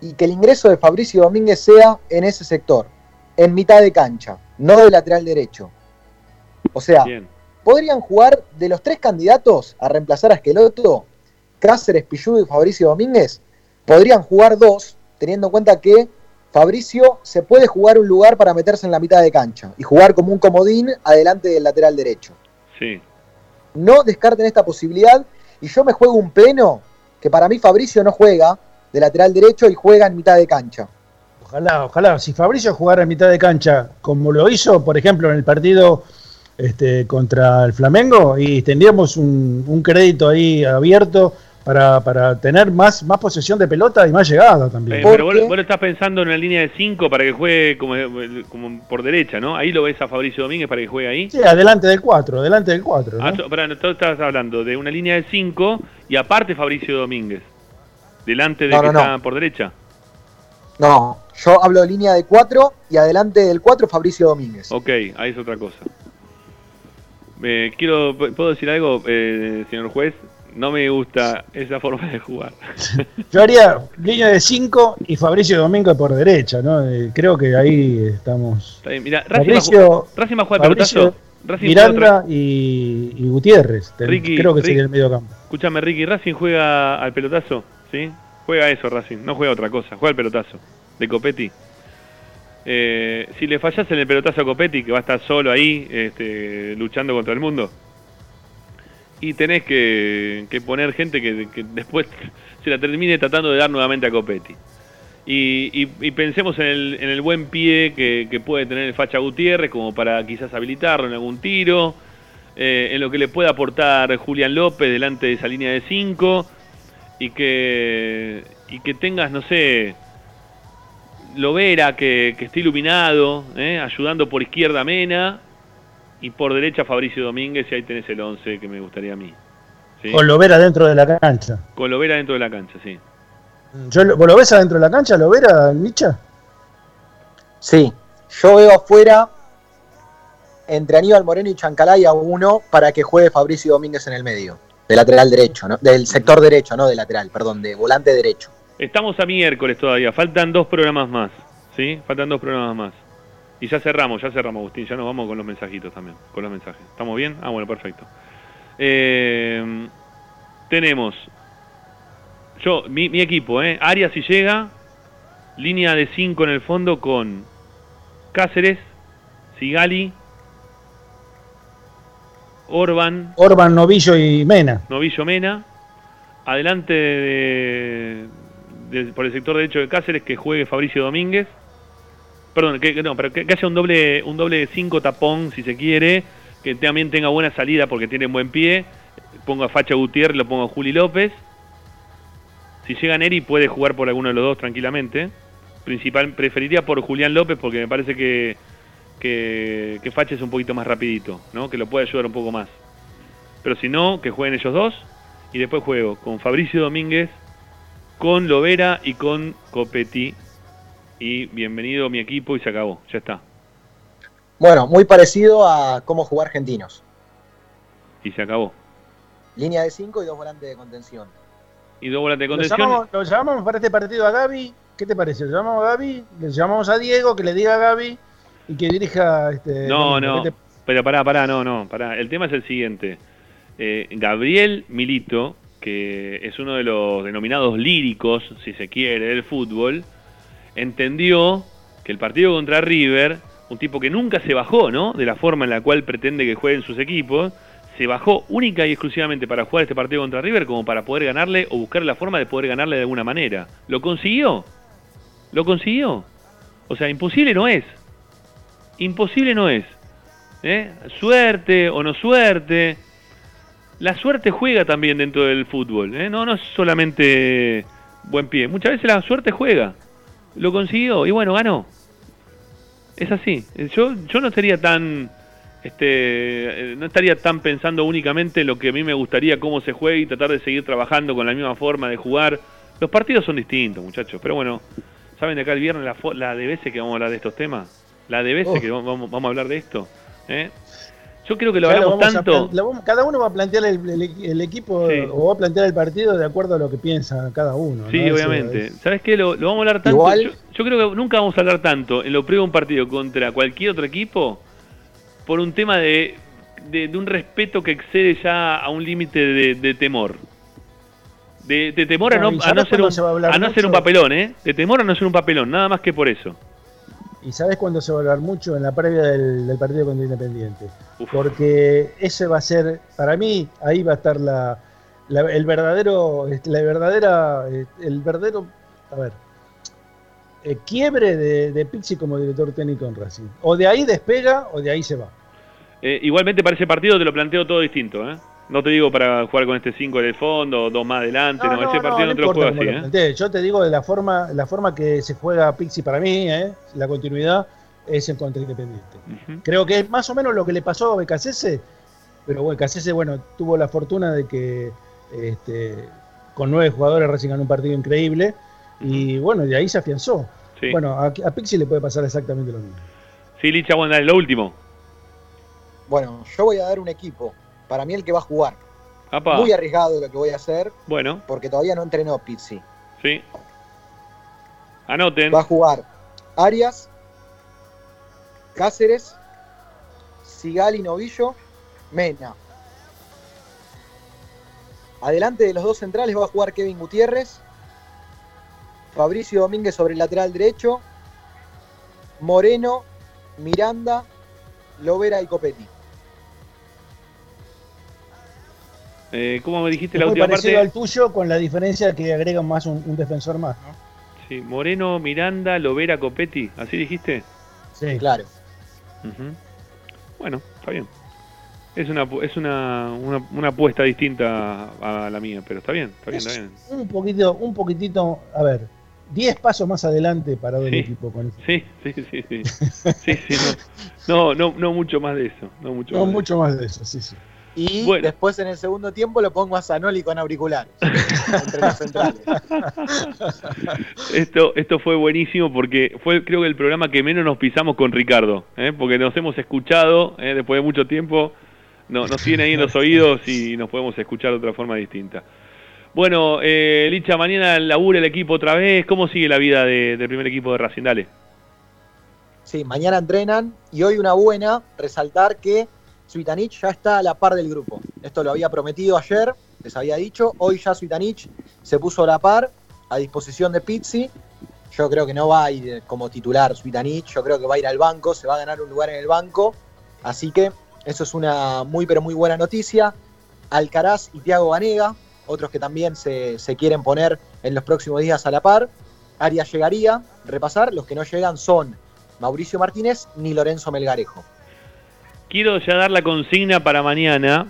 y que el ingreso de Fabricio Domínguez sea en ese sector, en mitad de cancha, no de lateral derecho. O sea, podrían jugar de los tres candidatos a reemplazar a Esqueloto, Cáceres, Pilludo y Fabricio Domínguez, podrían jugar dos, teniendo en cuenta que Fabricio se puede jugar un lugar para meterse en la mitad de cancha y jugar como un comodín adelante del lateral derecho. Sí. No descarten esta posibilidad y yo me juego un pleno que para mí Fabricio no juega de lateral derecho y juega en mitad de cancha. Ojalá, ojalá. Si Fabricio jugara en mitad de cancha, como lo hizo, por ejemplo, en el partido este, contra el Flamengo, y tendríamos un, un crédito ahí abierto para, para tener más, más posesión de pelota y más llegada también. Eh, pero vos, vos lo estás pensando en una línea de 5 para que juegue como, como por derecha, ¿no? Ahí lo ves a Fabricio Domínguez para que juegue ahí. Sí, adelante del 4, adelante del 4. ¿no? Ah, so- tú estás hablando de una línea de 5 y aparte Fabricio Domínguez. Delante de No, que no, no. está por derecha. No, yo hablo de línea de 4 y adelante del 4 Fabricio Domínguez. Ok, ahí es otra cosa. Eh, quiero, ¿Puedo decir algo, eh, señor juez? No me gusta esa forma de jugar. Yo haría línea de 5 y Fabricio Domingo por derecha, ¿no? Eh, creo que ahí estamos. Está bien, Mira, Racing, va a Fabricio, Racing va a jugar pelotazo. Racing Miranda y, y Gutiérrez. Ricky, creo que Ricky. sería el medio campo. Escúchame, Ricky, Racing juega al pelotazo, ¿sí? Juega eso, Racing, no juega otra cosa, juega al pelotazo de Copetti. Eh, si le fallas en el pelotazo a Copetti, que va a estar solo ahí, este, luchando contra el mundo, y tenés que, que poner gente que, después se la termine tratando de dar nuevamente a Copetti. Y, y- y pensemos en el, en el buen pie que, puede tener el Facha Gutiérrez como para quizás habilitarlo en algún tiro, eh, en lo que le puede aportar Julián López delante de esa línea de 5 y que, y que tengas, no sé, Lovera que, que esté iluminado, eh, ayudando por izquierda a Mena y por derecha Fabricio Domínguez y ahí tenés el 11 que me gustaría a mí. ¿sí? Con Lovera dentro de la cancha. Con Lovera dentro de la cancha, sí. Yo, lo- ¿Vos lo ves adentro de la cancha, Lovera, Micha? Sí, yo veo afuera entre Aníbal Moreno y Chancalay a uno para que juegue Fabricio Domínguez en el medio, de lateral derecho, ¿no? del sector derecho, no de lateral, perdón, de volante derecho. Estamos a miércoles todavía, faltan dos programas más, ¿sí? Faltan dos programas más. Y ya cerramos, ya cerramos, Agustín, ya nos vamos con los mensajitos también, con los mensajes. ¿Estamos bien? Ah, bueno, perfecto. Eh, tenemos, yo, mi, mi equipo, ¿eh? Arias si llega, línea de 5 en el fondo con Cáceres, Sigali, Orban, Orban, Novillo y Mena. Novillo Mena. Adelante de- de- por el sector derecho de Cáceres que juegue Fabricio Domínguez. Perdón, que, no, pero que, que haya un doble un doble 5 tapón si se quiere, que también tenga buena salida porque tiene buen pie. Pongo a Facha Gutiérrez, lo pongo a Juli López. Si llega Neri puede jugar por alguno de los dos tranquilamente. Principal, preferiría por Julián López porque me parece que, que, que Facha es un poquito más rapidito, ¿no? que lo puede ayudar un poco más. Pero si no, que jueguen ellos dos. Y después juego con Fabricio Domínguez, con Lovera y con Copetti. Y bienvenido a mi equipo y se acabó. Ya está. Bueno, muy parecido a cómo jugar argentinos. Y se acabó. Línea de 5 y dos volantes de contención. Y dos volantes de Lo contención. llamamos, lo llamamos para este partido a Gaby. ¿Qué te parece? Lo llamamos a Gaby, le llamamos a Diego, que le diga a Gaby y que dirija este. No, no. ¿Qué te- Pero pará, pará, no, no, pará. El tema es el siguiente. Eh, Gabriel Milito, que es uno de los denominados líricos, si se quiere, del fútbol, entendió que el partido contra River, un tipo que nunca se bajó, ¿no? De la forma en la cual pretende que jueguen sus equipos, se bajó única y exclusivamente para jugar este partido contra River como para poder ganarle o buscar la forma de poder ganarle de alguna manera. ¿Lo consiguió? ¿Lo consiguió? O sea, imposible no es. Imposible no es. ¿Eh? Suerte o no suerte. la suerte juega también dentro del fútbol, ¿eh? no, no es solamente buen pie, muchas veces la suerte juega, lo consiguió y bueno, ganó. Es así, yo, yo no estaría tan... Este, no estaría tan pensando únicamente en lo que a mí me gustaría, cómo se juega y tratar de seguir trabajando con la misma forma de jugar. Los partidos son distintos, muchachos, pero bueno, ¿saben de acá el viernes la, la de veces que vamos a hablar de estos temas? La de veces Oh. que vamos, vamos a hablar de esto. ¿eh? Yo creo que lo hablamos tanto. lo cada uno va a plantear el, el- el equipo Sí. o va a plantear el partido de acuerdo a lo que piensa cada uno. Sí, obviamente. es- ¿Sabes qué? Lo, lo vamos a hablar tanto. Igual- Yo, yo creo que nunca vamos a hablar tanto en lo previo de un partido contra cualquier otro equipo por un tema de, de, de un respeto que excede ya a un límite de, de temor. De, temor a No, no, ¿y a no ser un, a no ser un papelón, ¿eh? De temor a no ser un papelón, nada más que por eso. Y sabes cuándo se va a hablar mucho en la previa del, del partido contra Independiente. Porque ese va a ser, para mí, ahí va a estar la, la- el verdadero, este, la verdadera, eh, el verdadero, a ver, eh, quiebre de, de Pizzi como director técnico en Racing. O de ahí despega o de ahí se va. Eh, igualmente para ese partido te lo planteo todo distinto, ¿eh? No te digo para jugar con este 5 en el fondo, dos más adelante, no, ese partido no, te lo cómo así, lo ¿eh? Yo te digo de la forma, la forma que se juega Pixi para mí, ¿eh? la continuidad es en contra Independiente. Creo que es más o menos lo que le pasó a Becasese, pero bueno, Becasese, bueno, tuvo la fortuna de que este, con nueve jugadores Racing ganó un partido increíble y bueno, de ahí se afianzó. Sí. Bueno, a, a Pixi le puede pasar exactamente lo mismo. Sí, Licha, bueno, dale, lo último. Bueno, yo voy a dar un equipo. Para mí el que va a jugar. Apa. Muy arriesgado lo que voy a hacer Bueno, porque todavía no entrenó Pizzi. sí. Anoten. Va a jugar Arias, Cáceres, Sigali Novillo, Mena. Adelante de los dos centrales va a jugar Kevin Gutiérrez, Fabricio Domínguez sobre el lateral derecho, Moreno, Miranda, Lovera y Copetti. Eh, ¿Cómo me dijiste Es la muy última parecido parte? al tuyo con la diferencia que agrega más un, un defensor más, ¿no? Sí, Moreno, Miranda, Lovera, Copetti, ¿así dijiste? Sí. Claro. Ujú. Bueno, está bien. Es una es una, una, una apuesta distinta a la mía, pero está bien, está bien, está bien. Un poquito, un poquitito, a ver, 10 pasos más adelante parado el Sí. equipo con eso. Sí, sí, sí, sí. Sí, sí, no. No, no, no mucho más de eso. No mucho No, más de mucho más de eso, sí, sí. Y Bueno. después en el segundo tiempo lo pongo a Zanoli con auriculares. entre los centrales. Esto, esto fue buenísimo porque fue creo que el programa que menos nos pisamos con Ricardo, ¿eh? porque nos hemos escuchado ¿eh? después de mucho tiempo, no, nos tiene ahí en los oídos y nos podemos escuchar de otra forma distinta. Bueno, eh, Licha, mañana labura el equipo otra vez, ¿cómo sigue la vida de- del primer equipo de Racing? Dale. Sí, mañana entrenan y hoy una buena, resaltar que Suitanich ya está a la par del grupo. Esto lo había prometido ayer, les había dicho, hoy ya Suitanich se puso a la par, a disposición de Pizzi. Yo creo que no va a ir como titular Suitanich, yo creo que va a ir al banco, se va a ganar un lugar en el banco. Así que eso es una muy pero muy buena noticia. Alcaraz y Thiago Banega, otros que también se, se quieren poner en los próximos días a la par. Arias llegaría, repasar, los que no llegan son Mauricio Martínez ni Lorenzo Melgarejo. Quiero ya dar la consigna para mañana,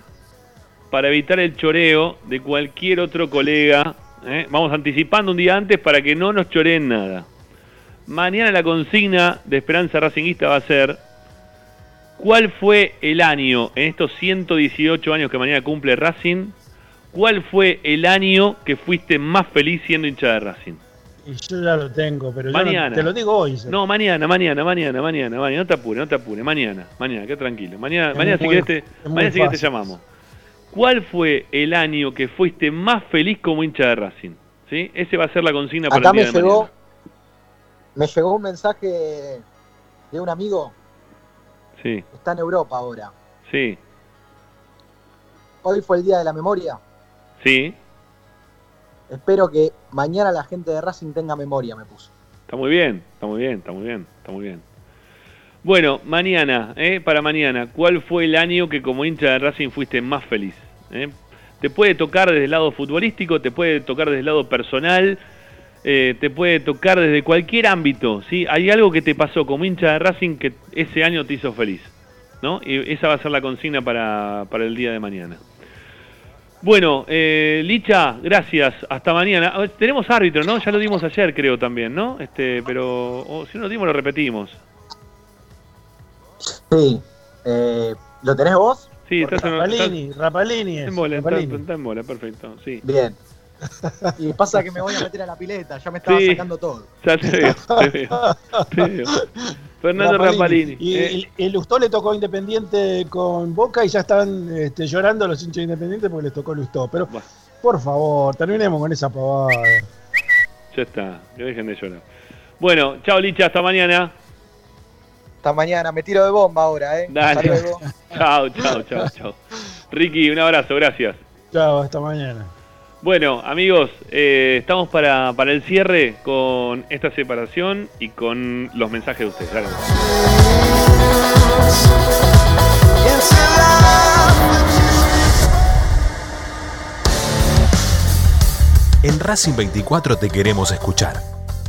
para evitar el choreo de cualquier otro colega. ¿eh? Vamos anticipando un día antes para que no nos choreen nada. Mañana la consigna de Esperanza Racinguista va a ser ¿Cuál fue el año, en estos 118 años que mañana cumple Racing, cuál fue el año que fuiste más feliz siendo hincha de Racing? Y yo ya lo tengo, pero yo no- Mañana. te lo digo hoy. No, mañana, mañana, mañana, mañana, mañana. No te apures, no te apures. Mañana, mañana, qué tranquilo. Mañana, Es mañana si muy- querés te, mañana si querés te llamamos. ¿Cuál fue el año que fuiste más feliz como hincha de Racing? ¿Sí? Ese va a ser la consigna para el día me de llegó, mañana. me llegó un mensaje de un amigo Sí, que está en Europa ahora. sí, Hoy fue el Día de la Memoria. sí. Espero que mañana la gente de Racing tenga memoria, me puso. Está muy bien, está muy bien, está muy bien, está muy bien. Bueno, mañana, ¿eh? para mañana, ¿cuál fue el año que como hincha de Racing fuiste más feliz? ¿Eh? Te puede tocar desde el lado futbolístico, te puede tocar desde el lado personal, eh, te puede tocar desde cualquier ámbito, ¿sí? Hay algo que te pasó como hincha de Racing que ese año te hizo feliz, ¿no? Y esa va a ser la consigna para, para el día de mañana. Bueno, eh, Licha, gracias. Hasta mañana. A ver, Tenemos árbitro, ¿no? Ya lo dimos ayer, creo también, ¿no? Este, pero si no lo dimos, lo repetimos. Sí. Eh, ¿Lo tenés vos? Sí, estás en Rapalini, Rapalini Está es. en bola, está, Rapalini. está en bola, perfecto. Sí. Bien. Y pasa que me voy a meter a la pileta, ya me estaba Sí. sacando todo. Ya te veo, te veo. te veo. Fernando Rapalini. Y eh, Lustó le tocó Independiente con Boca y ya están este, llorando los hinchas de Independiente porque les tocó Lustó. Pero, por favor, terminemos con esa pavada. ya está, que dejen de llorar. Bueno, chao Licha, hasta mañana. Hasta mañana, me tiro de bomba ahora, ¿eh? Hasta Dale. luego. Chao, chao, chao, chao. Ricky, un abrazo, gracias. Chao, hasta mañana. Bueno, amigos, eh, estamos para, para el cierre con esta separación y con los mensajes de ustedes. Dale. En Racing 24 te queremos escuchar.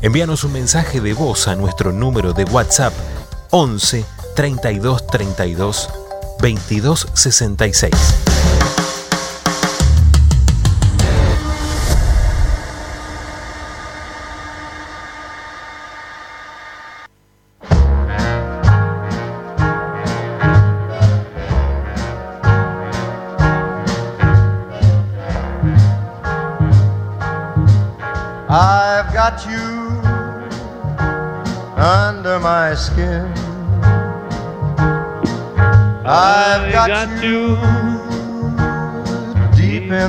Envíanos un mensaje de voz a nuestro número de WhatsApp 11 32 32 22 66.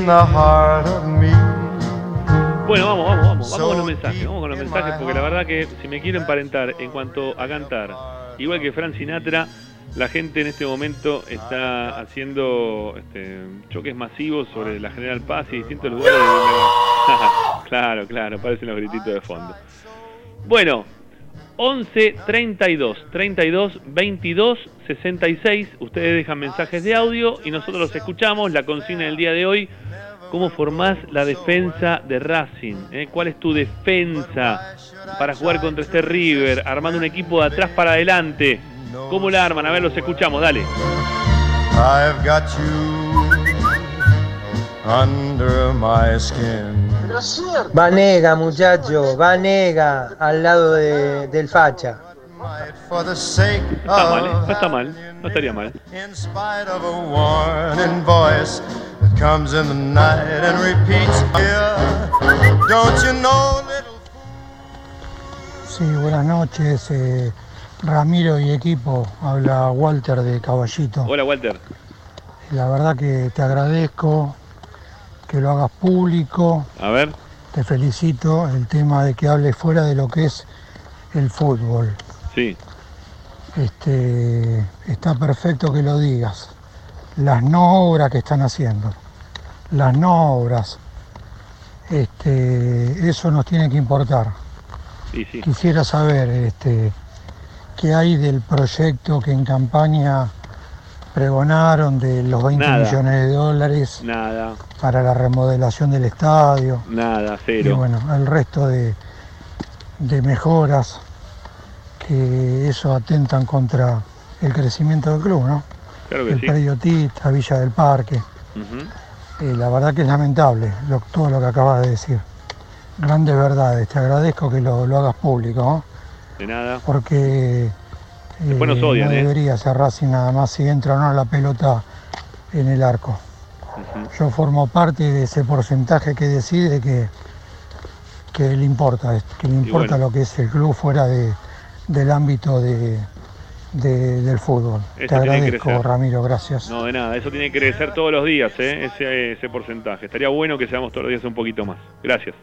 In the heart of me. Bueno, vamos, vamos, vamos, vamos con los mensajes, vamos con los mensajes, porque la verdad que si me quieren parentar en cuanto a cantar, igual que Frank Sinatra, la gente en este momento está haciendo este, choques masivos sobre la General Paz y distintos lugares. de la- claro, claro, parecen los grititos de fondo. Bueno, 11 32 32 22 66. Ustedes dejan mensajes de audio y nosotros los escuchamos. La consigna del día de hoy: ¿Cómo formás la defensa de Racing? eh? ¿Cuál es tu defensa para jugar contra este River? Armando un equipo de atrás para adelante. ¿Cómo la arman? A ver, los escuchamos, dale. I've got you under my skin. Vanega, muchacho, Vanega, al lado de- del facha. Está mal, ¿eh? No está mal. No estaría mal. in spite of a warning voice that comes in the night and repeats here. Don't you know, little Sí, buenas noches. eh, Ramiro y equipo, habla Walter de Caballito. Hola, Walter. La verdad que te agradezco que lo hagas público. A ver. Te felicito el tema de que hables fuera de lo que es el fútbol. Sí. Este, está perfecto que lo digas. Las no obras que están haciendo. Las no obras. Este, eso nos tiene que importar. Sí, sí. Quisiera saber este, qué hay del proyecto que en campaña pregonaron de los 20 Nada. millones de dólares Nada, para la remodelación del estadio nada, y cero. bueno, el resto de, de mejoras que eso atentan contra el crecimiento del club, ¿no? Claro que el sí. predio Tita, Villa del Parque. Eh, la verdad que es lamentable lo- todo lo que acabas de decir. Grandes verdades, te agradezco que lo, lo hagas público, ¿no? De nada. porque Después nos odian, no ¿eh? debería ser Racing nada más si entra o no la pelota en el arco. Yo formo parte de ese porcentaje que decide que, que le importa, que le importa bueno. lo que es el club fuera de, del ámbito de, de- del fútbol. Eso Te agradezco. Ramiro, gracias. No, de nada, eso tiene que crecer todos los días, ¿eh? ese, ese porcentaje. Estaría bueno que seamos todos los días un poquito más. Gracias.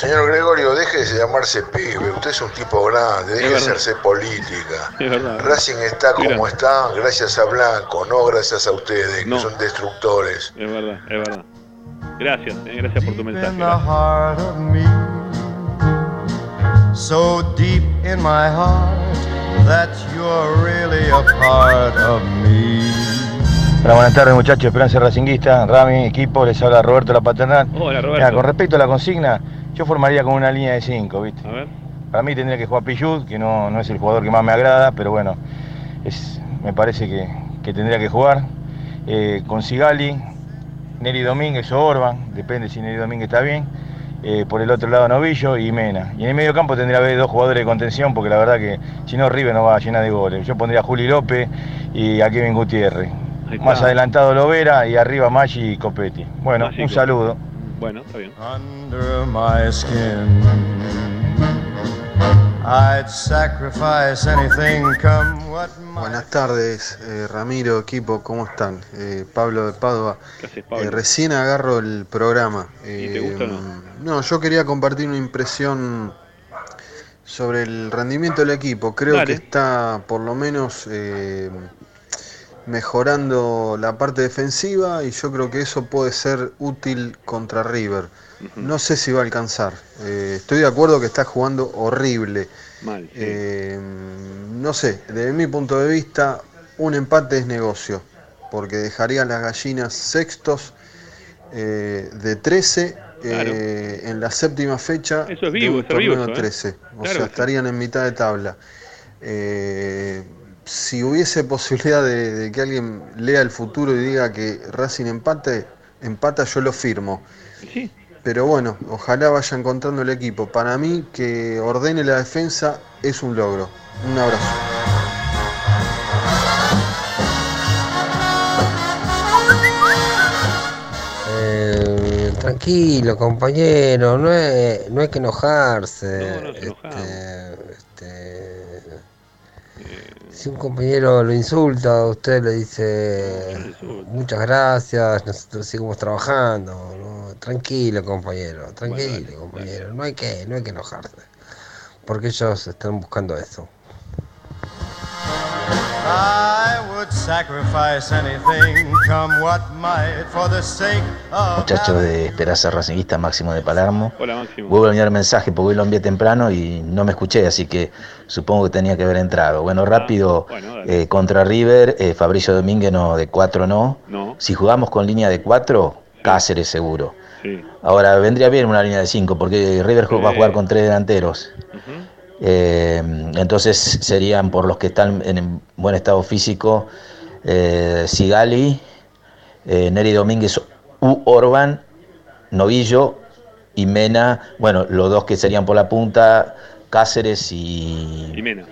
Señor Gregorio, deje de llamarse pibe, usted es un tipo grande, deje de hacerse política. Es verdad. Racing está como está gracias a Blanco, no gracias a ustedes, No. que son destructores. Es verdad, es verdad. Gracias, eh, gracias por tu mensaje. in the gracias. heart of me. So deep in my heart that you're really a part of me. Hola, buenas tardes muchachos, Esperanza Racinguista, Rami, equipo, les habla Roberto La Paternal. Hola, Roberto. Mira, con respecto a la consigna, yo formaría con una línea de 5, ¿viste? A ver. Para mí tendría que jugar Pichud, que no, no es el jugador que más me agrada, pero bueno, es, me parece que, que tendría que jugar. Eh, con Sigali, Neri Domínguez o Orban, depende si Neri Domínguez está bien. Eh, por el otro lado Novillo y Mena. Y en el medio campo tendría que haber dos jugadores de contención, porque la verdad que si no River no va a llenar de goles. Yo pondría a Juli López y a Kevin Gutiérrez. Más adelantado Lovera y arriba Maggi y Copetti. Bueno, un saludo. Bueno, está bien. Under my skin, I'd sacrifice anything come what Buenas tardes, eh, Ramiro, equipo, ¿cómo están? Eh, Pablo de Padua. ¿Qué haces, Pablo? Eh, recién agarro el programa. ¿Y te Eh, gusta o no? No, yo quería compartir una impresión sobre el rendimiento del equipo. Creo Dale. que está por lo menos eh, mejorando la parte defensiva y yo creo que eso puede ser útil contra River. No sé si va a alcanzar. Eh, estoy de acuerdo que está jugando horrible. Mal. sí. Eh, no sé, desde mi punto de vista, un empate es negocio, porque dejaría a las gallinas sextos eh, de 13 eh, en la séptima fecha Eso es de vivo, un eso es vivo torneo eso, ¿eh? 13. O Claro sea, estarían en mitad de tabla. Eh, si hubiese posibilidad de, de que alguien lea el futuro y diga que Racing empate, empata, yo lo firmo. Sí. Pero bueno, ojalá vaya encontrando el equipo. Para mí, que ordene la defensa es un logro. Un abrazo. Eh, tranquilo, compañero, no hay, no hay que enojarse. No, no enojamos. Este, este, si un compañero lo insulta, usted le dice muchas gracias, nosotros seguimos trabajando. ¿no? Tranquilo, compañero, tranquilo, compañero. No hay que, no hay que enojarse, porque ellos están buscando eso. Muchachos de Esperanza Racingista, Máximo de Palermo. Hola, Máximo. Vuelvo a enviar mensaje porque hoy lo envié temprano y no me escuché, así que supongo que tenía que haber entrado. Bueno, rápido, bueno, dale. eh, contra River, eh, Fabricio Domínguez no, de 4 no. No. Si jugamos con línea de 4, Cáceres seguro. Sí. Ahora, vendría bien una línea de 5 porque River va a jugar con tres delanteros. Eh, entonces serían por los que están en buen estado físico, eh, Sigali, eh, Neri Domínguez u Orban, Novillo y Mena, bueno, los dos que serían por la punta, Cáceres y, Y Mena.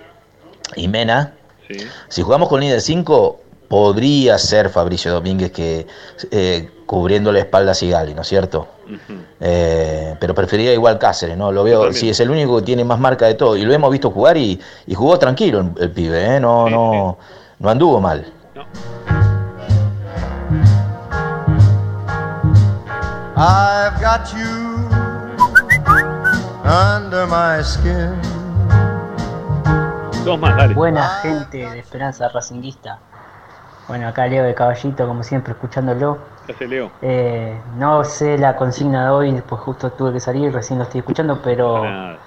y Mena. Sí. Si jugamos con línea de 5, podría ser Fabricio Domínguez que eh, cubriendo la espalda a Sigali, ¿no es cierto? Eh, pero preferiría igual Cáceres, ¿no? Lo veo, sí, es el único que tiene más marca de todo. Y lo hemos visto jugar y, y jugó tranquilo el, el pibe, ¿eh? No, no, no anduvo mal. I've got you under my skin. Dos más, dale. Buena gente de Esperanza Racinguista. Bueno, acá Leo de Caballito, como siempre, escuchándolo. Eh, no sé la consigna de hoy, pues justo tuve que salir, recién lo estoy escuchando, pero Nada.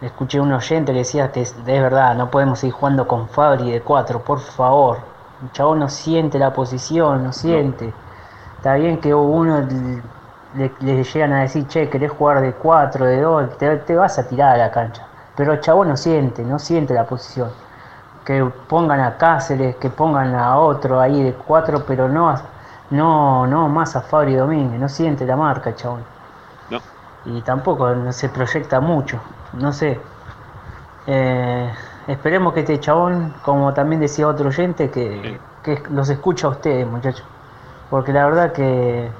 escuché un oyente que decía que es, es verdad, no podemos seguir jugando con Fabri de 4, por favor. El chabón no siente la posición, no siente. Está bien que uno le, le llegan a decir, che, querés jugar de 4, de 2, te, te vas a tirar a la cancha. Pero el chabón no siente, no siente la posición. Que pongan a Cáceres, que pongan a otro ahí de 4, pero no, a- no, no más a Fabri Domínguez, no siente la marca el chabón. No. Y tampoco se proyecta mucho, no sé. Eh, esperemos que este chabón, como también decía otro oyente, que, que los escucha a ustedes, muchachos. Porque la verdad que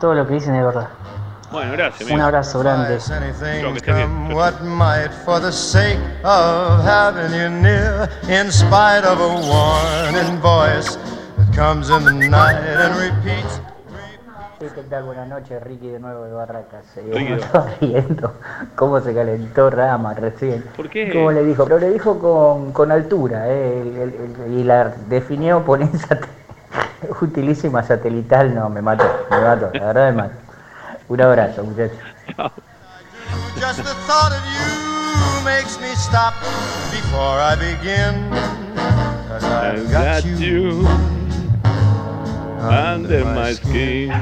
todo lo que dicen es verdad. Bueno, gracias. Un abrazo grande. What might for the sake of having you near, in spite of a warning voice comes in the night and repeats. ¿qué tal? Buenas noches, Ricky de nuevo de Barracas. Eh, estaba riendo cómo se calentó Rama recién. ¿Por qué? ¿Cómo le dijo? Pero le dijo con, con altura eh, el- el- el- y la definió por esa utilísima satelital. No, me mató, me mató, la verdad me mató. Un abrazo, muchachos. Just the thought of you makes me stop before I begin. Cause I've got you under my skin.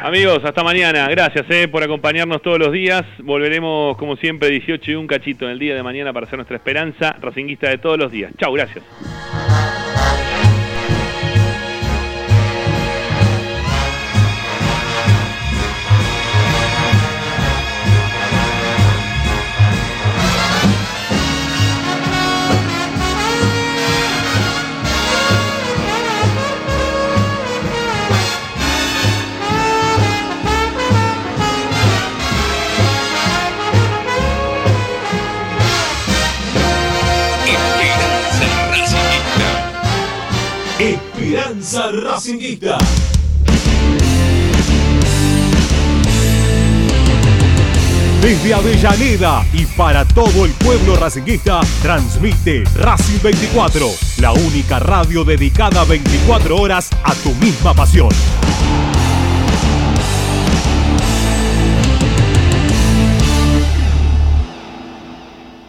Amigos, hasta mañana. Gracias eh, por acompañarnos todos los días. Volveremos, como siempre, 18 y un cachito en el día de mañana para hacer nuestra esperanza racinguista de todos los días. Chau, gracias. Racinguista. Desde Avellaneda y para todo el pueblo racinguista, transmite Racing 24, la única radio dedicada 24 horas a tu misma pasión.